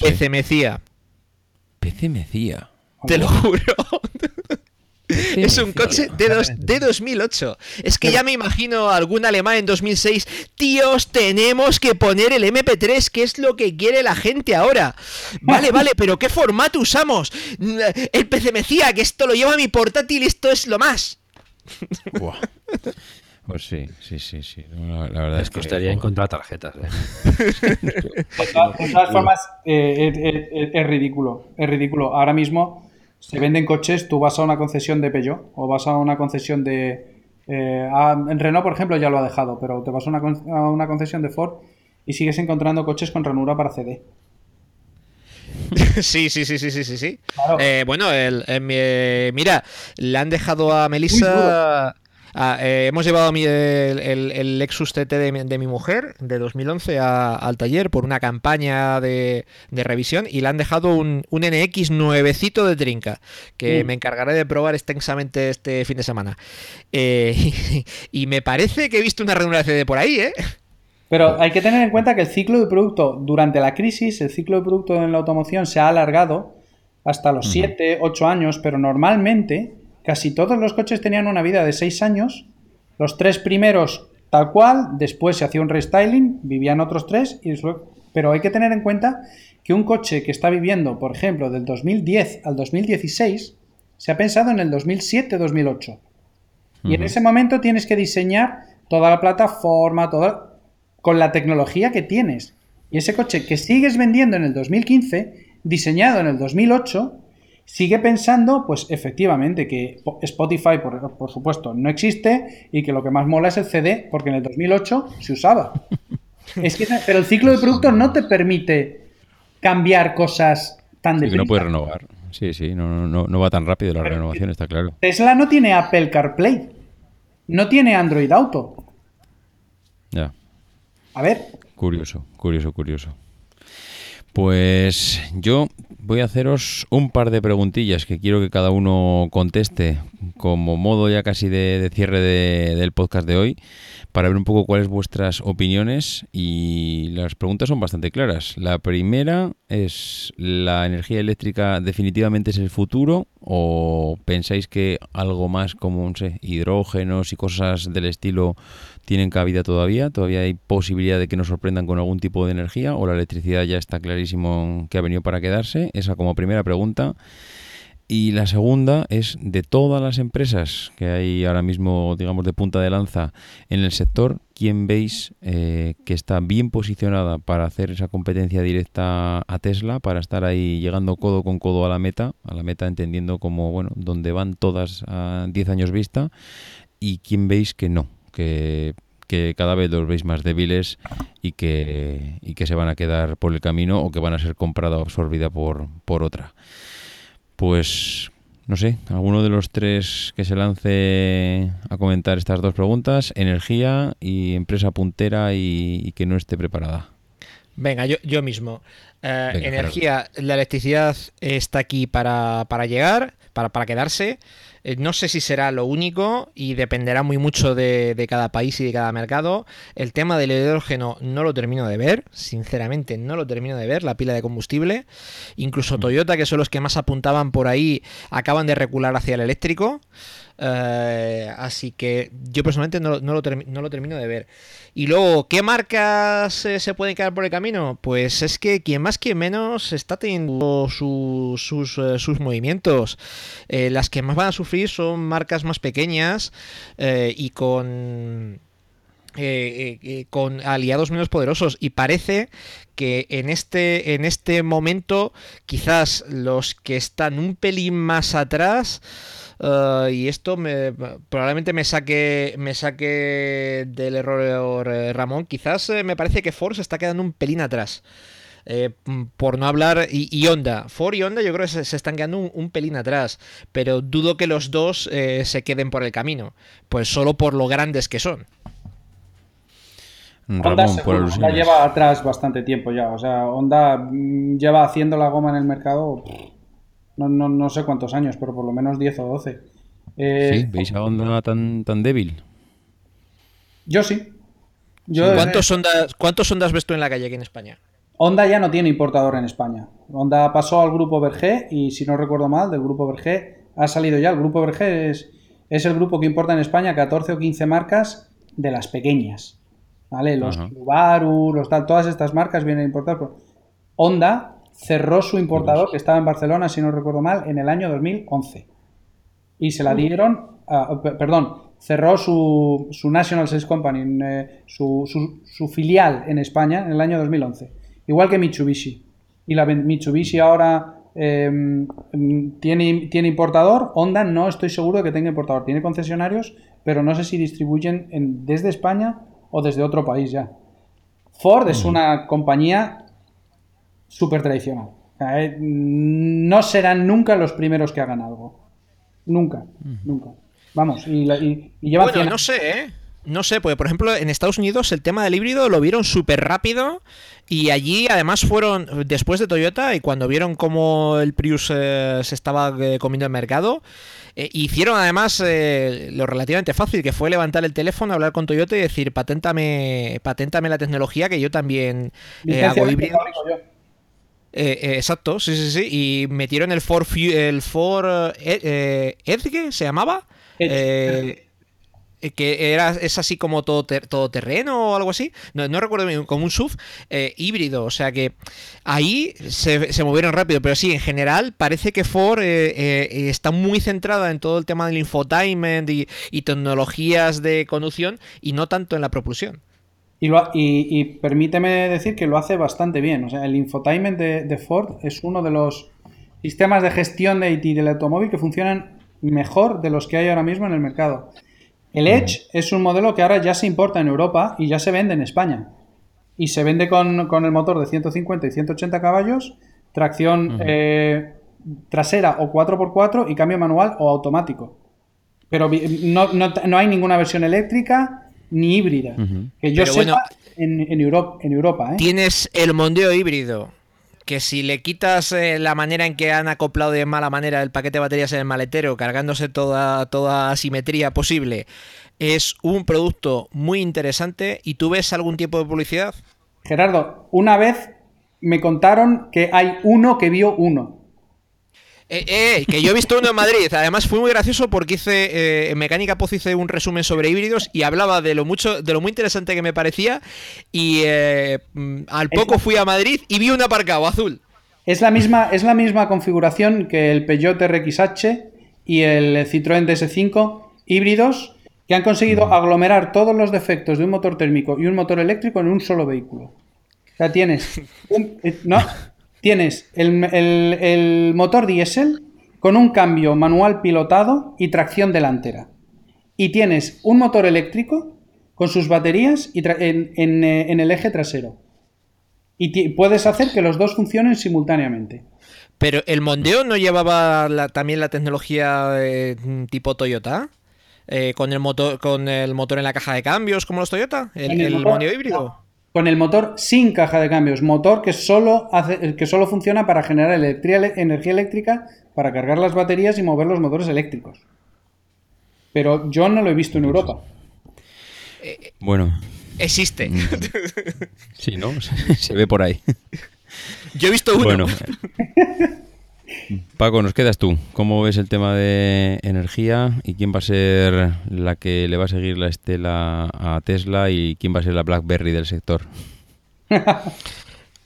Speaker 2: PC Mecía.
Speaker 1: PC Mecía.
Speaker 2: Te lo juro. <laughs> Es un coche de, de 2008. Es que ya me imagino algún alemán en 2006. Tíos, tenemos que poner el MP3, que es lo que quiere la gente ahora. Vale, vale, <laughs> pero ¿qué formato usamos? El PC Mecía, que esto lo lleva mi portátil, esto es lo más.
Speaker 1: Pues sí, sí, sí, sí. La, verdad es que
Speaker 3: costaría encontrar tarjetas. ¿eh? <laughs>
Speaker 4: de, todas, formas, eh, eh, es ridículo. Es ridículo. Ahora mismo se venden coches, tú vas a una concesión de Peugeot o vas a una concesión de... en Renault, por ejemplo, ya lo ha dejado, pero te vas a una, concesión de Ford y sigues encontrando coches con ranura para CD. <laughs>
Speaker 2: Sí, sí, sí, sí, sí, sí. sí. bueno, el, mira, le han dejado a Melissa Ah, eh, hemos llevado mi, el, Lexus TT de, mi mujer de 2011 al taller por una campaña de, revisión y le han dejado un, NX nuevecito de trinca que mm. me encargaré de probar extensamente este fin de semana. Eh, <laughs> y, me parece que he visto una ranura de CD por ahí, ¿eh?
Speaker 4: Pero hay que tener en cuenta que el ciclo de producto durante la crisis, el ciclo de producto en la automoción se ha alargado hasta los 7, 8 años, pero normalmente Casi todos los coches tenían una vida de 6 años, los tres primeros tal cual, después se hacía un restyling, vivían otros tres, y pero hay que tener en cuenta que un coche que está viviendo, por ejemplo, del 2010 al 2016, se ha pensado en el 2007-2008. Y en ese momento tienes que diseñar toda la plataforma, toda, con la tecnología que tienes. Y ese coche que sigues vendiendo en el 2015, diseñado en el 2008, sigue pensando, pues efectivamente, que Spotify, por, supuesto, no existe y que lo que más mola es el CD, porque en el 2008 se usaba. <laughs> es que, pero el ciclo de producto no te permite cambiar cosas tan
Speaker 1: de no puede renovar. Sí, sí, no, no, no va tan rápido la renovación, está claro.
Speaker 4: Tesla no tiene Apple CarPlay. No tiene Android Auto.
Speaker 1: Ya.
Speaker 4: A ver.
Speaker 1: Curioso, curioso, curioso. Pues yo voy a haceros un par de preguntillas que quiero que cada uno conteste como modo ya casi de, cierre del podcast de hoy para ver un poco cuáles vuestras opiniones y las preguntas son bastante claras. La primera es, ¿la energía eléctrica definitivamente es el futuro o pensáis que algo más como, no sé, hidrógenos y cosas del estilo tienen cabida todavía? ¿Todavía hay posibilidad de que nos sorprendan con algún tipo de energía o la electricidad ya está clarísimo que ha venido para quedarse? Esa como primera pregunta. Y la segunda es de todas las empresas que hay ahora mismo, digamos, de punta de lanza en el sector, ¿quién veis eh, que está bien posicionada para hacer esa competencia directa a Tesla, para estar ahí llegando codo con codo a la meta, a la meta entendiendo como, bueno, donde van todas a 10 años vista, y quién veis que no, que que cada vez los veis más débiles y que, y que se van a quedar por el camino o que van a ser comprada o absorbida por, por otra. Pues no sé, alguno de los tres que se lance a comentar estas dos preguntas, energía y empresa puntera y, que no esté preparada.
Speaker 2: Venga, yo, yo mismo. Eh, energía, la electricidad está aquí para, para llegar, para, para quedarse. Eh, no sé si será lo único y dependerá muy mucho de, cada país y de cada mercado. El tema del hidrógeno no lo termino de ver, sinceramente no lo termino de ver, la pila de combustible. Incluso mm. Toyota, que son los que más apuntaban por ahí, acaban de recular hacia el eléctrico. Eh, así que yo personalmente no, lo termino de ver. Y luego, ¿qué marcas eh, se pueden quedar por el camino? Pues es que quien más que menos está teniendo sus, eh, sus, movimientos. las que más van a sufrir son marcas más pequeñas y con... con aliados menos poderosos y parece que en este en este momento quizás los que están un pelín más atrás eh, y esto me, probablemente me saque, me saque del error eh, Ramón. Quizás eh, me parece que Ford se está quedando un pelín atrás. por no hablar, y, Honda, Ford y Honda yo creo que se, están quedando un, pelín atrás, pero dudo que los dos se queden por el camino, pues solo por lo grandes que son.
Speaker 4: Honda, lleva atrás bastante tiempo ya, o sea, Honda mm, lleva haciendo la goma en el mercado no, no, no sé cuántos años, pero por lo menos 10 o 12.
Speaker 1: Eh, sí, ¿veis a Honda tan, tan débil?
Speaker 4: Yo sí.
Speaker 2: ¿Cuántos, ondas, ¿Cuántos ondas ves tú en la calle aquí en España?
Speaker 4: Honda ya no tiene importador en España. Honda pasó al grupo Berger y si no recuerdo mal, del grupo Berger ha salido ya. El grupo Berger es, es el grupo que importa en España 14 o 15 marcas de las pequeñas. ¿Vale? Los Subaru, los tal, todas estas marcas vienen a importar. Honda cerró su importador, que estaba en Barcelona, si no recuerdo mal, en el año 2011. Y se la dieron, perdón, cerró su, su National Sales Company, eh, su, su, filial en España en el año 2011. Igual que Mitsubishi. Y la Mitsubishi ahora em, tiene, tiene importador. Honda no estoy seguro de que tenga importador. Tiene concesionarios, pero no sé si distribuyen desde España o desde otro país ya. Ford es una compañía súper tradicional. Eh, no serán nunca los primeros que hagan algo. Nunca, nunca. Vamos, y, y,
Speaker 2: Bueno, no sé, ¿eh? No sé, porque por ejemplo en Estados Unidos el tema del híbrido lo vieron súper rápido y allí además fueron después de Toyota y cuando vieron cómo el Prius eh, se estaba eh, comiendo el mercado, hicieron además lo relativamente fácil que fue levantar el teléfono, hablar con Toyota y decir paténtame, paténtame la tecnología que yo también hago híbrido. Eh, eh, exacto, sí, sí, sí. Y metieron el Ford, el Ford eh, Edge, ¿se llamaba? que era, es así como todo, todo terreno o algo así. No, recuerdo bien, como un SUV híbrido. O sea que ahí se, movieron rápido. Pero sí, en general parece que Ford está muy centrada en todo el tema del infotainment y tecnologías de conducción y no tanto en la propulsión.
Speaker 4: Y, permíteme decir que lo hace bastante bien. O sea, el infotainment de, Ford es uno de los sistemas de gestión de IT del automóvil que funcionan mejor de los que hay ahora mismo en el mercado. El Edge es un modelo que ahora ya se importa en Europa y ya se vende en España. Y se vende con, el motor de 150 y 180 caballos, tracción eh, trasera o 4x4 y cambio manual o automático. Pero no, no hay ninguna versión eléctrica ni híbrida. Que yo sepa en, Europa, en Europa ¿eh?
Speaker 2: Tienes el mondeo híbrido. Que si le quitas eh, la manera en que han acoplado de mala manera el paquete de baterías en el maletero, cargándose toda, toda asimetría posible, es un producto muy interesante. ¿Y tú ves algún tipo de publicidad?
Speaker 4: Gerardo, una vez me contaron que hay uno que vio uno.
Speaker 2: Eh, eh, que yo he visto uno en Madrid. Además fue muy gracioso porque hice eh, en Mecánica Poz hice un resumen sobre híbridos y hablaba de lo mucho, de lo muy interesante que me parecía. Y mm, al poco fui a Madrid y vi un aparcado azul.
Speaker 4: Es la misma, es la misma configuración que el Peugeot RXH y el Citroën DS5 híbridos que han conseguido aglomerar todos los defectos de un motor térmico y un motor eléctrico en un solo vehículo. O sea, tienes, eh, no, tienes el, el motor diésel con un cambio manual pilotado y tracción delantera. Y tienes un motor eléctrico con sus baterías y eh, en, el eje trasero. Y puedes hacer que los dos funcionen simultáneamente.
Speaker 2: Pero el Mondeo no llevaba también la tecnología eh, tipo Toyota. Eh, con el motor con el motor en la caja de cambios como los Toyota el, Mondeo híbrido
Speaker 4: con el motor sin caja de cambios motor que solo hace que solo funciona para generar energía eléctrica para cargar las baterías y mover los motores eléctricos pero yo no lo he visto en Europa
Speaker 1: bueno.
Speaker 2: Existe. Mm. <laughs>
Speaker 1: Sí, ¿no? <laughs> Se ve por ahí.
Speaker 2: Yo he visto uno. Bueno. <laughs>
Speaker 1: Paco, nos quedas tú. ¿Cómo ves el tema de energía y quién va a ser la que le va a seguir la estela a Tesla y quién va a ser la BlackBerry del sector? <laughs>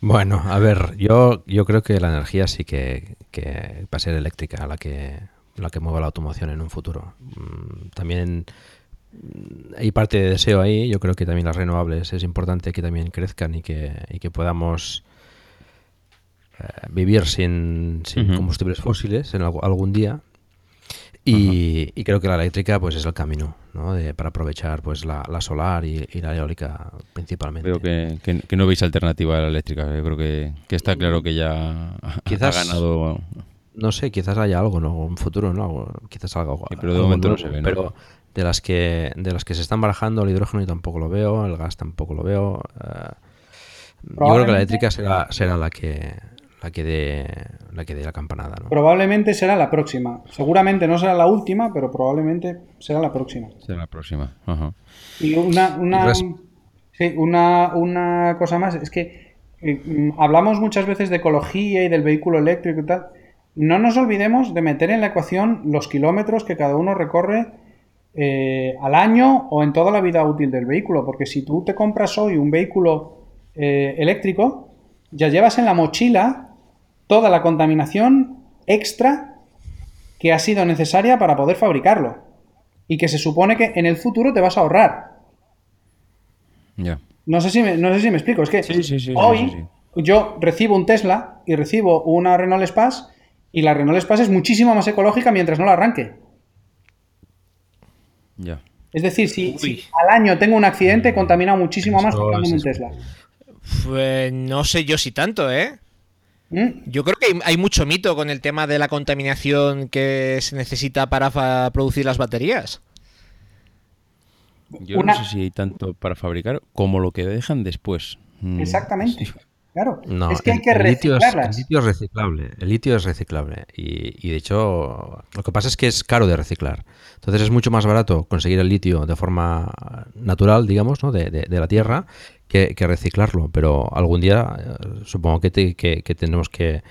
Speaker 3: Bueno, a ver, yo, yo creo que la energía sí que, que va a ser eléctrica la que, la que mueva la automoción en un futuro. Mm, también hay parte de deseo ahí. Yo creo que también las renovables es importante que también crezcan y que, y que podamos vivir sin, combustibles fósiles en algún día. Y, creo que la eléctrica pues es el camino ¿no? para aprovechar pues la, solar y, la eólica principalmente.
Speaker 1: Creo que, no veis alternativa a la eléctrica. Yo creo que, está claro que ya quizás, ha ganado.
Speaker 3: No sé, quizás haya algo, ¿no? Un futuro, ¿no? Quizás algo.
Speaker 1: pero de momento no se ve.
Speaker 3: Pero, de las que de las que se están barajando el hidrógeno yo tampoco lo veo el gas tampoco lo veo eh, yo creo que la eléctrica será, será la que la que dé la que dé la campanada
Speaker 4: probablemente será la próxima. Seguramente no será la última pero probablemente será la próxima.
Speaker 1: Será la próxima
Speaker 4: y una una, sí, una, una cosa más es que eh, hablamos muchas veces de ecología y del vehículo eléctrico y tal. No nos olvidemos de meter en la ecuación los kilómetros que cada uno recorre eh, al año o en toda la vida útil del vehículo. Porque si tú te compras hoy un vehículo eh, eléctrico, ya llevas en la mochila toda la contaminación extra que ha sido necesaria para poder fabricarlo. Y que se supone que en el futuro te vas a ahorrar. No, sé si me, no sé si me explico. Es que hoy yo recibo un Tesla y recibo una Renault Space y la Renault Space es muchísimo más ecológica mientras no la arranque. Es decir, si, al año tengo un accidente, he contaminado muchísimo más comprando un Tesla.
Speaker 2: Pues no sé yo si tanto, ¿eh? ¿Mm? Yo creo que hay mucho mito con el tema de la contaminación que se necesita para producir las baterías.
Speaker 1: Yo no sé si hay tanto para fabricar como lo que dejan después.
Speaker 4: Mm, Exactamente. Claro,
Speaker 3: es que hay que el litio es, el litio es reciclable, el litio es reciclable y, de hecho lo que pasa es que es caro de reciclar. Entonces es mucho más barato conseguir el litio de forma natural, digamos, ¿no? de, la tierra que, reciclarlo, pero algún día eh, supongo que, que, tenemos que,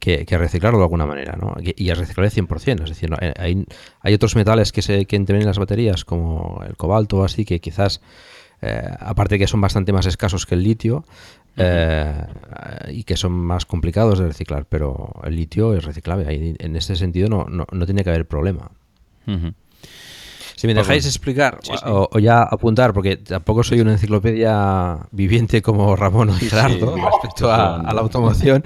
Speaker 3: reciclarlo de alguna manera, ¿no? Y, es reciclable 100%, es decir, eh, hay, hay, otros metales que, se, que intervienen en las baterías como el cobalto o así que quizás... Eh, aparte que son bastante más escasos que el litio, eh, y que son más complicados de reciclar, pero el litio es reciclable. Ahí, en ese sentido no, no, tiene que haber problema. Si me dejáis explicar O, ya apuntar, porque tampoco soy una enciclopedia viviente como Ramón o Gerardo respecto a, la automoción,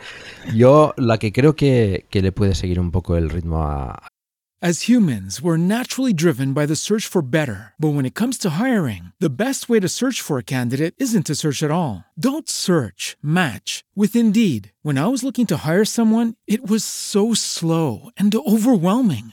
Speaker 3: yo la que creo que, que le puede seguir un poco el ritmo a,
Speaker 6: As humans, we're naturally driven by the search for better. But when it comes to hiring, the best way to search for a candidate isn't to search at all. Don't search, match with Indeed. When I was looking to hire someone, it was so slow and overwhelming.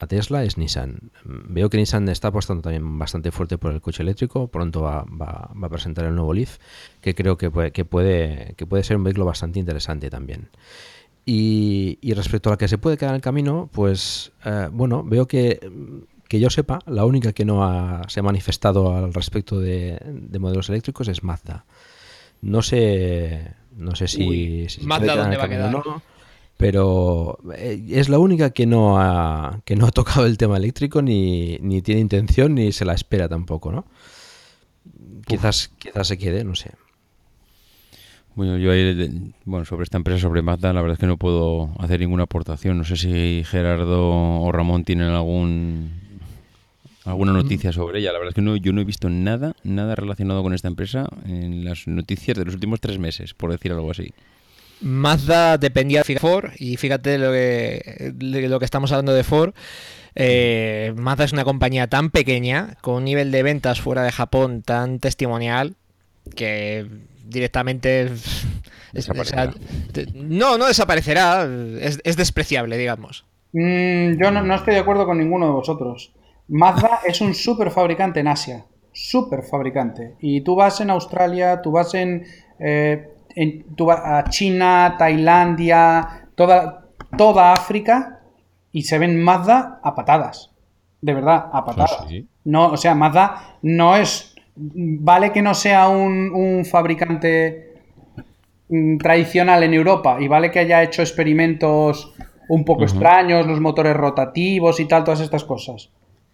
Speaker 3: La Tesla es Nissan. Veo que Nissan está apostando también bastante fuerte por el coche eléctrico. Pronto va, va, va a presentar el nuevo Leaf, que creo que puede, que puede, que puede ser un vehículo bastante interesante también. Y, y, respecto a la que se puede quedar en el camino, pues eh, bueno, veo que, que yo sepa, la única que no ha, se ha manifestado al respecto de, de modelos eléctricos es Mazda. No sé, no sé si,
Speaker 2: Uy,
Speaker 3: si
Speaker 2: Mazda dónde va a quedar.
Speaker 3: No, pero eh, es la única que no ha, que no ha <laughs> tocado el tema eléctrico ni, ni tiene intención ni se la espera tampoco, ¿no? Quizás, quizás se quede, no sé.
Speaker 1: Bueno, yo ahí, bueno, sobre esta empresa, sobre Mazda, la verdad es que no puedo hacer ninguna aportación. No sé si Gerardo o Ramón tienen algún alguna noticia sobre ella. La verdad es que no, yo no he visto nada, nada relacionado con esta empresa en las noticias de los últimos tres meses, por decir algo así.
Speaker 2: Mazda dependía de Ford y fíjate lo que, lo que estamos hablando de Ford. Eh, Mazda es una compañía tan pequeña, con un nivel de ventas fuera de Japón tan testimonial, que directamente... <laughs> Es, o sea, no, no desaparecerá, es, es despreciable, digamos.
Speaker 4: Mm, yo no, no, estoy de acuerdo con ninguno de vosotros. Mazda <laughs> es un super fabricante en Asia, super fabricante. Y tú vas en Australia, tú vas en... Eh, en, tú vas a China, Tailandia, toda, toda África y se ven Mazda a patadas. De verdad, a patadas. Sí. No, o sea, Mazda no es. Vale que no sea un, un fabricante mm, tradicional en Europa y vale que haya hecho experimentos un poco uh -huh. extraños, los motores rotativos y tal, todas estas cosas.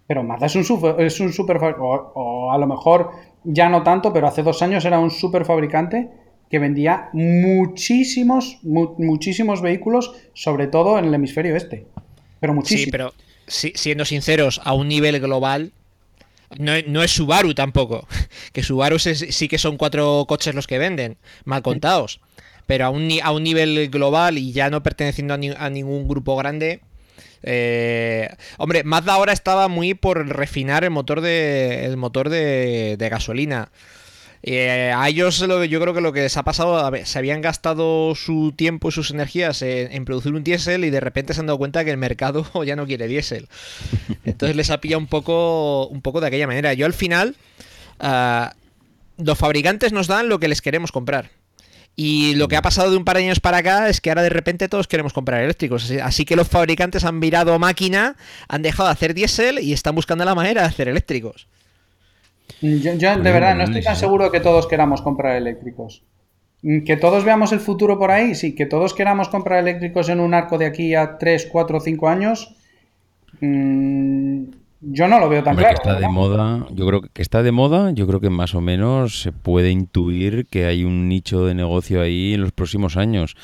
Speaker 4: Pero Mazda es un super, es un super o, o a lo mejor ya no tanto, pero hace dos años era un super fabricante que vendía muchísimos, mu muchísimos vehículos, sobre todo en el hemisferio este. Pero muchísimos.
Speaker 2: Sí, pero si, siendo sinceros, a un nivel global, no, no, es Subaru tampoco. <laughs> Que Subaru sí que son cuatro coches los que venden, mal contados. Pero a un, a un nivel global y ya no perteneciendo a, ni, a ningún grupo grande. Eh, hombre, Mazda ahora estaba muy por refinar el motor de, el motor de, de gasolina. Eh, a ellos lo, yo creo que lo que les ha pasado, se habían gastado su tiempo y sus energías en, en, producir un diésel y de repente se han dado cuenta que el mercado <laughs> ya no quiere diésel. Entonces les ha pillado un poco, un poco de aquella manera. Yo al final, uh, los fabricantes nos dan lo que les queremos comprar. Y lo que ha pasado de un par de años para acá es que ahora de repente todos queremos comprar eléctricos. Así que los fabricantes han virado máquina, han dejado de hacer diésel y están buscando la manera de hacer eléctricos.
Speaker 4: Yo, yo, de verdad no estoy tan seguro que todos queramos comprar eléctricos. Que todos veamos el futuro por ahí, sí, que todos queramos comprar eléctricos en un arco de aquí a 3, 4, 5 años. Mmm, yo no lo veo tan
Speaker 1: Hombre,
Speaker 4: claro.
Speaker 1: Que está de moda, yo creo que está de moda, yo creo que más o menos se puede intuir que hay un nicho de negocio ahí en los próximos años.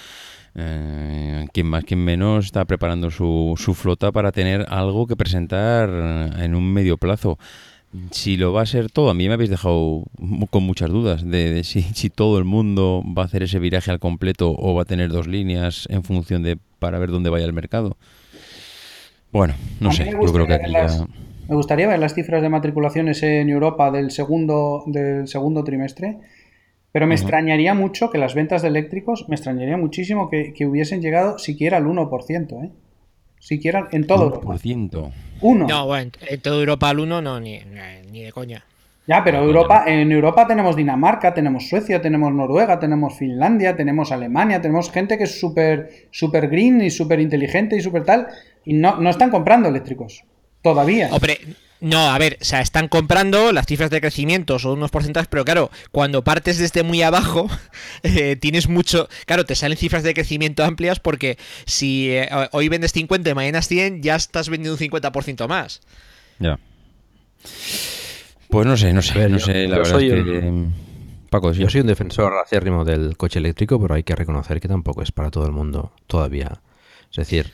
Speaker 1: Eh, quien más, quien menos está preparando su, su flota para tener algo que presentar en un medio plazo si lo va a ser todo, a mí me habéis dejado con muchas dudas de, de si, <laughs> si, todo el mundo va a hacer ese viraje al completo o va a tener dos líneas en función de para ver dónde vaya el mercado. Bueno, no sé, yo creo que aquí
Speaker 4: las,
Speaker 1: ya...
Speaker 4: Me gustaría ver las cifras de matriculaciones en Europa del segundo, del segundo trimestre, pero me uh -huh. extrañaría mucho que las ventas de eléctricos, me extrañaría muchísimo que, que hubiesen llegado siquiera al 1%, ¿eh? Siquiera en todo
Speaker 1: Europa.
Speaker 4: Uno.
Speaker 2: No, bueno, en toda Europa al uno no, ni, ni de coña.
Speaker 4: Ya, pero Europa, en Europa tenemos Dinamarca, tenemos Suecia, tenemos Noruega, tenemos Finlandia, tenemos Alemania, tenemos gente que es súper super green y súper inteligente y súper tal, y no, no están comprando eléctricos. Todavía.
Speaker 2: Hombre, no, a ver, o sea, están comprando las cifras de crecimiento, son unos porcentajes, pero claro, cuando partes desde muy abajo, <laughs> eh, tienes mucho. Claro, te salen cifras de crecimiento amplias porque si eh, hoy vendes 50 y mañana 100, ya estás vendiendo un 50% más.
Speaker 1: Ya. Pues no sé, no sé, no sé, la verdad es que.
Speaker 3: Paco, yo soy un defensor acérrimo del coche eléctrico, pero hay que reconocer que tampoco es para todo el mundo todavía. Es decir,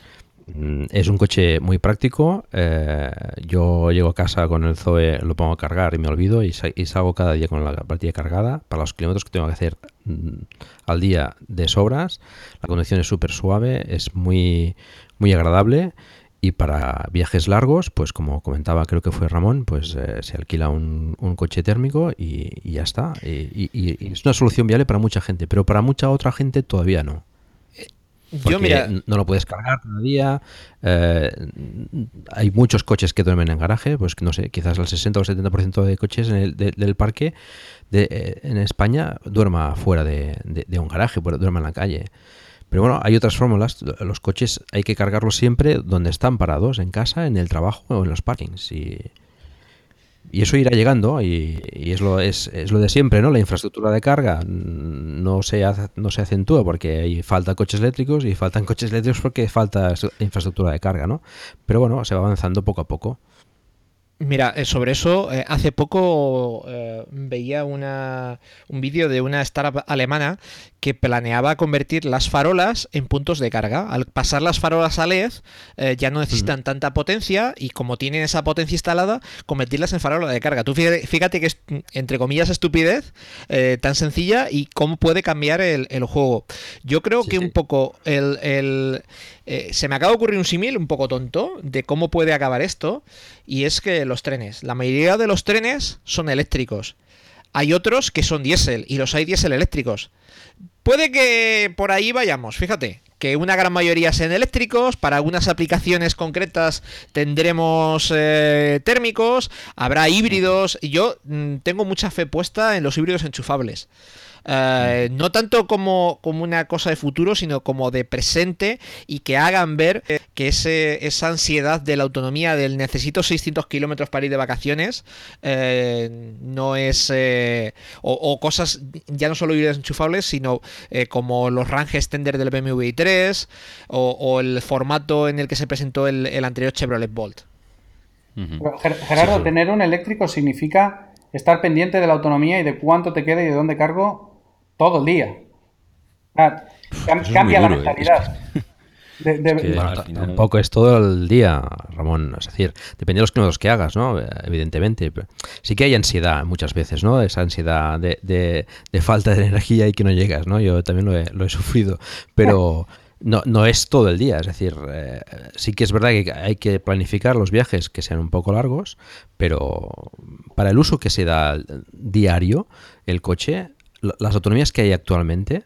Speaker 3: es un coche muy práctico. Eh, yo llego a casa con el Zoe, lo pongo a cargar y me olvido y, salgo cada día con la partida cargada para los kilómetros que tengo que hacer mm, al día de sobras. La conducción es súper suave, es muy, muy agradable. Y para viajes largos, pues como comentaba, creo que fue Ramón, pues eh, se alquila un, coche térmico y, ya está. y, es una solución viable para mucha gente, pero para mucha otra gente todavía no. Yo, mira... no lo puedes cargar cada día. Eh, hay muchos coches que duermen en garaje, pues no sé, quizás el 60 o el 70% de coches en el, del parque de, eh, en España duerma fuera de, un garaje, duerma en la calle. Pero bueno, hay otras fórmulas. Los coches hay que cargarlos siempre donde están parados, en casa, en el trabajo o en los parkings. Y y eso irá llegando y, es, lo, es, es, lo de siempre, ¿no? La infraestructura de carga no se, no se acentúa porque hay falta coches eléctricos y faltan <laughs> coches eléctricos porque falta infraestructura de carga, ¿no? Pero bueno, se va avanzando poco a poco.
Speaker 2: Mira, eh, sobre eso, eh, hace poco eh, veía una, un vídeo de una startup alemana que planeaba convertir las farolas en puntos de carga. Al pasar las farolas a LED, ya no necesitan tanta potencia y como tienen esa potencia instalada, convertirlas en farolas de carga. Tú fíjate, que es, entre comillas, estupidez tan sencilla y cómo puede cambiar el, juego. Yo creo que un poco el eh, se me acaba de ocurrir un símil un poco tonto de cómo puede acabar esto, y es que los trenes, la mayoría de los trenes son eléctricos. Hay otros que son diésel, y los hay diésel eléctricos. Puede que por ahí vayamos, fíjate, que una gran mayoría sean eléctricos, para algunas aplicaciones concretas tendremos eh, térmicos, habrá híbridos, y yo mm, tengo mucha fe puesta en los híbridos enchufables. Eh, no tanto como, como, una cosa de futuro, sino como de presente y que hagan ver que ese, esa ansiedad de la autonomía del necesito 600 kilómetros para ir de vacaciones eh, no es... Eh, o, cosas ya no solo ir enchufables, sino como los range extender del BMW i3 o, el formato en el que se presentó el, anterior Chevrolet Bolt.
Speaker 4: Gerardo, tener un eléctrico significa estar pendiente de la autonomía y de cuánto te queda y de dónde cargo todo el día. cambia la ¿eh? mentalidad.
Speaker 3: tampoco es todo el día, Ramón. Es decir, depende de los kilómetros que hagas, ¿no? Evidentemente. Sí que hay ansiedad muchas veces, ¿no? Esa ansiedad de, falta de energía y que no llegas, ¿no? Yo también lo he, sufrido. Pero <laughs> no, no es todo el día. Es decir, eh, sí que es verdad que hay que planificar los viajes que sean un poco largos, pero para el uso que se da diario, el coche las autonomías que hay actualmente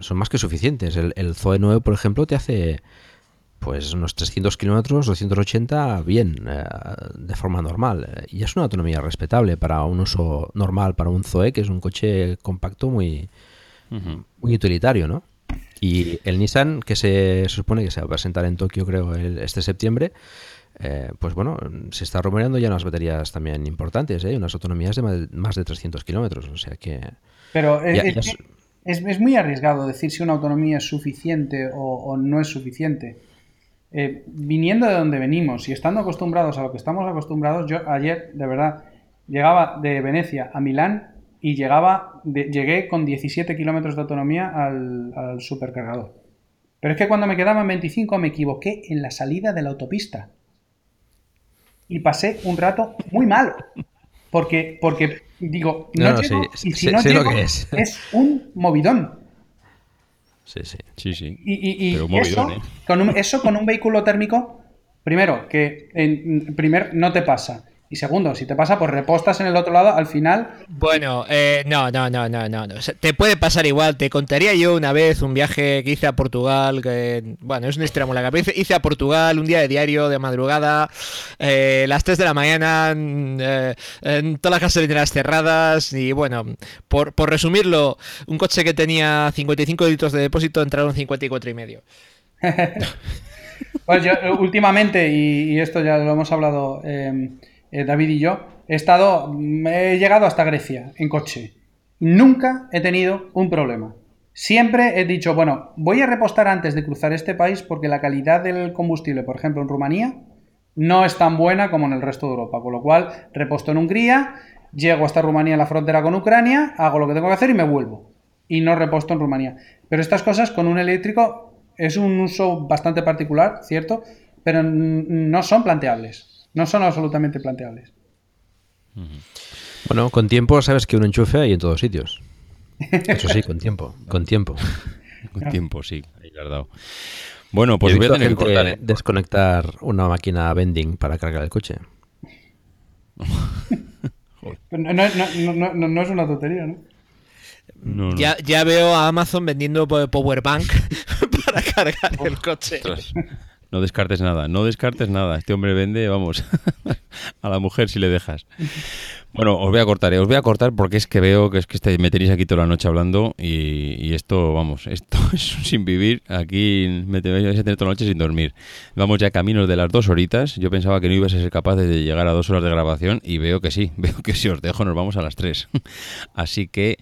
Speaker 3: son más que suficientes. El, Zoe 9, por ejemplo, te hace pues unos 300 kilómetros, 280 bien, eh, de forma normal. Y es una autonomía respetable para un uso normal, para un Zoe, que es un coche compacto muy, muy utilitario, ¿no? Y el Nissan, que se, supone que se va a presentar en Tokio, creo, este septiembre, eh, pues bueno, se está rumoreando ya unas baterías también importantes, ¿eh? unas autonomías de más de 300 kilómetros, o sea que...
Speaker 4: Pero es, es, muy arriesgado decir si una autonomía es suficiente o, no es suficiente. Eh, viniendo de donde venimos y estando acostumbrados a lo que estamos acostumbrados, yo ayer, de verdad, llegaba de Venecia a Milán y llegaba llegué con 17 kilómetros de autonomía al, al supercargador. Pero es que cuando me quedaban 25 me equivoqué en la salida de la autopista y pasé un rato muy malo. Porque, porque digo, no, y si no es. un movidón.
Speaker 1: Sí, sí. sí, sí.
Speaker 4: Y, eso, con un, eso con un vehículo térmico, primero, que en, primer no te pasa. Y segundo, si te pasa, pues repostas en el otro lado al final.
Speaker 2: Bueno, eh, no, no, no, no, no, no. Te puede pasar igual. Te contaría yo una vez un viaje que hice a Portugal, que, bueno, es un extremo la cabeza. Hice a Portugal un día de diario, de madrugada, eh, las 3 de la mañana, eh, en todas las gasolineras cerradas. Y bueno, por, por resumirlo, un coche que tenía 55 litros de depósito entraron 54 y medio. <laughs>
Speaker 4: pues yo, últimamente, y, esto ya lo hemos hablado. Eh, David y yo, he estado, he llegado hasta Grecia en coche. Nunca he tenido un problema. Siempre he dicho, bueno, voy a repostar antes de cruzar este país porque la calidad del combustible, por ejemplo, en Rumanía, no es tan buena como en el resto de Europa. Con lo cual, reposto en Hungría, llego hasta Rumanía en la frontera con Ucrania, hago lo que tengo que hacer y me vuelvo. Y no reposto en Rumanía. Pero estas cosas con un eléctrico es un uso bastante particular, ¿cierto? Pero no son planteables. No son absolutamente planteables.
Speaker 3: Bueno, con tiempo sabes que un enchufe hay en todos sitios. Eso sí, con tiempo, con tiempo.
Speaker 1: con tiempo, sí, verdad. Bueno, pues voy a tener que cortar, ¿eh?
Speaker 3: desconectar una máquina vending para cargar el coche. <laughs>
Speaker 4: no, no, es una tontería, ¿no?
Speaker 2: Ya, ya, veo a Amazon vendiendo Powerbank <laughs> para cargar el coche. <laughs>
Speaker 1: No descartes nada, no descartes nada. Este hombre vende, vamos, <laughs> a la mujer si le dejas. Bueno, os voy a cortar, ¿eh? os voy a cortar porque es que veo que es que este, me tenéis aquí toda la noche hablando y, esto, vamos, <laughs> esto es sin vivir. Aquí me vais a tener toda la noche sin dormir. Vamos ya caminos de las dos horitas. Yo pensaba que no ibas a ser capaz de llegar a dos horas de grabación y veo que sí, <laughs> veo que si os dejo nos vamos a las tres. Así que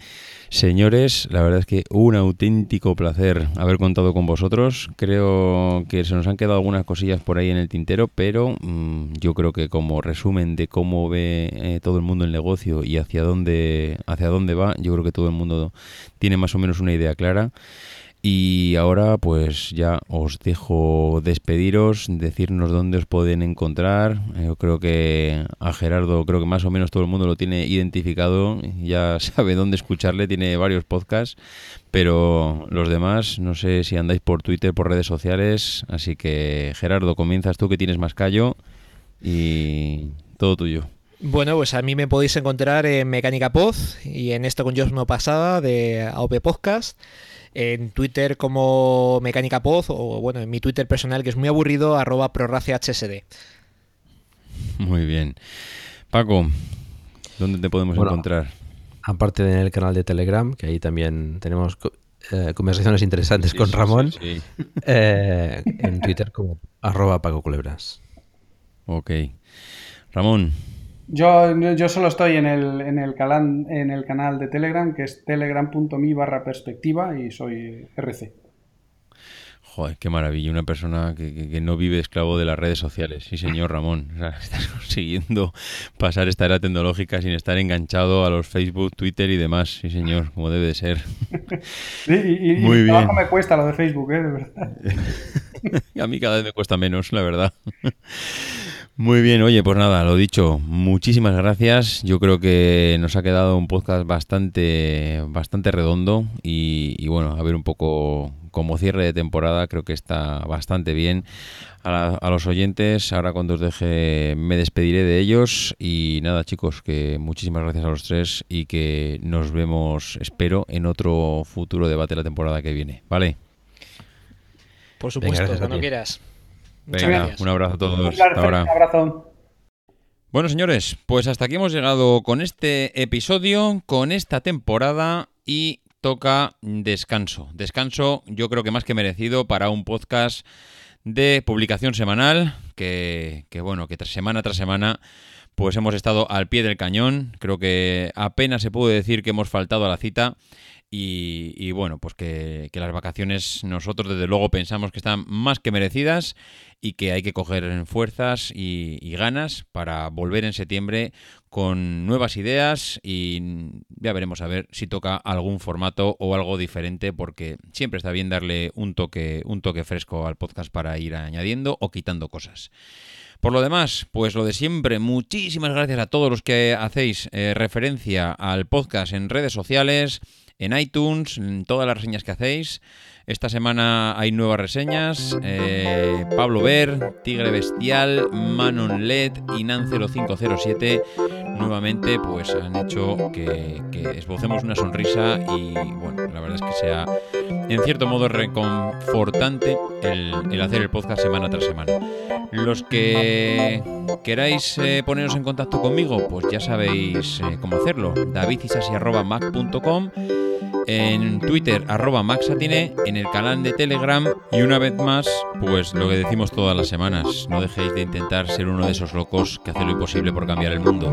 Speaker 1: Señores, la verdad es que un auténtico placer haber contado con vosotros. Creo que se nos han quedado algunas cosillas por ahí en el tintero, pero mm, yo creo que como resumen de cómo ve eh, todo el mundo el negocio y hacia dónde, hacia dónde va, yo creo que todo el mundo tiene más o menos una idea clara. Y ahora pues ya os dejo despediros, decirnos dónde os pueden encontrar. Eh, yo creo que a Gerardo creo que más o menos todo el mundo lo tiene identificado, ya <laughs> sabe dónde escucharle, tiene varios podcasts, pero los demás no sé si andáis por Twitter, por redes sociales, así que Gerardo, comienzas tú que tienes más callo y todo tuyo.
Speaker 2: Bueno, pues a mí me podéis encontrar en Mecánica Pod y en esto con Josmo Pasada de AOP Podcast en Twitter como Mecánica Poz o bueno, en mi Twitter personal que es muy aburrido, arroba prorracehsd.
Speaker 1: Muy bien. Paco, ¿dónde te podemos encontrar?
Speaker 3: Aparte del canal de Telegram, que ahí también tenemos eh, conversaciones interesantes con Ramón, eh, en Twitter como arroba Paco Culebras.
Speaker 1: Ok. Ramón.
Speaker 4: Yo, yo solo estoy en el, en, el canal, en el canal de Telegram, que es telegram.me barra perspectiva y soy RC.
Speaker 1: Joder, qué maravilla. Una persona que, no vive esclavo de las redes sociales. Sí, señor Ramón. <laughs> estás consiguiendo pasar esta era tecnológica sin estar enganchado a los Facebook, Twitter y demás. Sí, señor, como debe de ser. <laughs>
Speaker 4: Sí, y, Muy bien. me cuesta lo de Facebook, ¿eh? De verdad. <laughs>
Speaker 1: a mí cada vez me cuesta menos, la verdad. Muy bien, oye, pues nada, lo dicho, muchísimas gracias. Yo creo que nos ha quedado un podcast bastante, bastante redondo y, bueno, a ver un poco como cierre de temporada, creo que está bastante bien. A, a, los oyentes, ahora cuando os deje me despediré de ellos y nada chicos, que muchísimas gracias a los tres y que nos vemos, espero, en otro futuro debate de la temporada que viene, ¿vale?
Speaker 2: Por supuesto, cuando quieras.
Speaker 1: Venga, un abrazo a todos. Hasta ahora. Un abrazo. Bueno, señores, pues hasta aquí hemos llegado con este episodio, con esta temporada y toca descanso. Descanso, yo creo que más que merecido para un podcast de publicación semanal, que, que bueno, que tras semana tras semana pues hemos estado al pie del cañón. Creo que apenas se puede decir que hemos faltado a la cita. Y, bueno, pues que, las vacaciones nosotros desde luego pensamos que están más que merecidas y que hay que coger fuerzas y, ganas para volver en septiembre con nuevas ideas y ya veremos a ver si toca algún formato o algo diferente porque siempre está bien darle un toque, un toque fresco al podcast para ir añadiendo o quitando cosas. Por lo demás, pues lo de siempre, muchísimas gracias a todos los que hacéis eh, referencia al podcast en redes sociales en iTunes, en todas las reseñas que hacéis. Esta semana hay nuevas reseñas. Eh, Pablo Ver, Tigre Bestial, Manon LED y Nan0507 nuevamente pues han hecho que, esbocemos una sonrisa y bueno, la verdad es que sea en cierto modo reconfortante el, hacer el podcast semana tras semana. Los que queráis eh, poneros en contacto conmigo, pues ya sabéis eh, cómo hacerlo. davidisasi.mac.com en Twitter arroba maxatine, en el canal de Telegram y una vez más, pues lo que decimos todas las semanas, no dejéis de intentar ser uno de esos locos que hace lo imposible por cambiar el mundo.